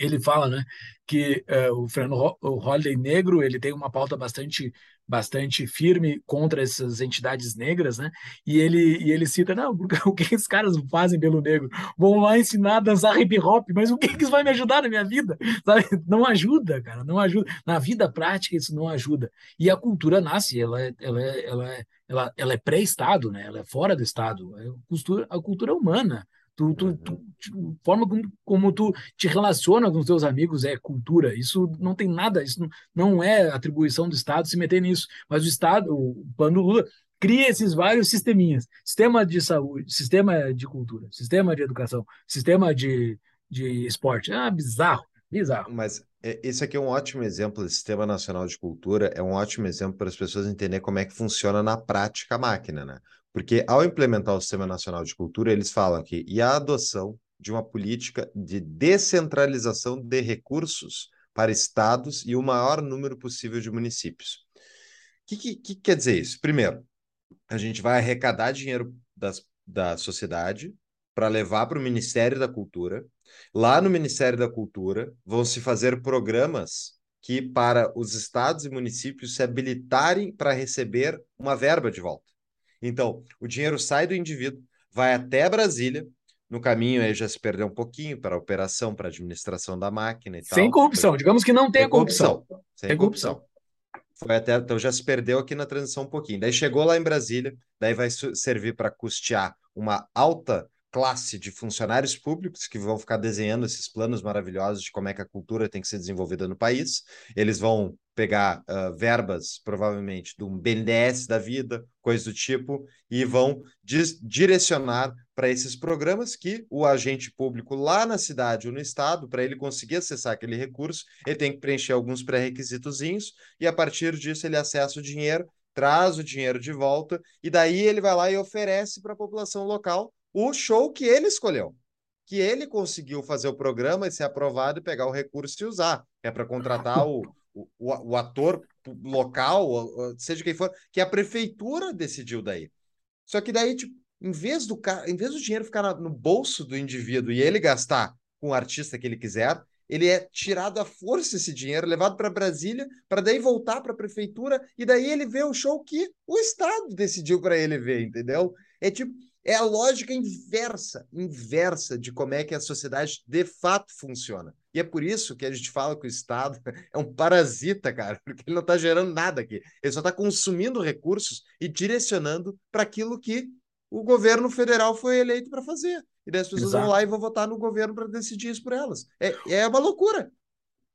ele fala, né, que uh, o Fernando Holliday negro, ele tem uma pauta bastante bastante firme contra essas entidades negras, né? E ele e ele cita, não, o que esses caras fazem pelo negro? Vão lá ensinar a dançar hip hop, mas o que isso vai me ajudar na minha vida? Sabe? Não ajuda, cara, não ajuda. Na vida prática isso não ajuda. E a cultura nasce, ela é, ela é, ela é, ela, ela é pré-estado, né? Ela é fora do estado. A cultura, a cultura é humana. Tu, tu, tu, tu, forma como, como, tu te relaciona com os teus amigos é cultura. Isso não tem nada, isso não, é atribuição do Estado se meter nisso. Mas o Estado, o plano Lula, cria esses vários sisteminhas: sistema de saúde, sistema de cultura, sistema de educação, sistema de, de esporte. Ah, bizarro, bizarro. Mas é, esse aqui é um ótimo exemplo, do Sistema Nacional de Cultura é um ótimo exemplo para as pessoas entenderem como é que funciona na prática a máquina, né? Porque ao implementar o Sistema Nacional de Cultura, eles falam que e a adoção de uma política de descentralização de recursos para estados e o maior número possível de municípios. O que, que, que quer dizer isso? Primeiro, a gente vai arrecadar dinheiro das, da sociedade para levar para o Ministério da Cultura. Lá no Ministério da Cultura vão se fazer programas que para os estados e municípios se habilitarem para receber uma verba de volta. Então, o dinheiro sai do indivíduo, vai até Brasília, no caminho aí já se perdeu um pouquinho para a operação, para a administração da máquina e Sem tal. Sem corrupção, digamos que não tenha corrupção. corrupção. Sem corrupção. Foi até, então já se perdeu aqui na transição um pouquinho. Daí chegou lá em Brasília, daí vai servir para custear uma alta classe de funcionários públicos que vão ficar desenhando esses planos maravilhosos de como é que a cultura tem que ser desenvolvida no país. Eles vão pegar uh, verbas, provavelmente, um BNDES da vida, coisa do tipo, e vão direcionar para esses programas que o agente público lá na cidade ou no estado, para ele conseguir acessar aquele recurso, ele tem que preencher alguns pré-requisitozinhos, e a partir disso ele acessa o dinheiro, traz o dinheiro de volta, e daí ele vai lá e oferece para a população local o show que ele escolheu. Que ele conseguiu fazer o programa e ser aprovado e pegar o recurso e usar. É para contratar o, o, o, ator local, seja quem for, que a prefeitura decidiu daí. Só que daí, tipo, em vez do cara, em vez do dinheiro ficar no bolso do indivíduo e ele gastar com o artista que ele quiser, ele é tirado à força esse dinheiro, levado para Brasília, para daí voltar para a prefeitura e daí ele vê o show que o Estado decidiu para ele ver, entendeu? É tipo, É a lógica inversa, inversa de como é que a sociedade de fato funciona. E é por isso que a gente fala que o Estado é um parasita, cara, porque ele não está gerando nada aqui. Ele só está consumindo recursos e direcionando para aquilo que o governo federal foi eleito para fazer. E daí as pessoas Exato. vão lá e vão votar no governo para decidir isso por elas. É, é uma loucura.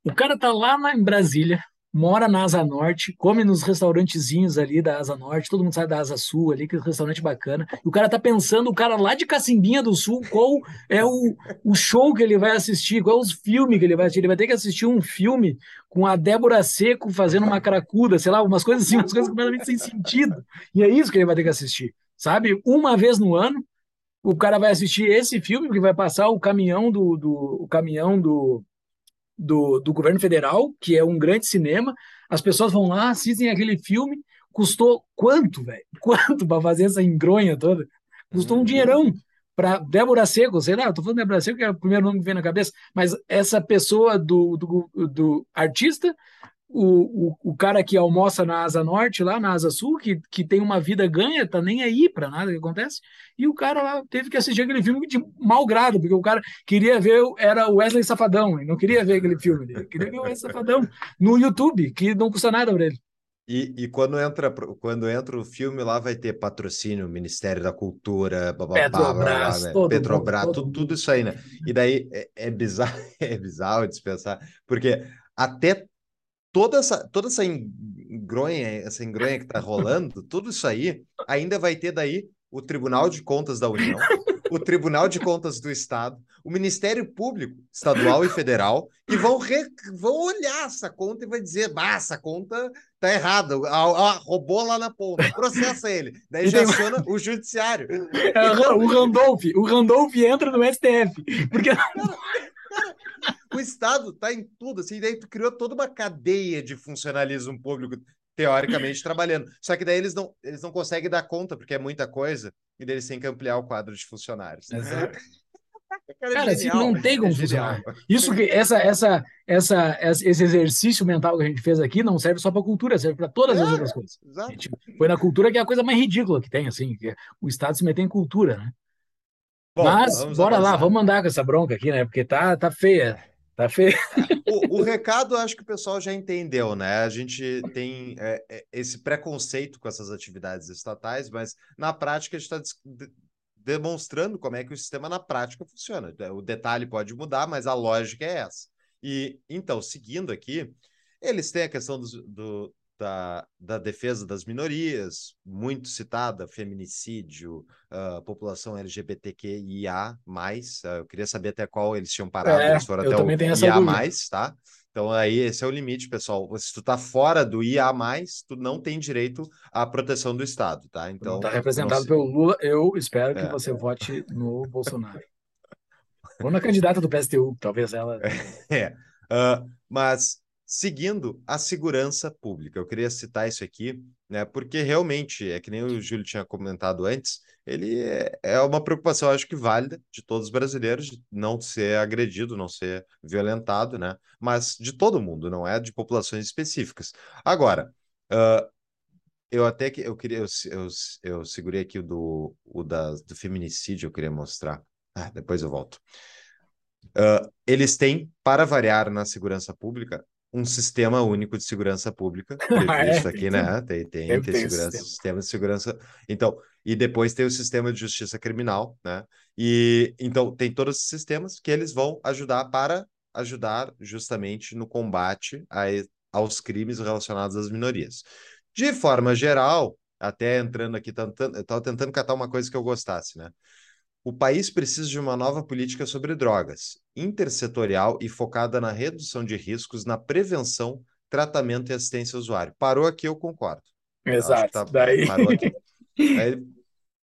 O cara tá lá em Brasília, mora na Asa Norte, come nos restaurantezinhos ali da Asa Norte, todo mundo sai da Asa Sul ali, que é um restaurante bacana. E o cara tá pensando, o cara lá de Cacimbinha do Sul, qual é o, o show que ele vai assistir, qual é os filmes que ele vai assistir. Ele vai ter que assistir um filme com a Débora Seco fazendo uma cracuda, sei lá, umas coisas assim, umas coisas completamente sem sentido. E é isso que ele vai ter que assistir, sabe? Uma vez no ano, o cara vai assistir esse filme, que vai passar o caminhão do, do o caminhão do do, do governo federal, que é um grande cinema. As pessoas vão lá, assistem aquele filme. Custou quanto, velho? Quanto para fazer essa engronha toda? Custou um uhum. dinheirão para Débora Seco, sei lá, eu tô falando Débora Seco, que é o primeiro nome que vem na cabeça, mas essa pessoa do, do, do artista o, o, o cara que almoça na Asa Norte, lá na Asa Sul, que, que tem uma vida ganha, tá nem aí para nada que acontece, e o cara lá teve que assistir aquele filme de mau grado, porque o cara queria ver, era o Wesley Safadão, e não queria ver aquele filme, ele queria ver o Wesley Safadão no YouTube, que não custa nada para ele. E, e quando, entra, quando entra o filme, lá vai ter patrocínio, Ministério da Cultura, bababá, Petrobras, blá, blá, blá, Petrobras, tudo, tudo isso aí, né? E daí é, é bizarro, é bizarro de pensar, porque até toda essa, toda essa engronha, essa engronha que está rolando, tudo isso aí, ainda vai ter daí o Tribunal de Contas da União, o Tribunal de Contas do Estado, o Ministério Público Estadual e Federal, que vão, re... vão olhar essa conta e vai dizer, bah, essa conta tá errada, a, a, roubou lá na ponta, processa ele. Daí já aciona o judiciário. É, o Randolph, o Randolph entra no STF, porque... O Estado está em tudo, assim, daí tu criou toda uma cadeia de funcionalismo público, teoricamente, trabalhando. Só que daí eles não, eles não conseguem dar conta, porque é muita coisa, e daí eles têm que ampliar o quadro de funcionários. Exato. Cara, Cara assim, não tem como é funcionar. Isso que essa, essa, essa, esse exercício mental que a gente fez aqui não serve só para cultura, serve para todas é, as outras coisas. Exato. foi na cultura que é a coisa mais ridícula que tem, assim, que o Estado se meter em cultura, né? Bom, Mas bora avançar. lá, vamos andar com essa bronca aqui, né? Porque tá, tá feia. Tá feio. O, o, recado, acho que o pessoal já entendeu, né? A gente tem é, é, esse preconceito com essas atividades estatais, mas na prática a gente está demonstrando como é que o sistema na prática funciona. O detalhe pode mudar, mas a lógica é essa. E então, seguindo aqui, eles têm a questão do, do da, da defesa das minorias, muito citada, feminicídio, uh, população LGBTQIA+, uh, eu queria saber até qual eles tinham parado, é, eles foram até o IA+, tá? Então aí esse é o limite, pessoal. Se tu tá fora do IA+, tu não tem direito à proteção do Estado, tá? Então... Tá representado se... pelo Lula, eu espero que é. você vote no Bolsonaro. Ou na candidata do PSTU, talvez ela... É, uh, mas seguindo a segurança pública. Eu queria citar isso aqui, né? Porque realmente, é que nem o Júlio tinha comentado antes, ele é, é uma preocupação, acho que válida, de todos os brasileiros, de não ser agredido, não ser violentado, né? Mas de todo mundo, não é de populações específicas. Agora, uh, eu até que eu queria, eu, eu, eu segurei aqui o do, o da, do feminicídio, eu queria mostrar. Ah, depois eu volto. Uh, eles têm, para variar na segurança pública, um sistema único de segurança pública previsto é, aqui, né? Tem, tem, tem, tem segurança, sistema. sistema de segurança. Então, e depois tem o sistema de justiça criminal, né? E então tem todos esses sistemas que eles vão ajudar para ajudar justamente no combate a, aos crimes relacionados às minorias. De forma geral, até entrando aqui, eu estava tentando catar uma coisa que eu gostasse, né? O país precisa de uma nova política sobre drogas, intersetorial e focada na redução de riscos, na prevenção, tratamento e assistência ao usuário. Parou aqui, eu concordo. Exato. Tá, Daí... Parou aqui. Aí,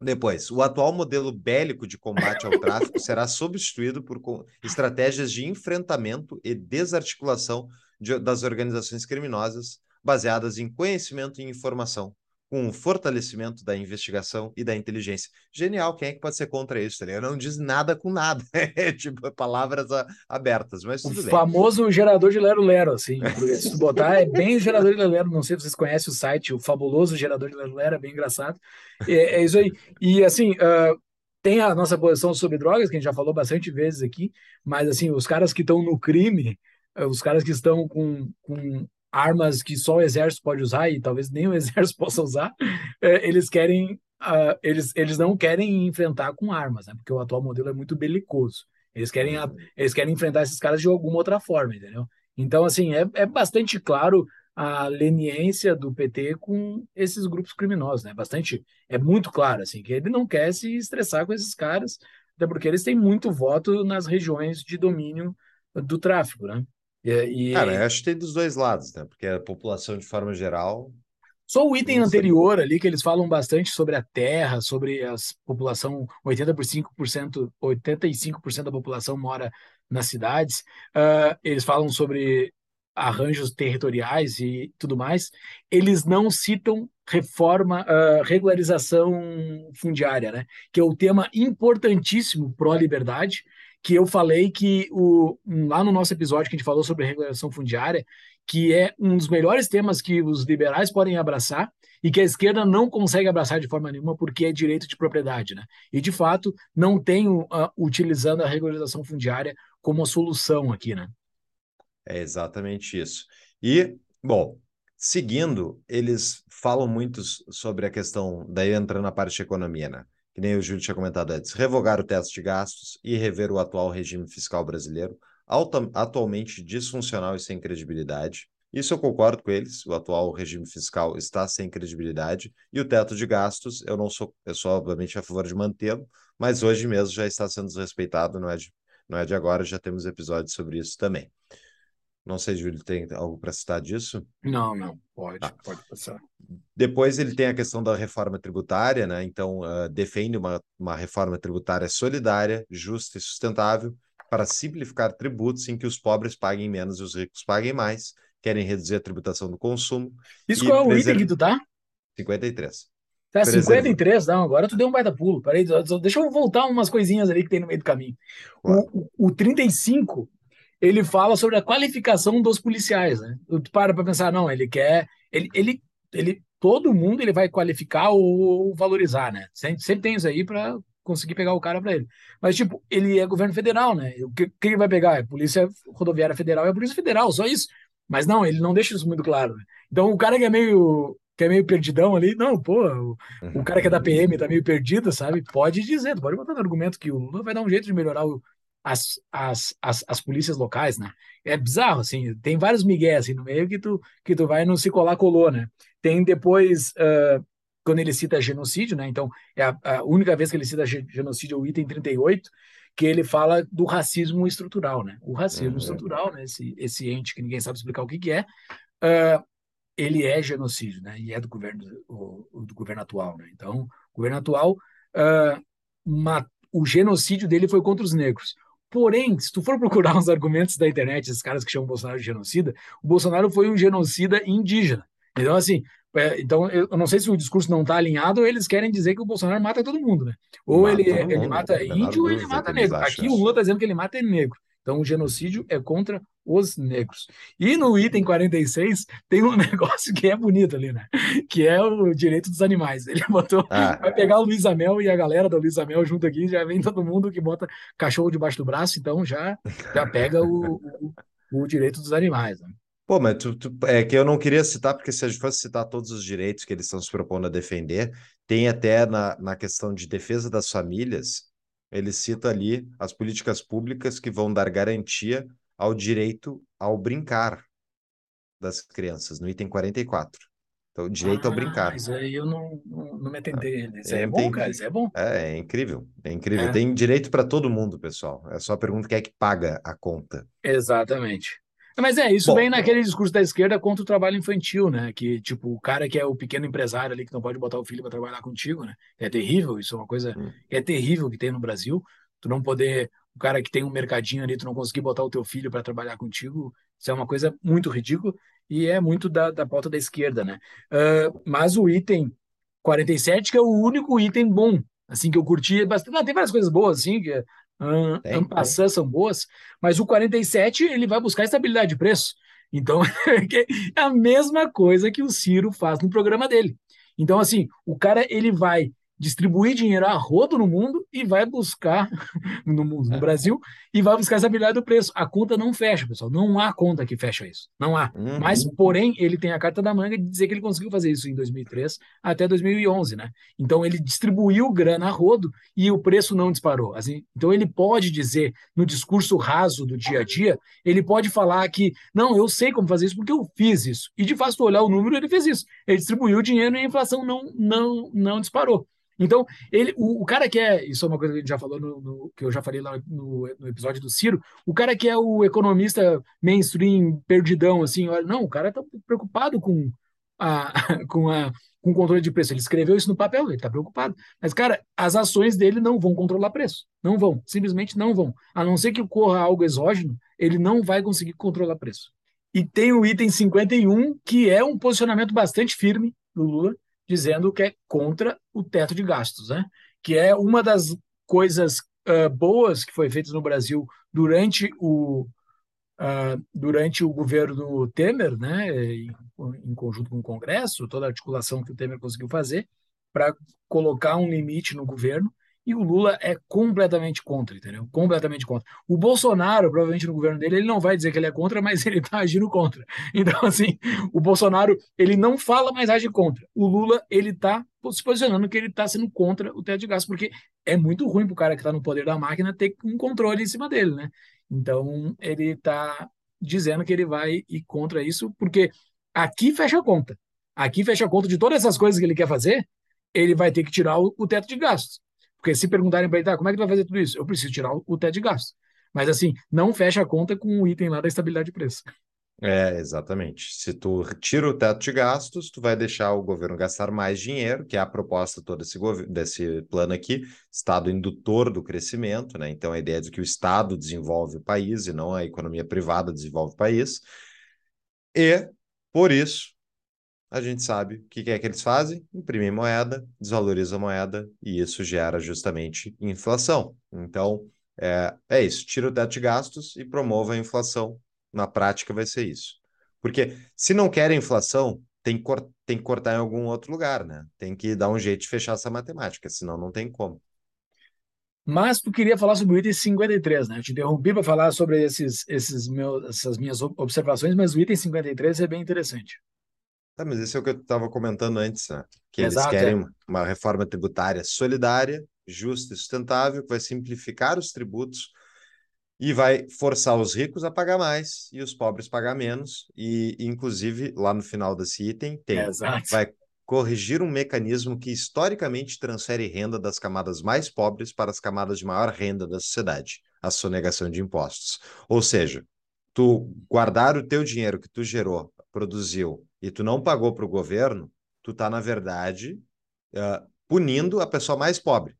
depois, o atual modelo bélico de combate ao tráfico será substituído por estratégias de enfrentamento e desarticulação de, das organizações criminosas baseadas em conhecimento e informação, com o fortalecimento da investigação e da inteligência. Genial, quem é que pode ser contra isso? Tá Não diz nada com nada, é tipo palavras a, abertas, mas tudo o bem. famoso gerador de lero-lero, assim, se tu botar, é bem gerador de lero-lero, não sei se vocês conhecem o site, o fabuloso gerador de lero-lero, é bem engraçado, é, é, isso aí, e assim, uh, tem a nossa posição sobre drogas, que a gente já falou bastante vezes aqui, mas assim, os caras que estão no crime, uh, os caras que estão com, com armas que só o exército pode usar e talvez nem o exército possa usar, é, eles querem, uh, eles, eles não querem enfrentar com armas, né? Porque o atual modelo é muito belicoso. Eles querem, eles querem enfrentar esses caras de alguma outra forma, entendeu? Então, assim, é, é bastante claro a leniência do PT com esses grupos criminosos, né? Bastante, é muito claro, assim, que ele não quer se estressar com esses caras, até porque eles têm muito voto nas regiões de domínio do tráfico, né? E, e... Cara, eu acho que tem dos dois lados, né? Porque a população, de forma geral. Só o item anterior ali, que eles falam bastante sobre a terra, sobre a população, 85%, 85% da população mora nas cidades. Uh, eles falam sobre arranjos territoriais e tudo mais. Eles não citam reforma, uh, regularização fundiária, né? Que é o tema importantíssimo pró-liberdade, que eu falei que o, lá no nosso episódio que a gente falou sobre regulação fundiária, que é um dos melhores temas que os liberais podem abraçar e que a esquerda não consegue abraçar de forma nenhuma porque é direito de propriedade, né? E de fato não tem uh, utilizando a regularização fundiária como a solução aqui, né? É exatamente isso. E, bom, seguindo, eles falam muito sobre a questão, daí entrando na parte de economia, né? Que nem o Júlio tinha comentado antes, revogar o teto de gastos e rever o atual regime fiscal brasileiro, atualmente disfuncional e sem credibilidade. Isso eu concordo com eles, o atual regime fiscal está sem credibilidade e o teto de gastos, eu não sou, eu sou obviamente a favor de mantê-lo, mas hoje mesmo já está sendo desrespeitado, não é de, não é de agora, já temos episódios sobre isso também. Não sei, Júlio, tem algo para citar disso? Não, não, pode, ah. pode passar. Depois ele tem a questão da reforma tributária, né? Então, uh, defende uma, uma reforma tributária solidária, justa e sustentável para simplificar tributos em que os pobres paguem menos e os ricos paguem mais. Querem reduzir a tributação do consumo. Isso qual é o item que tu tá? 53. Tá, 53, não, agora tu deu um baita pulo. Peraí, deixa eu voltar umas coisinhas ali que tem no meio do caminho. O, o, o 35 ele fala sobre a qualificação dos policiais, né? Tu para para pensar, não, ele quer, ele, ele, ele, todo mundo ele vai qualificar ou valorizar, né? Sempre, sempre tem isso aí para conseguir pegar o cara para ele. Mas tipo, ele é governo federal, né? O que, que ele vai pegar? É Polícia Rodoviária Federal é Polícia Federal, só isso. Mas não, ele não deixa isso muito claro. Né? Então o cara que é meio que é meio perdidão ali, não, pô, o, o cara que é da PM tá meio perdido, sabe? Pode dizer, pode botar no argumento que o Lula vai dar um jeito de melhorar o, as, as, as, as polícias locais, né? É bizarro, assim, tem vários migués assim, no meio que tu, que tu vai não se colar, colou, né? Tem depois, uh, quando ele cita genocídio, né? Então, é a, a, única vez que ele cita genocídio é o item 38, que ele fala do racismo estrutural, né? O racismo uhum. estrutural, né? Esse, esse ente que ninguém sabe explicar o que, que é, uh, ele é genocídio, né? E é do governo, o, do governo atual, né? Então, o governo atual, uh, o genocídio dele foi contra os negros. Porém, se tu for procurar os argumentos da internet, esses caras que chamam o Bolsonaro de genocida, o Bolsonaro foi um genocida indígena. Então, assim, é, então eu não sei se o discurso não está alinhado ou eles querem dizer que o Bolsonaro mata todo mundo, né? Ou mata ele, ele mata índio ou ele mata negro. Aqui o Lula está dizendo que ele mata negro. Então, o genocídio é contra os negros. E no item 46 tem um negócio que é bonito ali, né? Que é o direito dos animais. Ele botou, ah. vai pegar o Luiz Amel e a galera do Luiz Amel junto aqui, já vem todo mundo que bota cachorro debaixo do braço, então já, já pega o, o, o direito dos animais. Né? Pô, mas tu, tu, é que eu não queria citar, porque se a gente fosse citar todos os direitos que eles estão se propondo a defender, tem até na, na questão de defesa das famílias, ele cita ali as políticas públicas que vão dar garantia ao direito ao brincar das crianças, no item 44. Então, direito ah, ao brincar. Isso aí eu não, não, não me atentei. Isso é, é bom, cara, isso é bom. É, é incrível, é incrível. É. Tem direito para todo mundo, pessoal. É só a pergunta quem é que paga a conta. Exatamente. Mas é, isso Bom, vem naquele discurso da esquerda contra o trabalho infantil, né? Que, tipo, o cara que é o pequeno empresário ali, que não pode botar o filho para trabalhar contigo, né? É terrível, isso é uma coisa hum. é terrível que tem no Brasil. Tu não poder, o cara que tem um mercadinho ali, tu não conseguir botar o teu filho para trabalhar contigo, isso é uma coisa muito ridícula e é muito da, da pauta da esquerda, né? Uh, mas o item 47, que é o único item bom, assim, que eu curti bastante. Não, tem várias coisas boas, assim, que uh, ampassã são boas, mas o 47, ele vai buscar estabilidade de preço. Então, é a mesma coisa que o Ciro faz no programa dele. Então, assim, o cara, ele vai distribuir dinheiro a rodo no mundo e vai buscar no mundo, no é. Brasil, e vai buscar essa habilidade do preço. A conta não fecha, pessoal. Não há conta que fecha isso. Não há. Uhum. Mas, porém, ele tem a carta da manga de dizer que ele conseguiu fazer isso em 2003 até 2011, né? Então, ele distribuiu grana a rodo e o preço não disparou. Assim, então, ele pode dizer, no discurso raso do dia a dia, ele pode falar que, não, eu sei como fazer isso porque eu fiz isso. E, de fato, olhar o número, ele fez isso. Ele distribuiu o dinheiro e a inflação não, não, não disparou. Então, ele, o, o, cara que é, isso é uma coisa que a gente já falou, no, no que eu já falei lá no, no, episódio do Ciro, o cara que é o economista mainstream, perdidão, assim, olha, não, o cara tá preocupado com a, com a com o controle de preço. Ele escreveu isso no papel, ele está preocupado. Mas, cara, as ações dele não vão controlar preço. Não vão, simplesmente não vão. A não ser que ocorra algo exógeno, ele não vai conseguir controlar preço. E tem o item 51, que é um posicionamento bastante firme do Lula, dizendo que é contra o teto de gastos, né? que é uma das coisas uh, boas que foi feita no Brasil durante o, uh, durante o governo do Temer, né? em, em conjunto com o Congresso, toda a articulação que o Temer conseguiu fazer para colocar um limite no governo e o Lula é completamente contra, entendeu? Completamente contra. O Bolsonaro, provavelmente no governo dele, ele não vai dizer que ele é contra, mas ele está agindo contra. Então, assim, o Bolsonaro, ele não fala, mas age contra. O Lula, ele está se posicionando que ele está sendo contra o teto de gastos, porque é muito ruim para o cara que está no poder da máquina ter um controle em cima dele, né? Então, ele está dizendo que ele vai ir contra isso, porque aqui fecha a conta. Aqui fecha a conta de todas essas coisas que ele quer fazer, ele vai ter que tirar o, o teto de gastos. Porque se perguntarem para ele, tá, como é que tu vai fazer tudo isso? Eu preciso tirar o, teto de gastos. Mas assim, não fecha a conta com o item lá da estabilidade de preço. É, exatamente. Se tu tira o teto de gastos, tu vai deixar o governo gastar mais dinheiro, que é a proposta toda desse, desse plano aqui, Estado indutor do crescimento, né? Então a ideia é de que o Estado desenvolve o país e não a economia privada desenvolve o país. E, por isso, a gente sabe o que é que eles fazem: imprimir moeda, desvaloriza a moeda, e isso gera justamente inflação. Então, é, é isso: tira o teto de gastos e promova a inflação. Na prática, vai ser isso. Porque se não quer inflação, tem que, tem que cortar em algum outro lugar, né? Tem que dar um jeito de fechar essa matemática, senão não tem como. Mas tu queria falar sobre o item 53, né? Eu te interrompi para falar sobre esses, esses meus, essas minhas observações, mas o item 53 é bem interessante. Tá, mas isso é o que eu estava comentando antes, né? Que Exato, eles querem é. uma reforma tributária solidária, justa e sustentável, que vai simplificar os tributos e vai forçar os ricos a pagar mais e os pobres pagar menos. E, inclusive, lá no final desse item, tem, Exato. vai corrigir um mecanismo que historicamente transfere renda das camadas mais pobres para as camadas de maior renda da sociedade, a sonegação de impostos. Ou seja, tu guardar o teu dinheiro que tu gerou, produziu e tu não pagou para o governo, tu está, na verdade, uh, punindo a pessoa mais pobre.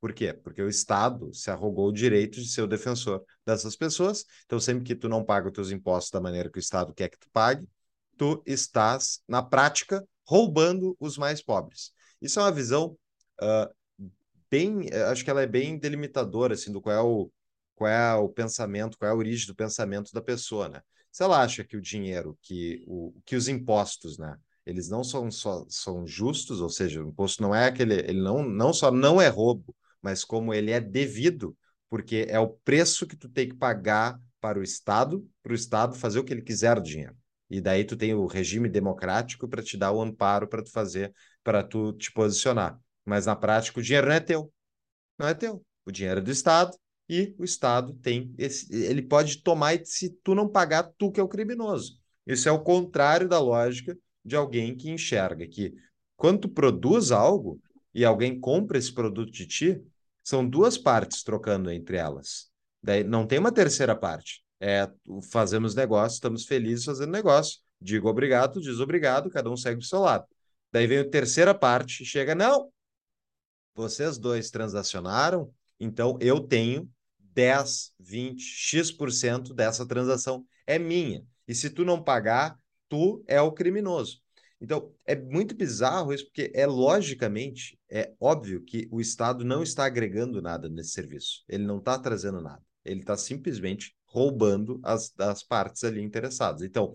Por quê? Porque o Estado se arrogou o direito de ser o defensor dessas pessoas. Então, sempre que tu não paga os teus impostos da maneira que o Estado quer que tu pague, tu estás, na prática, roubando os mais pobres. Isso é uma visão uh, bem, acho que ela é bem delimitadora, assim, do qual é o, qual é o pensamento, qual é a origem do pensamento da pessoa, né? Se ela acha que o dinheiro, que, o, que os impostos, né? Eles não são só são justos, ou seja, o imposto não é aquele, ele não, não só não é roubo, mas como ele é devido, porque é o preço que tu tem que pagar para o Estado, para o Estado fazer o que ele quiser do dinheiro. E daí tu tem o regime democrático para te dar o amparo para tu fazer, para tu te posicionar. Mas na prática o dinheiro não é teu. Não é teu. O dinheiro é do Estado, e o Estado tem esse, ele pode tomar e se tu não pagar, tu que é o criminoso. Isso é o contrário da lógica de alguém que enxerga que quando tu produz algo e alguém compra esse produto de ti, são duas partes trocando entre elas. Daí não tem uma terceira parte. É, fazemos negócio, estamos felizes fazendo negócio. Digo obrigado, diz obrigado, cada um segue do seu lado. Daí vem a terceira parte, chega, não, vocês dois transacionaram, então eu tenho 10, 20, X% dessa transação é minha. E se tu não pagar, tu é o criminoso. Então, é muito bizarro isso, porque é logicamente, é óbvio que o Estado não está agregando nada nesse serviço. Ele não está trazendo nada. Ele está simplesmente roubando as, as partes ali interessadas. Então,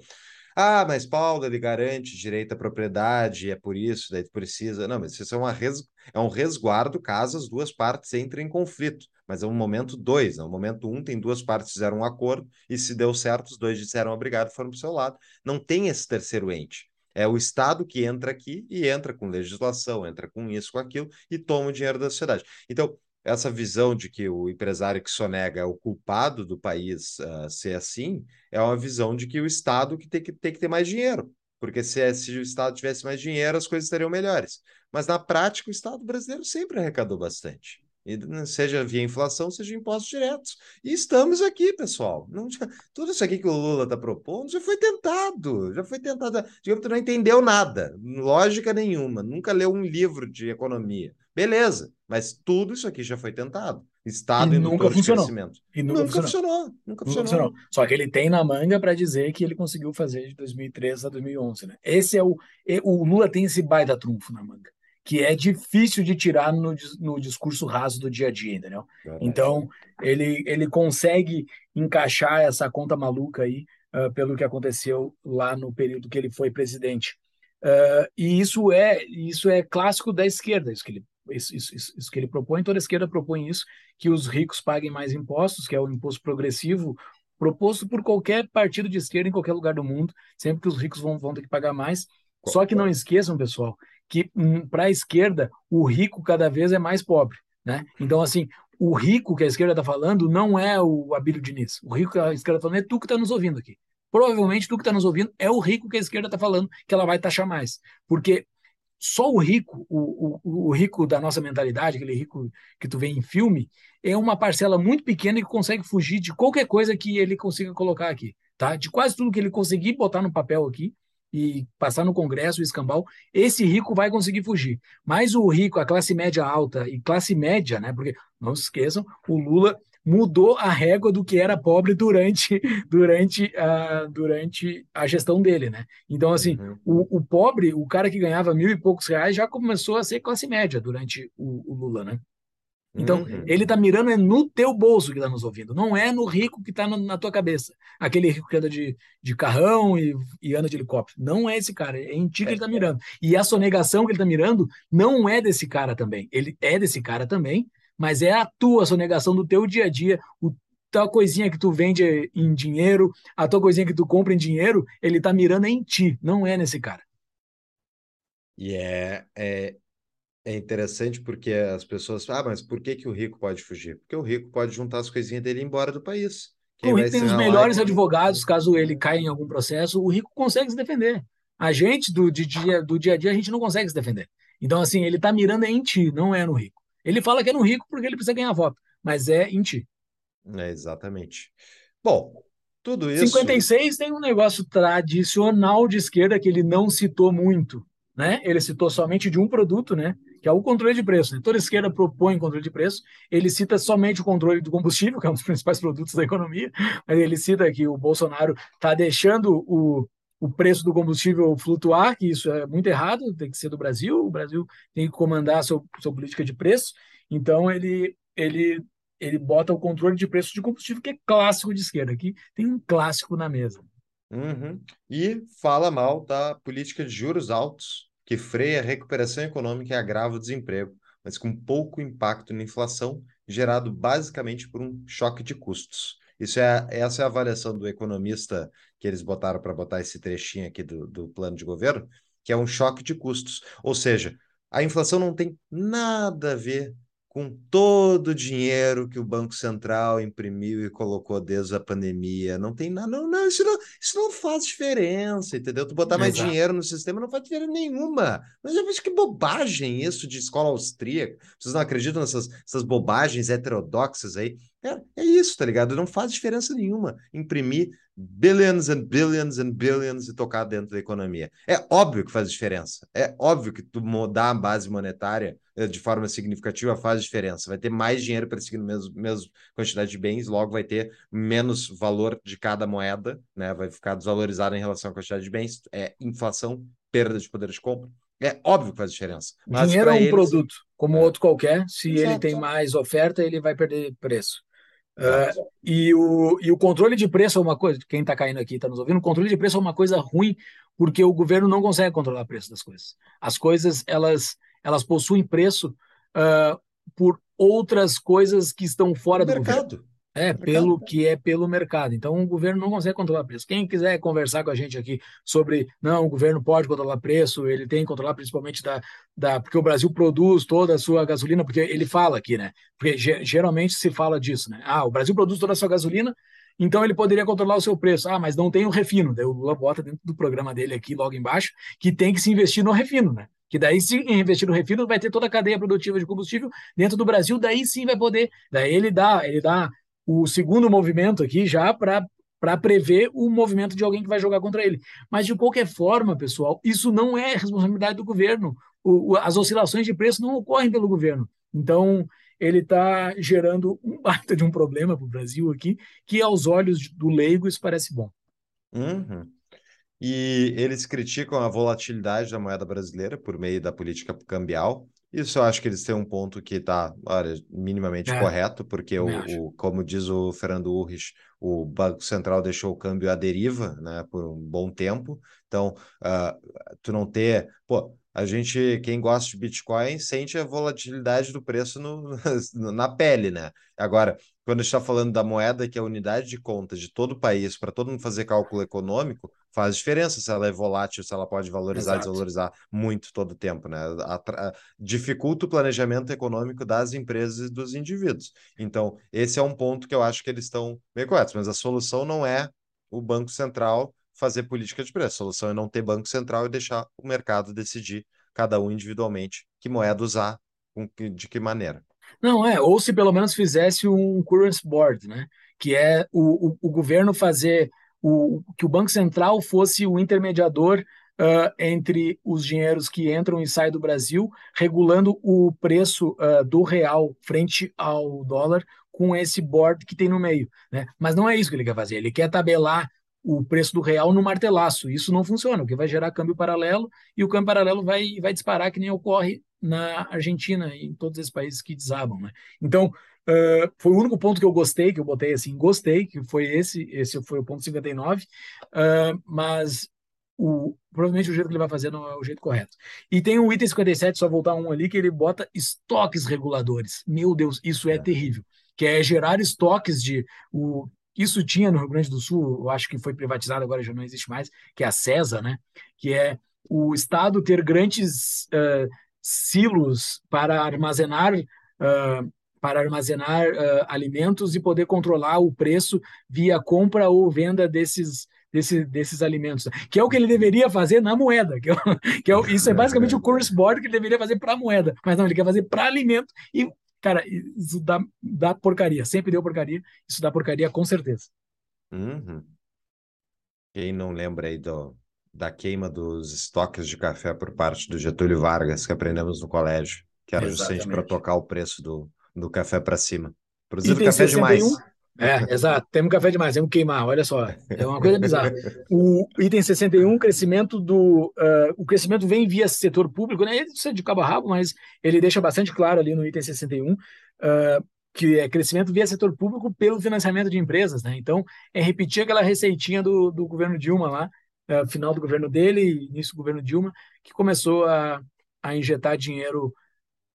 ah, mas Paulo, ele garante direito à propriedade, é por isso, daí precisa. Não, mas isso é, uma res... é um resguardo caso as duas partes entrem em conflito. Mas é um momento dois, no né? momento um, tem duas partes que fizeram um acordo, e se deu certo, os dois disseram obrigado, foram para o seu lado. Não tem esse terceiro ente. É o Estado que entra aqui e entra com legislação, entra com isso, com aquilo, e toma o dinheiro da sociedade. Então, essa visão de que o empresário que sonega é o culpado do país uh, ser assim, é uma visão de que o Estado que tem que, tem que ter mais dinheiro. Porque se, se o Estado tivesse mais dinheiro, as coisas estariam melhores. Mas na prática, o Estado brasileiro sempre arrecadou bastante. Né, seja via inflação, seja impostos diretos. E estamos aqui, pessoal. Não, tudo isso aqui que o Lula está propondo já foi tentado, já foi tentado. Digamos que não entendeu nada, lógica nenhuma, nunca leu um livro de economia. Beleza, mas tudo isso aqui já foi tentado. Estado e nunca funcionou. E nunca, nunca funcionou. funcionou. Nunca, funcionou. funcionou. Só que ele tem na manga para dizer que ele conseguiu fazer de 2013 a 2011, né? Esse é o o Lula tem esse baita trunfo na manga que é difícil de tirar no, no discurso raso do dia a dia, entendeu? Então, ele, ele consegue encaixar essa conta maluca aí uh, pelo que aconteceu lá no período que ele foi presidente. Uh, e isso é isso é clássico da esquerda, isso que ele isso, isso, isso, que ele propõe, toda a esquerda propõe isso, que os ricos paguem mais impostos, que é o imposto progressivo proposto por qualquer partido de esquerda em qualquer lugar do mundo, sempre que os ricos vão, vão ter que pagar mais. Só que não esqueçam, pessoal, que hum, para a esquerda o rico cada vez é mais pobre, né? Então assim, o rico que a esquerda está falando não é o Abílio Diniz. O rico que a esquerda está falando é tu que está nos ouvindo aqui. Provavelmente tu que está nos ouvindo é o rico que a esquerda está falando que ela vai taxar mais, porque só o rico, o, o, o, rico da nossa mentalidade, aquele rico que tu vê em filme, é uma parcela muito pequena que consegue fugir de qualquer coisa que ele consiga colocar aqui, tá? De quase tudo que ele conseguir botar no papel aqui, e passar no Congresso, o escambau, esse rico vai conseguir fugir. Mas o rico, a classe média alta e classe média, né? Porque não se esqueçam, o Lula mudou a régua do que era pobre durante, durante, a, durante a gestão dele, né? Então, assim, uhum. o, o, pobre, o cara que ganhava mil e poucos reais, já começou a ser classe média durante o, o Lula, né? Então, uhum. ele está mirando é no teu bolso que está nos ouvindo, não é no rico que está na tua cabeça. Aquele rico que anda de, de carrão e, e anda de helicóptero. Não é esse cara, é em ti que ele está mirando. E a sonegação que ele está mirando não é desse cara também. Ele é desse cara também, mas é a tua sonegação do teu dia a dia, o tua coisinha que tu vende em dinheiro, a tua coisinha que tu compra em dinheiro, ele está mirando em ti, não é nesse cara. E é, é, é interessante porque as pessoas ah, mas por que, que o rico pode fugir? Porque o rico pode juntar as coisinhas dele e ir embora do país. Quem o rico tem os melhores advogados, caso ele caia em algum processo, o rico consegue se defender. A gente, do dia, do dia a dia, a gente não consegue se defender. Então, assim, ele está mirando em ti, não é no rico. Ele fala que é no rico porque ele precisa ganhar voto, mas é em ti. É, exatamente. Bom, tudo isso. 56 tem um negócio tradicional de esquerda que ele não citou muito, né? Ele citou somente de um produto, né? Que é o controle de preço. Né? Toda esquerda propõe controle de preço. Ele cita somente o controle do combustível, que é um dos principais produtos da economia. Mas ele cita que o Bolsonaro está deixando o, o preço do combustível flutuar, que isso é muito errado, tem que ser do Brasil. O Brasil tem que comandar a sua, sua política de preço. Então ele ele ele bota o controle de preço de combustível, que é clássico de esquerda. Aqui tem um clássico na mesa. Uhum. E fala mal da política de juros altos, que freia a recuperação econômica e agrava o desemprego, mas com pouco impacto na inflação, gerado basicamente por um choque de custos. Isso é, essa é a avaliação do economista que eles botaram para botar esse trechinho aqui do, do plano de governo, que é um choque de custos. Ou seja, a inflação não tem nada a ver com todo o dinheiro que o Banco Central imprimiu e colocou desde a pandemia. Não tem nada, não, não, isso, não, isso não faz diferença, entendeu? Tu botar mais Exato. dinheiro no sistema não faz diferença nenhuma. Mas eu vejo que bobagem isso de escola austríaca. Vocês não acreditam nessas essas bobagens heterodoxas aí? É, é isso, tá ligado? Não faz diferença nenhuma imprimir billions and billions and billions e tocar dentro da economia. É óbvio que faz diferença. É óbvio que tu mudar a base monetária eh, de forma significativa faz diferença. Vai ter mais dinheiro no mesmo, mesmo quantidade de bens, logo vai ter menos valor de cada moeda, né? Vai ficar desvalorizado em relação à quantidade de bens. É inflação perda de poder de compra. É óbvio que faz diferença. Mas Dinheiro é um eles... produto, como é. outro qualquer. Se Exato. ele tem mais oferta, ele vai perder preço. Uh, e, o, e o controle de preço é uma coisa, quem está caindo aqui está nos ouvindo, o controle de preço é uma coisa ruim, porque o governo não consegue controlar o preço das coisas. As coisas, elas, elas possuem preço uh, por outras coisas que estão fora o do mercado. Governo. É, pelo que é pelo mercado. Então, o governo não consegue controlar preço. Quem quiser conversar com a gente aqui sobre, não, o governo pode controlar preço, ele tem que controlar principalmente da, da porque o Brasil produz toda a sua gasolina, porque ele fala aqui, né? Porque geralmente se fala disso, né? Ah, o Brasil produz toda a sua gasolina, então ele poderia controlar o seu preço. Ah, mas não tem o refino. Daí o Lula bota dentro do programa dele aqui, logo embaixo, que tem que se investir no refino, né? Que daí, se investir no refino, vai ter toda a cadeia produtiva de combustível dentro do Brasil, daí sim vai poder. Daí ele dá, ele dá o segundo movimento aqui já para para prever o movimento de alguém que vai jogar contra ele. Mas, de qualquer forma, pessoal, isso não é responsabilidade do governo. O, o, as oscilações de preço não ocorrem pelo governo. Então, ele está gerando um baita de um problema para o Brasil aqui, que aos olhos do leigo isso parece bom. Uhum. E eles criticam a volatilidade da moeda brasileira por meio da política cambial. Isso eu acho que eles têm um ponto que está, minimamente é, correto, porque o, o, como diz o Fernando Urrich, o Banco Central deixou o câmbio à deriva, né, por um bom tempo. Então, uh, tu não ter, pô, a gente, quem gosta de Bitcoin, sente a volatilidade do preço no, na pele, né? Agora, quando está falando da moeda, que é a unidade de conta de todo o país, para todo mundo fazer cálculo econômico, faz diferença se ela é volátil, se ela pode valorizar e desvalorizar muito todo o tempo, né? dificulta o planejamento econômico das empresas e dos indivíduos. Então, esse é um ponto que eu acho que eles estão bem corretos, mas a solução não é o Banco Central fazer política de preço. A solução é não ter Banco Central e deixar o mercado decidir, cada um individualmente, que moeda usar, de que maneira. Não, é, ou se pelo menos fizesse um currency board, né? Que é o, o, o governo fazer o, que o Banco Central fosse o intermediador uh, entre os dinheiros que entram e saem do Brasil, regulando o preço uh, do real frente ao dólar com esse board que tem no meio. Né? Mas não é isso que ele quer fazer, ele quer tabelar o preço do real no martelaço. Isso não funciona, porque vai gerar câmbio paralelo e o câmbio paralelo vai, vai disparar, que nem ocorre na Argentina e em todos esses países que desabam. Né? Então, uh, foi o único ponto que eu gostei, que eu botei assim, gostei, que foi esse, esse foi o ponto 59, uh, mas o, provavelmente o jeito que ele vai fazer não é o jeito correto. E tem o item 57, só voltar um ali, que ele bota estoques reguladores. Meu Deus, isso é, é. terrível. Que é gerar estoques de. O, isso tinha no Rio Grande do Sul, eu acho que foi privatizado, agora já não existe mais, que é a CESA, né? Que é o Estado ter grandes uh, silos para armazenar uh, para armazenar uh, alimentos e poder controlar o preço via compra ou venda desses, desse, desses alimentos, que é o que ele deveria fazer na moeda, que é, que é isso é basicamente o curse board que ele deveria fazer para a moeda, mas não, ele quer fazer para alimento e Cara, isso dá, dá porcaria. Sempre deu porcaria. Isso dá porcaria, com certeza. Uhum. Quem não lembra aí do, da queima dos estoques de café por parte do Getúlio Vargas, que aprendemos no colégio, que era justamente para tocar o preço do, do café para cima. Inclusive, café 61, demais. É, exato. Temos café demais, temos que queimar, olha só. É uma coisa bizarra. O item 61, crescimento do. Uh, o crescimento vem via setor público, né? Isso é de cabo a rabo, mas ele deixa bastante claro ali no item 61. Uh, ah, que é crescimento via setor público pelo financiamento de empresas, né? Então, é repetir aquela receitinha do, do governo Dilma lá, uh, final do governo dele, início do governo Dilma, que começou a, a injetar dinheiro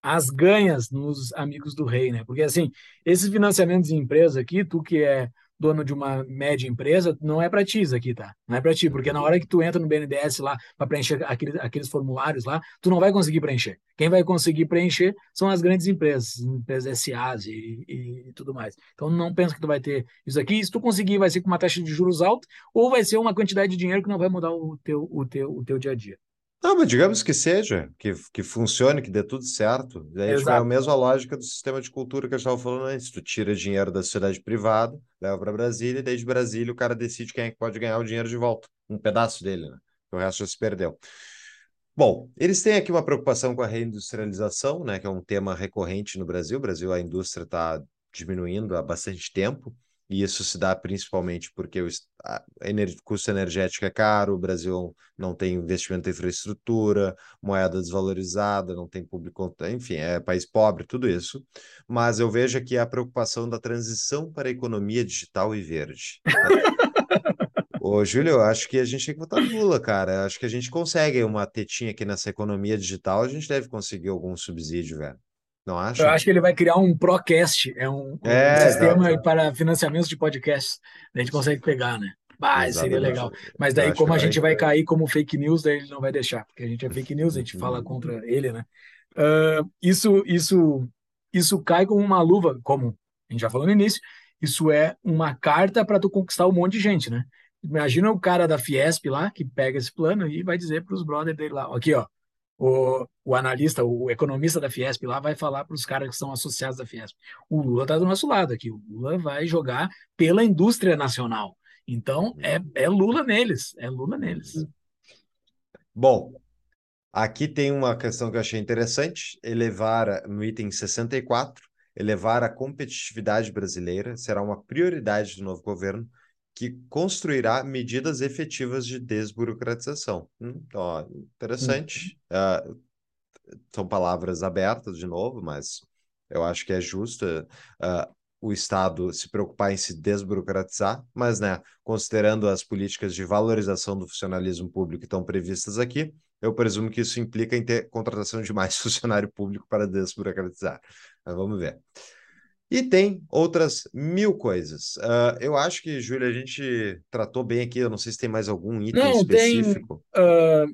as ganhas nos amigos do rei, né? Porque assim, esses financiamentos de empresa aqui, tu que é dono de uma média empresa, não é para ti isso aqui, tá? Não é para ti, porque na hora que tu entra no BNDES lá para preencher aquele, aqueles formulários lá, tu não vai conseguir preencher. Quem vai conseguir preencher são as grandes empresas, empresas SAs e, e, tudo mais. Então não pensa que tu vai ter isso aqui. Se tu conseguir, vai ser com uma taxa de juros alta ou vai ser uma quantidade de dinheiro que não vai mudar o teu, o teu, o teu dia a dia. Não, mas digamos que seja, que, que funcione, que dê tudo certo. Daí é a mesma lógica do sistema de cultura que eu estava falando antes. Tu tira dinheiro da sociedade privada, leva para Brasília, e desde Brasília o cara decide quem é que pode ganhar o dinheiro de volta. Um pedaço dele, né? O resto já se perdeu. Bom, eles têm aqui uma preocupação com a reindustrialização, né? Que é um tema recorrente no Brasil. O Brasil, a indústria está diminuindo há bastante tempo. E isso se dá principalmente porque o custo energético é caro, o Brasil não tem investimento em infraestrutura, moeda desvalorizada, não tem público, enfim, é país pobre, tudo isso. Mas eu vejo aqui a preocupação da transição para a economia digital e verde. Ô, Júlio, eu acho que a gente tem que votar no Lula, cara. Eu acho que a gente consegue uma tetinha aqui nessa economia digital, a gente deve conseguir algum subsídio, velho. Não acha? Eu acho que ele vai criar um Procast, é um, um É, sistema exato. para financiamento de podcasts. A gente consegue pegar, né? Bah, seria legal. Mas daí, acho como a vai. gente vai cair como fake news, daí ele não vai deixar, porque a gente é fake news, a gente fala contra ele, né? Ah, isso, isso, isso cai como uma luva, como a gente já falou no início, isso é uma carta para tu conquistar um monte de gente, né? Imagina o cara da Fiesp lá, que pega esse plano e vai dizer para os brothers dele lá, aqui, ó, o, o analista, o economista da Fiesp lá vai falar para os caras que são associados da Fiesp. O Lula está do nosso lado aqui. O Lula vai jogar pela indústria nacional. Então, é, é Lula neles. É Lula neles. Bom, aqui tem uma questão que eu achei interessante, elevar no item 64, elevar a competitividade brasileira será uma prioridade do novo governo, que construirá medidas efetivas de desburocratização. Hum, ó, interessante. Ah, são palavras abertas de novo, mas eu acho que é justo ah, o Estado se preocupar em se desburocratizar, mas, né, considerando as políticas de valorização do funcionalismo público que estão previstas aqui, eu presumo que isso implica em ter contratação de mais funcionário público para desburocratizar. Mas vamos ver. E tem outras mil coisas. Ah, eu acho que, Júlia, a gente tratou bem aqui. Eu não sei se tem mais algum item Não, tem específico. ah,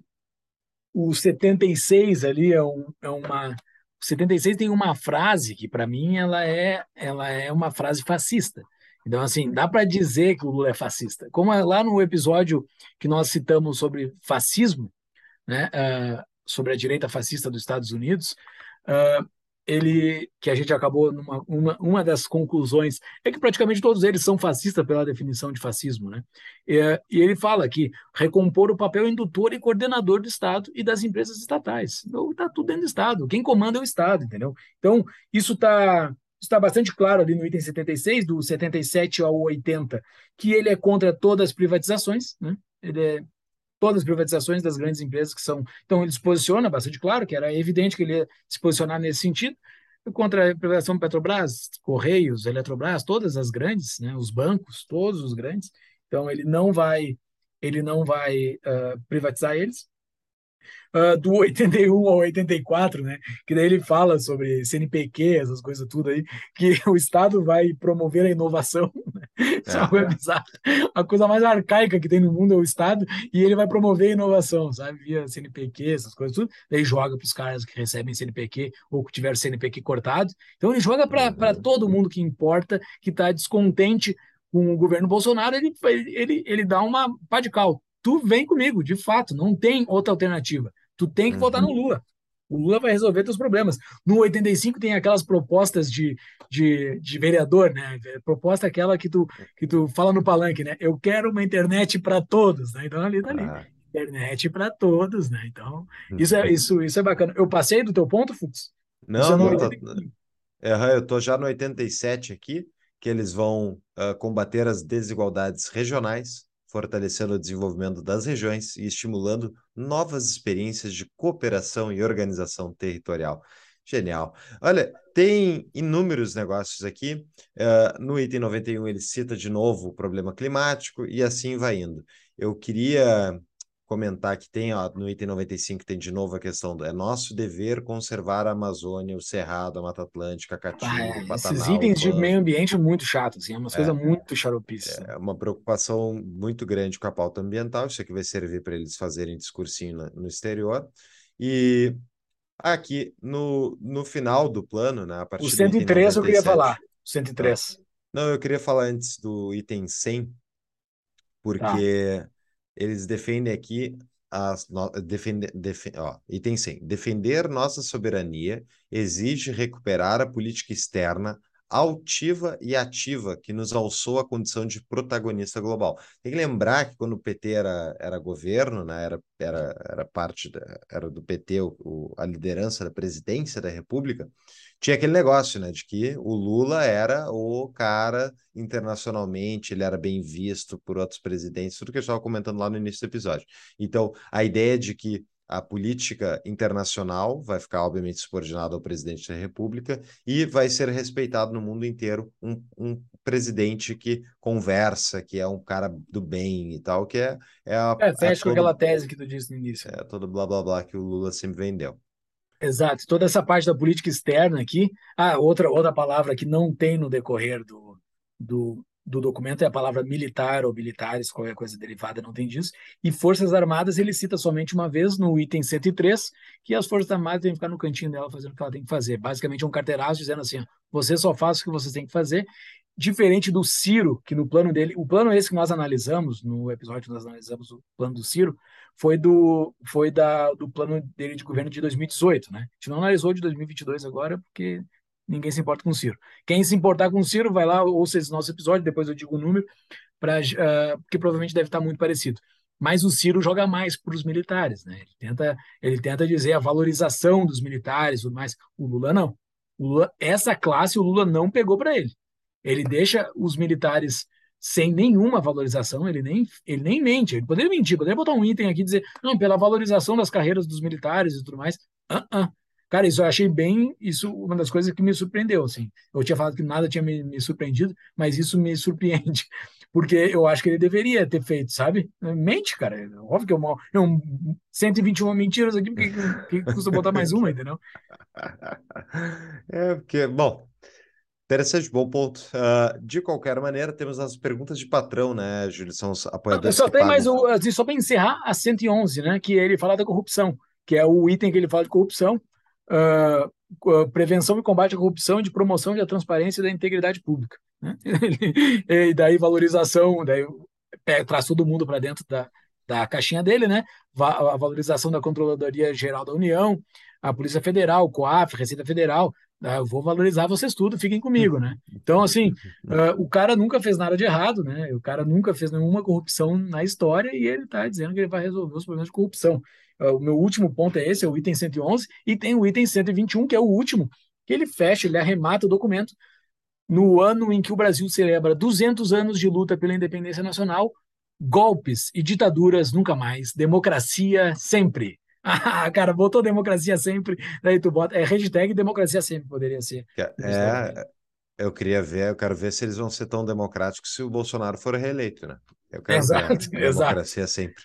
o 76 ali é, um, é uma. O 76 tem uma frase que, para mim, ela é, ela é uma frase fascista. Então, assim, dá para dizer que o Lula é fascista. Como é lá no episódio que nós citamos sobre fascismo, né, ah, sobre a direita fascista dos Estados Unidos, ah, ele que a gente acabou numa uma, uma das conclusões é que praticamente todos eles são fascistas pela definição de fascismo, né? E, e ele fala que recompor o papel indutor e coordenador do Estado e das empresas estatais. Então, está tudo dentro do Estado. Quem comanda é o Estado, entendeu? Então, isso está está bastante claro ali no item 76, do 77 ao 80, que ele é contra todas as privatizações, né? Ele é todas as privatizações das grandes empresas que são. Então, ele se posiciona bastante claro, que era evidente que ele ia se posicionar nesse sentido, contra a privatização Petrobras, Correios, Eletrobras, todas as grandes, né, os bancos, todos os grandes. Então, ele não vai, ele não vai uh, privatizar eles. Uh, do 81 ao 84, né? Que daí ele fala sobre CNPq, essas coisas tudo aí, que o Estado vai promover a inovação. Né? Isso é uma coisa bizarra. A coisa mais arcaica que tem no mundo é o Estado, e ele vai promover a inovação, sabe? Via CNPq, essas coisas tudo. Daí joga para os caras que recebem CNPq ou que tiveram CNPq cortado. Então ele joga para Uhum. todo mundo que importa, que está descontente com o governo Bolsonaro, ele, ele, ele dá uma pá de cal. Tu vem comigo, de fato, não tem outra alternativa. Tu tem que votar no Uhum. Lula. O Lula vai resolver teus problemas. No 85 tem aquelas propostas de, de, de vereador, né? Proposta aquela que tu, que tu fala no palanque, né? Eu quero uma internet para todos, né? Então ali tá ali. Ah, Internet para todos, né? Então, isso é, isso, isso é bacana. Eu passei do teu ponto, Fux? Não, é não, 85. Aham, eu tô já no 87 aqui, que eles vão ah, combater as desigualdades regionais, fortalecendo o desenvolvimento das regiões e estimulando novas experiências de cooperação e organização territorial. Genial. Olha, tem inúmeros negócios aqui. Ah, no item 91 ele cita de novo o problema climático e assim vai indo. Eu queria comentar que tem, ó, no item 95 tem de novo a questão do é nosso dever conservar a Amazônia, o Cerrado, a Mata Atlântica, a Ah, Caatinga, é, o esses Pantanal, o itens de meio ambiente muito chatos, assim, é umas É, coisas muito xaropices. né? é uma preocupação muito grande com a pauta ambiental. Isso aqui vai servir para eles fazerem discursinho na- no exterior. E aqui no, no final do plano, né, a O partir do item 103 eu queria 97. falar. O Ah, 103. não, eu queria falar antes do item 100, Tá. Eles defendem aqui as no, defende, defe, ó, item 100. Defender nossa soberania exige recuperar a política externa altiva e ativa que nos alçou a condição de protagonista global. Tem que lembrar que quando o PT era, era governo, né, era, era, era parte da, era do PT o, a liderança da presidência da República, tinha aquele negócio, né, de que o Lula era o cara internacionalmente, ele era bem visto por outros presidentes, tudo que eu estava comentando lá no início do episódio. Então, a ideia de que a política internacional vai ficar, obviamente, subordinada ao presidente da República e vai ser respeitado no mundo inteiro um, um, presidente que conversa, que é um cara do bem e tal, que é, é a. É, fecha é todo, com aquela tese que tu disse no início. É todo blá blá blá que o Lula sempre vendeu. Exato, toda essa parte da política externa aqui. Ah, outra, outra palavra que não tem no decorrer do, do, do documento é a palavra militar ou militares, qualquer coisa derivada, não tem disso. E Forças Armadas ele cita somente uma vez no item 103, que as Forças Armadas têm que ficar no cantinho dela fazendo o que ela tem que fazer. Basicamente é um carteiraço dizendo assim, você só faz o que você tem que fazer, diferente do Ciro, que no plano dele, o plano esse que nós analisamos, no episódio que nós analisamos o plano do Ciro, foi do foi da, do plano dele de governo de 2018, né? A gente não analisou de 2022 agora, porque ninguém se importa com o Ciro. Quem se importar com o Ciro, vai lá, ouça esse nosso episódio, depois eu digo o número, pra, uh, porque provavelmente deve estar muito parecido. Mas o Ciro joga mais para os militares, né? Ele tenta, ele tenta dizer a valorização dos militares, tudo mais. O Lula não. O Lula, essa classe o Lula não pegou para ele. Ele deixa os militares sem nenhuma valorização, ele nem, ele nem mente. Ele poderia mentir, poderia botar um item aqui e dizer, não, pela valorização das carreiras dos militares e tudo mais. Uh -uh. Cara, isso eu achei bem, isso uma das coisas que me surpreendeu, assim. Eu tinha falado que nada tinha me, me surpreendido, mas isso me surpreende, porque eu acho que ele deveria ter feito, sabe? Mente, cara, óbvio que eu mal, não, 121 mentiras aqui, porque que custa botar mais uma, entendeu? É, porque, bom, Interessante, bom ponto. Uh, de qualquer maneira, temos as perguntas de patrão, né, Júlio? São os apoiadores. Só tem mais o, assim, só para encerrar, a 111, né? Que ele fala da corrupção, que é o item que ele fala de corrupção uh, prevenção e combate à corrupção, de promoção da transparência e da integridade pública. Né? e daí valorização, daí traz todo mundo para dentro da, da caixinha dele, né? A valorização da Controladoria Geral da União, a Polícia Federal, o COAF, Receita Federal. Ah, eu vou valorizar vocês tudo, fiquem comigo, né? Então, assim, uh, o cara nunca fez nada de errado, né? O cara nunca fez nenhuma corrupção na história e ele está dizendo que ele vai resolver os problemas de corrupção. Uh, o meu último ponto é esse, é o item 111, e tem o item 121, que é o último, que ele fecha, ele arremata o documento no ano em que o Brasil celebra 200 anos de luta pela independência nacional, golpes e ditaduras nunca mais, democracia sempre. Ah, cara, botou democracia sempre, daí tu bota. É hashtag democracia sempre poderia ser. É, eu queria ver, eu quero ver se eles vão ser tão democráticos se o Bolsonaro for reeleito, né? Eu quero exato, ver democracia exato. sempre.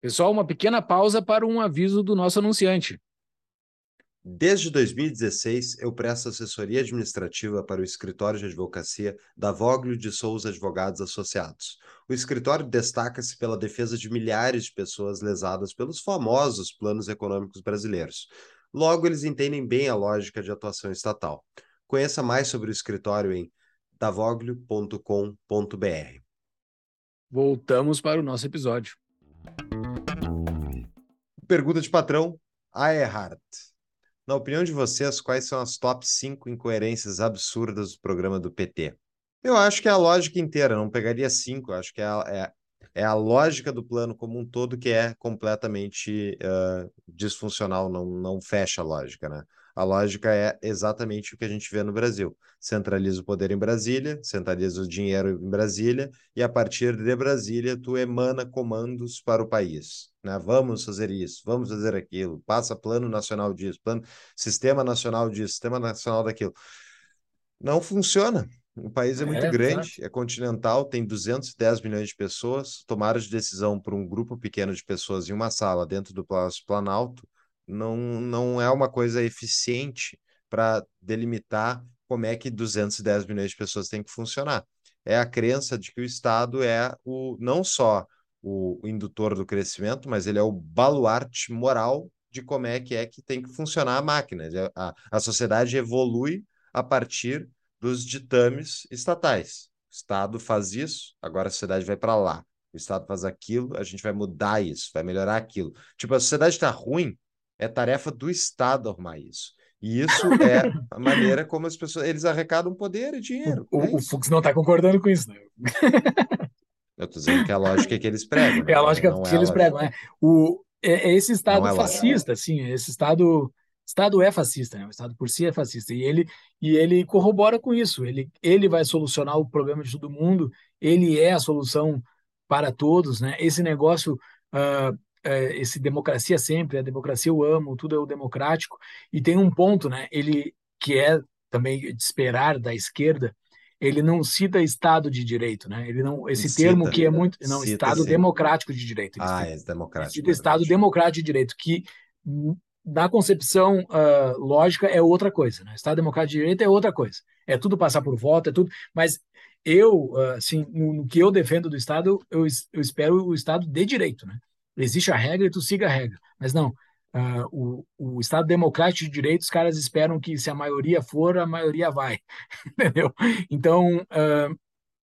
Pessoal, uma pequena pausa para um aviso do nosso anunciante. Desde 2016, eu presto assessoria administrativa para o escritório de advocacia da Voglio de Souza Advogados Associados. O escritório destaca-se pela defesa de milhares de pessoas lesadas pelos famosos planos econômicos brasileiros. Logo, eles entendem bem a lógica de atuação estatal. Conheça mais sobre o escritório em davoglio.com.br. Voltamos para o nosso episódio. Pergunta de patrão, Aerhard. Na opinião de vocês, quais são as top 5 incoerências absurdas do programa do PT? Eu acho que é a lógica inteira, não pegaria cinco, acho que é a, é, é a lógica do plano como um todo que é completamente uh, disfuncional, não, não fecha a lógica, né? A lógica é exatamente o que a gente vê no Brasil. Centraliza o poder em Brasília, centraliza o dinheiro em Brasília, e a partir de Brasília tu emana comandos para o país. Né? Vamos fazer isso, vamos fazer aquilo, passa plano nacional disso, plano, sistema nacional disso, sistema nacional daquilo. Não funciona. O país é muito é, grande, é continental, tem 210 milhões de pessoas. Tomar de decisão por um grupo pequeno de pessoas em uma sala dentro do Palácio Planalto não, não é uma coisa eficiente para delimitar como é que 210 milhões de pessoas têm que funcionar. É a crença de que o Estado é o não só o, indutor do crescimento, mas ele é o baluarte moral de como é que é que tem que funcionar a máquina. A, a sociedade evolui a partir dos ditames estatais. O Estado faz isso, agora a sociedade vai para lá. O Estado faz aquilo, a gente vai mudar isso, vai melhorar aquilo. Tipo, a sociedade está ruim, é tarefa do Estado arrumar isso. E isso é a maneira como as pessoas eles arrecadam poder e dinheiro. O, é o, Fux não está concordando com isso, né? Eu estou dizendo que é a lógica que eles pregam. É a lógica não que é eles lógica. pregam, né? O, é, é esse Estado é fascista, sim, esse Estado Estado é fascista, né? O Estado por si é fascista e ele e ele corrobora com isso. Ele ele vai solucionar o problema de todo mundo. Ele é a solução para todos, né? Esse negócio, uh, uh, esse democracia sempre, a democracia eu amo, tudo é o democrático. E tem um ponto, né? Ele que é também de esperar da esquerda, ele não cita Estado de Direito, né? Ele não esse cita, termo que é muito não cita, Estado democrático de direito. Ah, é democrático. Cita Estado democrático de direito que na concepção uh, lógica é outra coisa, né? Estado democrático de direito é outra coisa. É tudo passar por voto, é tudo. Mas eu, uh, assim, no, no, que eu defendo do Estado, eu, eu espero o Estado de direito, né? Existe a regra e tu siga a regra. Mas não, uh, o, o Estado democrático de direito, os caras esperam que se a maioria for, a maioria vai, entendeu? Então,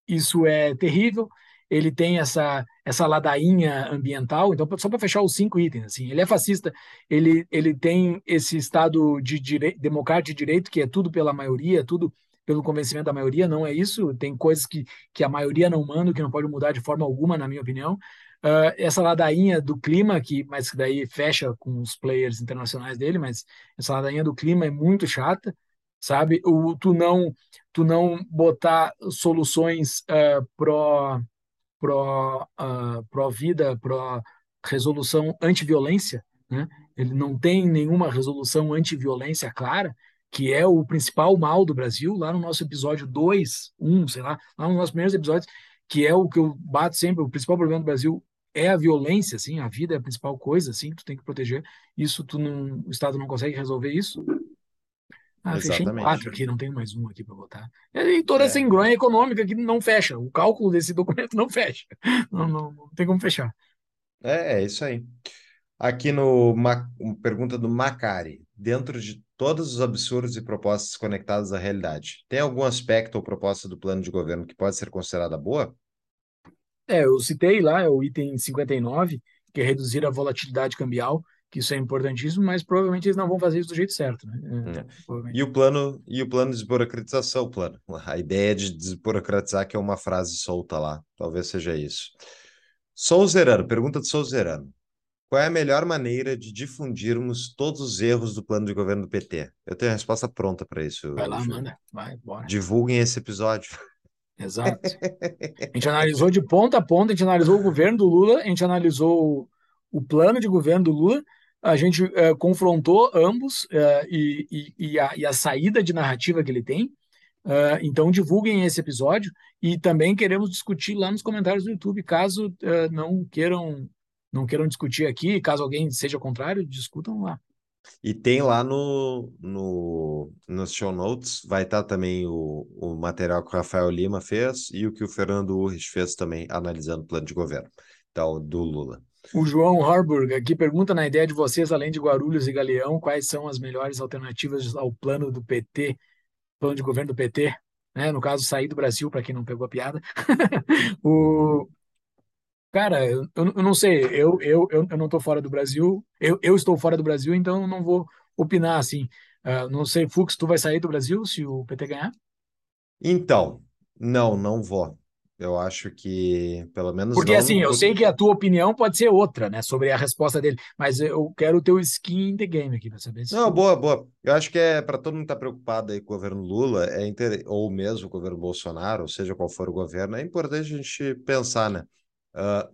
isso é terrível ele tem essa essa ladainha ambiental. Então, só para fechar os cinco itens, assim, ele é fascista, ele ele tem esse estado de direito, democrático de direito que é tudo pela maioria, tudo pelo convencimento da maioria, não é isso. Tem coisas que, que a maioria não manda, que não pode mudar de forma alguma, na minha opinião. Uh, essa ladainha do clima, que, mas que daí fecha com os players internacionais dele, mas essa ladainha do clima é muito chata, sabe? O, tu não tu não botar soluções uh, pró pró, uh, pró vida, pró resolução anti-violência, né? Ele não tem nenhuma resolução anti-violência clara, que é o principal mal do Brasil, lá no nosso episódio 2, 1, sei lá, lá nos nossos primeiros episódios, que é o que eu bato sempre, o principal problema do Brasil é a violência, assim, a vida é a principal coisa, assim, tu tem que proteger. Isso tu não, o Estado não consegue resolver isso. Ah, Exatamente. fechei em quatro aqui, não tem mais um aqui para botar. E toda é. essa engronha econômica que não fecha. O cálculo desse documento não fecha. Não, não, não tem como fechar. É, é isso aí. Aqui no uma pergunta do Macari, dentro de todos os absurdos e propostas conectadas à realidade, tem algum aspecto ou proposta do plano de governo que pode ser considerada boa? É, eu citei lá, é o item 59, que é reduzir a volatilidade cambial que isso é importantíssimo, mas provavelmente eles não vão fazer isso do jeito certo, né? É, é. e o plano e o plano de desburocratização, o plano, a ideia de desburocratizar que é uma frase solta lá, talvez seja isso. Souzerano, pergunta de Souzerano. Qual é a melhor maneira de difundirmos todos os erros do plano de governo do PT? Eu tenho a resposta pronta para isso. Vai lá, manda. Vai, bora. Divulguem esse episódio. Exato. A gente analisou de ponta a ponta, a gente analisou o governo do Lula, a gente analisou o plano de governo do Lula a gente uh, confrontou ambos uh, e, e, e, a, e, a, saída de narrativa que ele tem. Uh, então divulguem esse episódio e também queremos discutir lá nos comentários do YouTube, caso não queiram não queiram discutir aqui, caso alguém seja contrário, discutam lá. E tem lá no, no nos show notes, vai estar também o, o material que o Rafael Lima fez e o que o Fernando Urrich fez também, analisando o plano de governo então, do Lula. O João Harburg aqui pergunta na ideia de vocês, além de Guarulhos e Galeão, quais são as melhores alternativas ao plano do PT, plano de governo do PT, né? No caso, sair do Brasil, para quem não pegou a piada. o... Cara, eu, eu não sei, eu, eu, eu, eu não estou fora do Brasil, eu, eu estou fora do Brasil, então não vou opinar assim. Uh, não sei, Fux, tu vai sair do Brasil se o PT ganhar? Então, não, não vou. Eu acho que, pelo menos. Porque, não... assim, eu sei que a tua opinião pode ser outra, né, sobre a resposta dele, mas eu quero o teu skin in the game aqui, para saber se. Não, boa, boa. Eu acho que é para todo mundo estar tá preocupado aí com o governo Lula, é inter... ou mesmo o governo Bolsonaro, ou seja qual for o governo, é importante a gente pensar, né? Uh,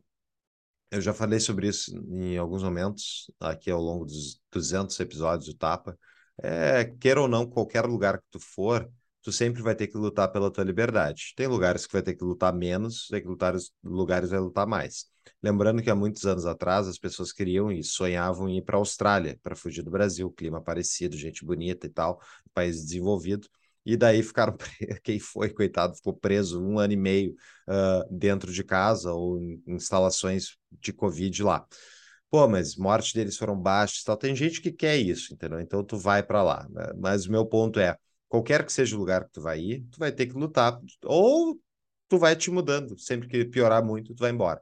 eu já falei sobre isso em alguns momentos, aqui ao longo dos 200 episódios do Tapa. É, queira ou não, qualquer lugar que tu for tu sempre vai ter que lutar pela tua liberdade. Tem lugares que vai ter que lutar menos, tem que lutar lugares vai lutar mais. Lembrando que há muitos anos atrás as pessoas queriam e sonhavam em ir para a Austrália para fugir do Brasil, clima parecido, gente bonita e tal, país desenvolvido. E daí ficaram, quem foi, coitado, ficou preso um ano e meio uh, dentro de casa ou em instalações de Covid lá. Pô, mas mortes deles foram baixas tal. Tem gente que quer isso, entendeu? Então tu vai para lá. Mas o meu ponto é, qualquer que seja o lugar que tu vai ir, tu vai ter que lutar. Ou tu vai te mudando. Sempre que piorar muito, tu vai embora.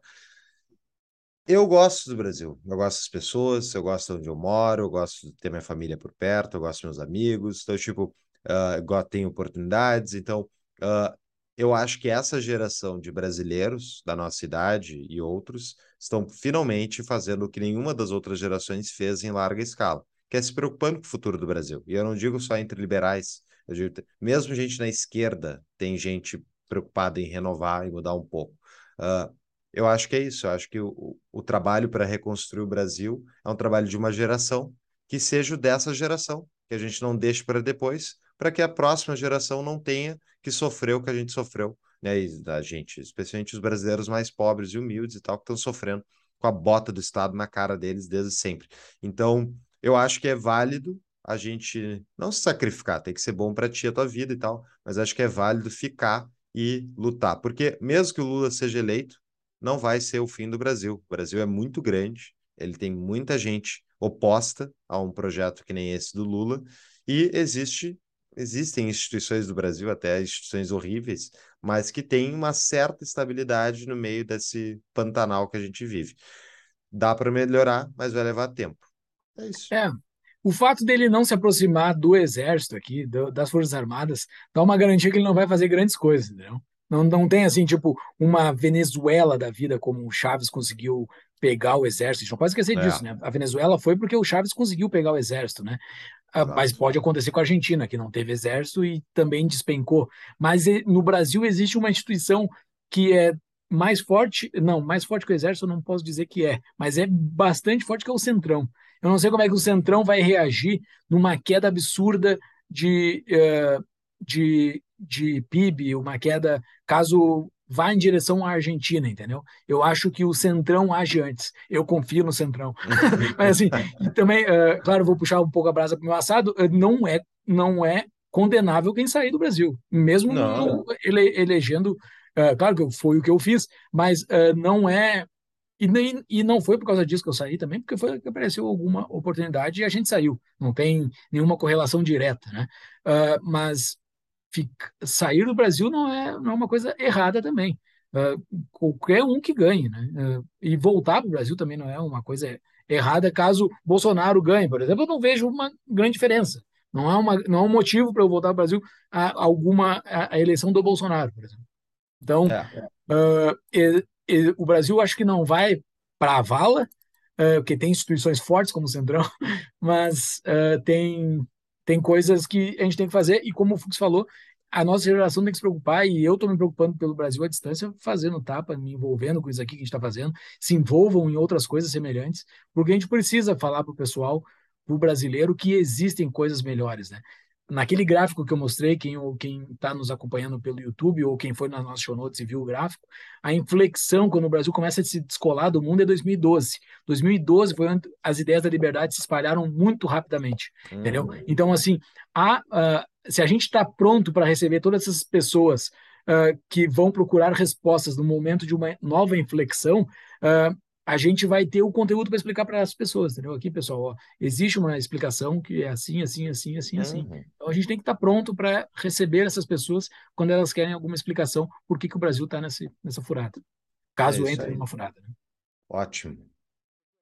Eu gosto do Brasil, eu gosto das pessoas, eu gosto de onde eu moro, eu gosto de ter minha família por perto, eu gosto dos meus amigos, então, tipo, uh, tenho oportunidades, então, uh, eu acho que essa geração de brasileiros da nossa idade e outros estão finalmente fazendo o que nenhuma das outras gerações fez em larga escala, que é se preocupando com o futuro do Brasil. E eu não digo só entre liberais, digo, mesmo gente na esquerda tem gente preocupada em renovar e mudar um pouco. Uh, eu acho que é isso. Eu acho que o, o trabalho para reconstruir o Brasil é um trabalho de uma geração que seja o dessa geração, que a gente não deixe para depois, para que a próxima geração não tenha que sofrer o que a gente sofreu, né? Da gente, especialmente os brasileiros mais pobres e humildes e tal, que estão sofrendo com a bota do Estado na cara deles desde sempre. Então, eu acho que é válido a gente não se sacrificar, tem que ser bom para ti a tua vida e tal, mas acho que é válido ficar e lutar, porque mesmo que o Lula seja eleito, não vai ser o fim do Brasil. O Brasil é muito grande, ele tem muita gente oposta a um projeto que nem esse do Lula, e existe existem instituições do Brasil, até instituições horríveis, mas que têm uma certa estabilidade no meio desse pantanal que a gente vive. Dá para melhorar, mas vai levar tempo. É isso. É. O fato dele não se aproximar do exército aqui, do, das Forças Armadas, dá uma garantia que ele não vai fazer grandes coisas, entendeu? Não, não tem assim, tipo, uma Venezuela da vida como o Chaves conseguiu pegar o exército. Não pode esquecer é. disso, né? A Venezuela foi porque o Chaves conseguiu pegar o exército, né? Ah, mas pode acontecer com a Argentina, que não teve exército e também despencou. Mas no Brasil existe uma instituição que é mais forte, não, mais forte que o exército eu não posso dizer que é, mas é bastante forte que é o Centrão. Eu não sei como é que o Centrão vai reagir numa queda absurda de, uh, de de PIB, uma queda, caso vá em direção à Argentina, entendeu? Eu acho que o Centrão age antes. Eu confio no Centrão. Mas assim, e também, uh, claro, vou puxar um pouco a brasa para o meu assado, uh, não é, não é condenável quem sair do Brasil. Mesmo ele, elegendo, uh, claro que foi o que eu fiz, mas não é e, nem, e não foi por causa disso que eu saí também, porque foi que apareceu alguma oportunidade e a gente saiu. Não tem nenhuma correlação direta, né? Uh, mas fica, sair do Brasil não é, não é uma coisa errada também. Uh, qualquer um que ganhe, né? Uh, e voltar para o Brasil também não é uma coisa errada caso Bolsonaro ganhe, por exemplo, eu não vejo uma grande diferença. Não há, uma, não há um motivo para eu voltar para o Brasil a alguma a, a, eleição do Bolsonaro, por exemplo. Então, é. uh, e, e, o Brasil acho que não vai para a vala, porque tem instituições fortes como o Centrão, mas tem tem coisas que a gente tem que fazer, e como o Fux falou, a nossa geração tem que se preocupar, e eu estou me preocupando pelo Brasil à distância, fazendo tapa, me envolvendo com isso aqui que a gente está fazendo, se envolvam em outras coisas semelhantes, porque a gente precisa falar para o pessoal, para o brasileiro, que existem coisas melhores, né? Naquele gráfico que eu mostrei, quem está nos acompanhando pelo YouTube ou quem foi nas nossas show notes e viu o gráfico, a inflexão quando o Brasil começa a se descolar do mundo é 2012. 2012 foi onde as ideias da liberdade se espalharam muito rapidamente, uhum. entendeu? Então, assim, a, uh, se a gente está pronto para receber todas essas pessoas uh, que vão procurar respostas no momento de uma nova inflexão, uh, a gente vai ter o conteúdo para explicar para as pessoas, entendeu? Aqui, pessoal, ó, existe uma explicação que é assim, assim, assim, assim, assim. uhum. assim. Então a gente tem que estar tá pronto para receber essas pessoas quando elas querem alguma explicação por que, que o Brasil está nessa furada, caso é entre numa furada. Né? Ótimo.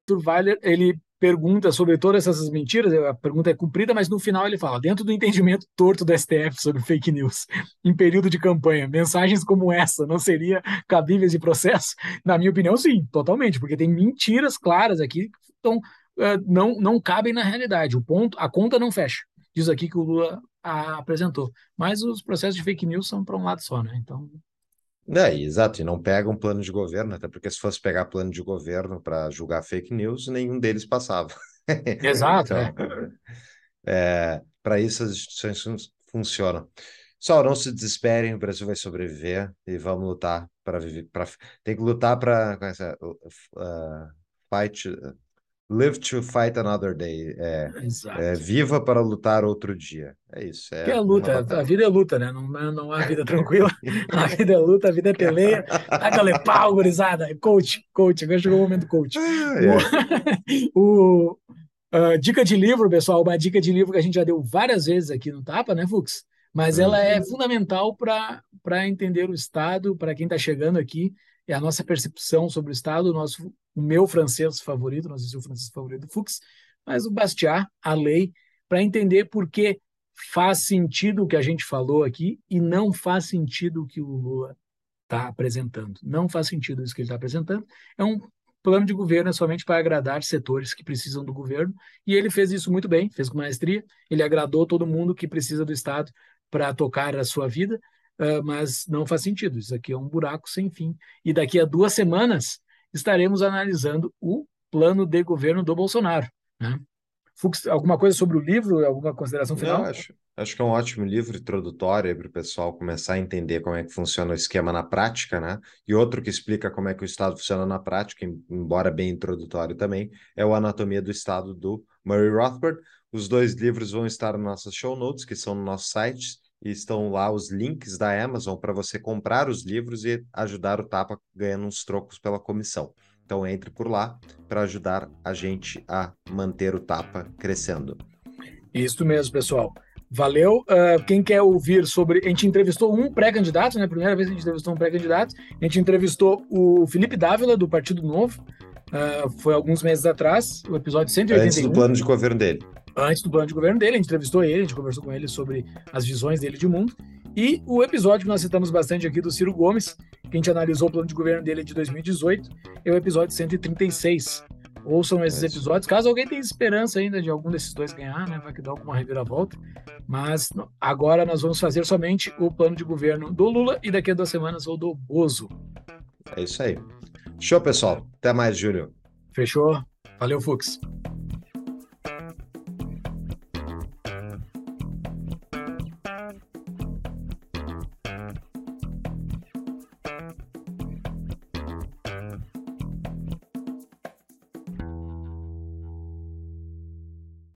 Arthur Weiler, ele pergunta sobre todas essas mentiras, a pergunta é cumprida, mas no final ele fala, dentro do entendimento torto do STF sobre fake news, em período de campanha, mensagens como essa não seriam cabíveis de processo? Na minha opinião, sim, totalmente, porque tem mentiras claras aqui que estão, uh, não, não cabem na realidade, o ponto, a conta não fecha, diz aqui que o Lula apresentou, mas os processos de fake news são para um lado só, né, então é, exato, e não pega um plano de governo, até porque se fosse pegar plano de governo para julgar fake news, nenhum deles passava. Exato, então, é. é para isso as instituições funcionam. Só não se desesperem, o Brasil vai sobreviver e vamos lutar para viver. Pra, tem que lutar para uh, fight, Live to fight another day. É, é, viva para lutar outro dia. É isso. É que é luta. A vida é luta, né? Não, não há vida tranquila. a vida é luta, a vida é peleia. Taca pau, gurizada. Coach, coach. Agora chegou o momento coach. É. o, uh, dica de livro, pessoal. Uma dica de livro que a gente já deu várias vezes aqui no Tapa, né, Fux? Mas ela é uhum. fundamental para entender o Estado, para quem está chegando aqui é a nossa percepção sobre o Estado, o, nosso, o meu francês favorito, não sei se é o francês favorito do Fux, mas o Bastiat, a lei, para entender por que faz sentido o que a gente falou aqui e não faz sentido o que o Lula está apresentando. Não faz sentido isso que ele está apresentando. É um plano de governo é somente para agradar setores que precisam do governo, e ele fez isso muito bem, fez com maestria, ele agradou todo mundo que precisa do Estado para tocar a sua vida, uh, mas não faz sentido, isso aqui é um buraco sem fim. E daqui a duas semanas estaremos analisando o plano de governo do Bolsonaro. Né? Fux, alguma coisa sobre o livro, alguma consideração final? Não, acho, acho que é um ótimo livro introdutório para o pessoal começar a entender como é que funciona o esquema na prática, né? E outro que explica como é que o Estado funciona na prática, embora bem introdutório também, é o Anatomia do Estado do Murray Rothbard. Os dois livros vão estar nas nossas show notes, que são no nosso site, e estão lá os links da Amazon para você comprar os livros e ajudar o Tapa ganhando uns trocos pela comissão. Então entre por lá para ajudar a gente a manter o Tapa crescendo. Isso mesmo, pessoal. Valeu. Uh, quem quer ouvir sobre. A gente entrevistou um pré-candidato, né? Primeira vez que a gente entrevistou um pré-candidato. A gente entrevistou o Felipe Dávila, do Partido Novo. Uh, foi alguns meses atrás, o episódio 181. Antes do plano de governo dele. Antes do plano de governo dele, a gente entrevistou ele, a gente conversou com ele sobre as visões dele de mundo. E o episódio que nós citamos bastante aqui do Ciro Gomes, que a gente analisou o plano de governo dele de 2018, é o episódio 136. Ouçam esses episódios, caso alguém tenha esperança ainda de algum desses dois ganhar, né? Vai que dar alguma reviravolta. Mas agora nós vamos fazer somente o plano de governo do Lula e daqui a duas semanas o do Bozo. É isso aí. Show, pessoal. Até mais, Júlio. Fechou. Valeu, Fux.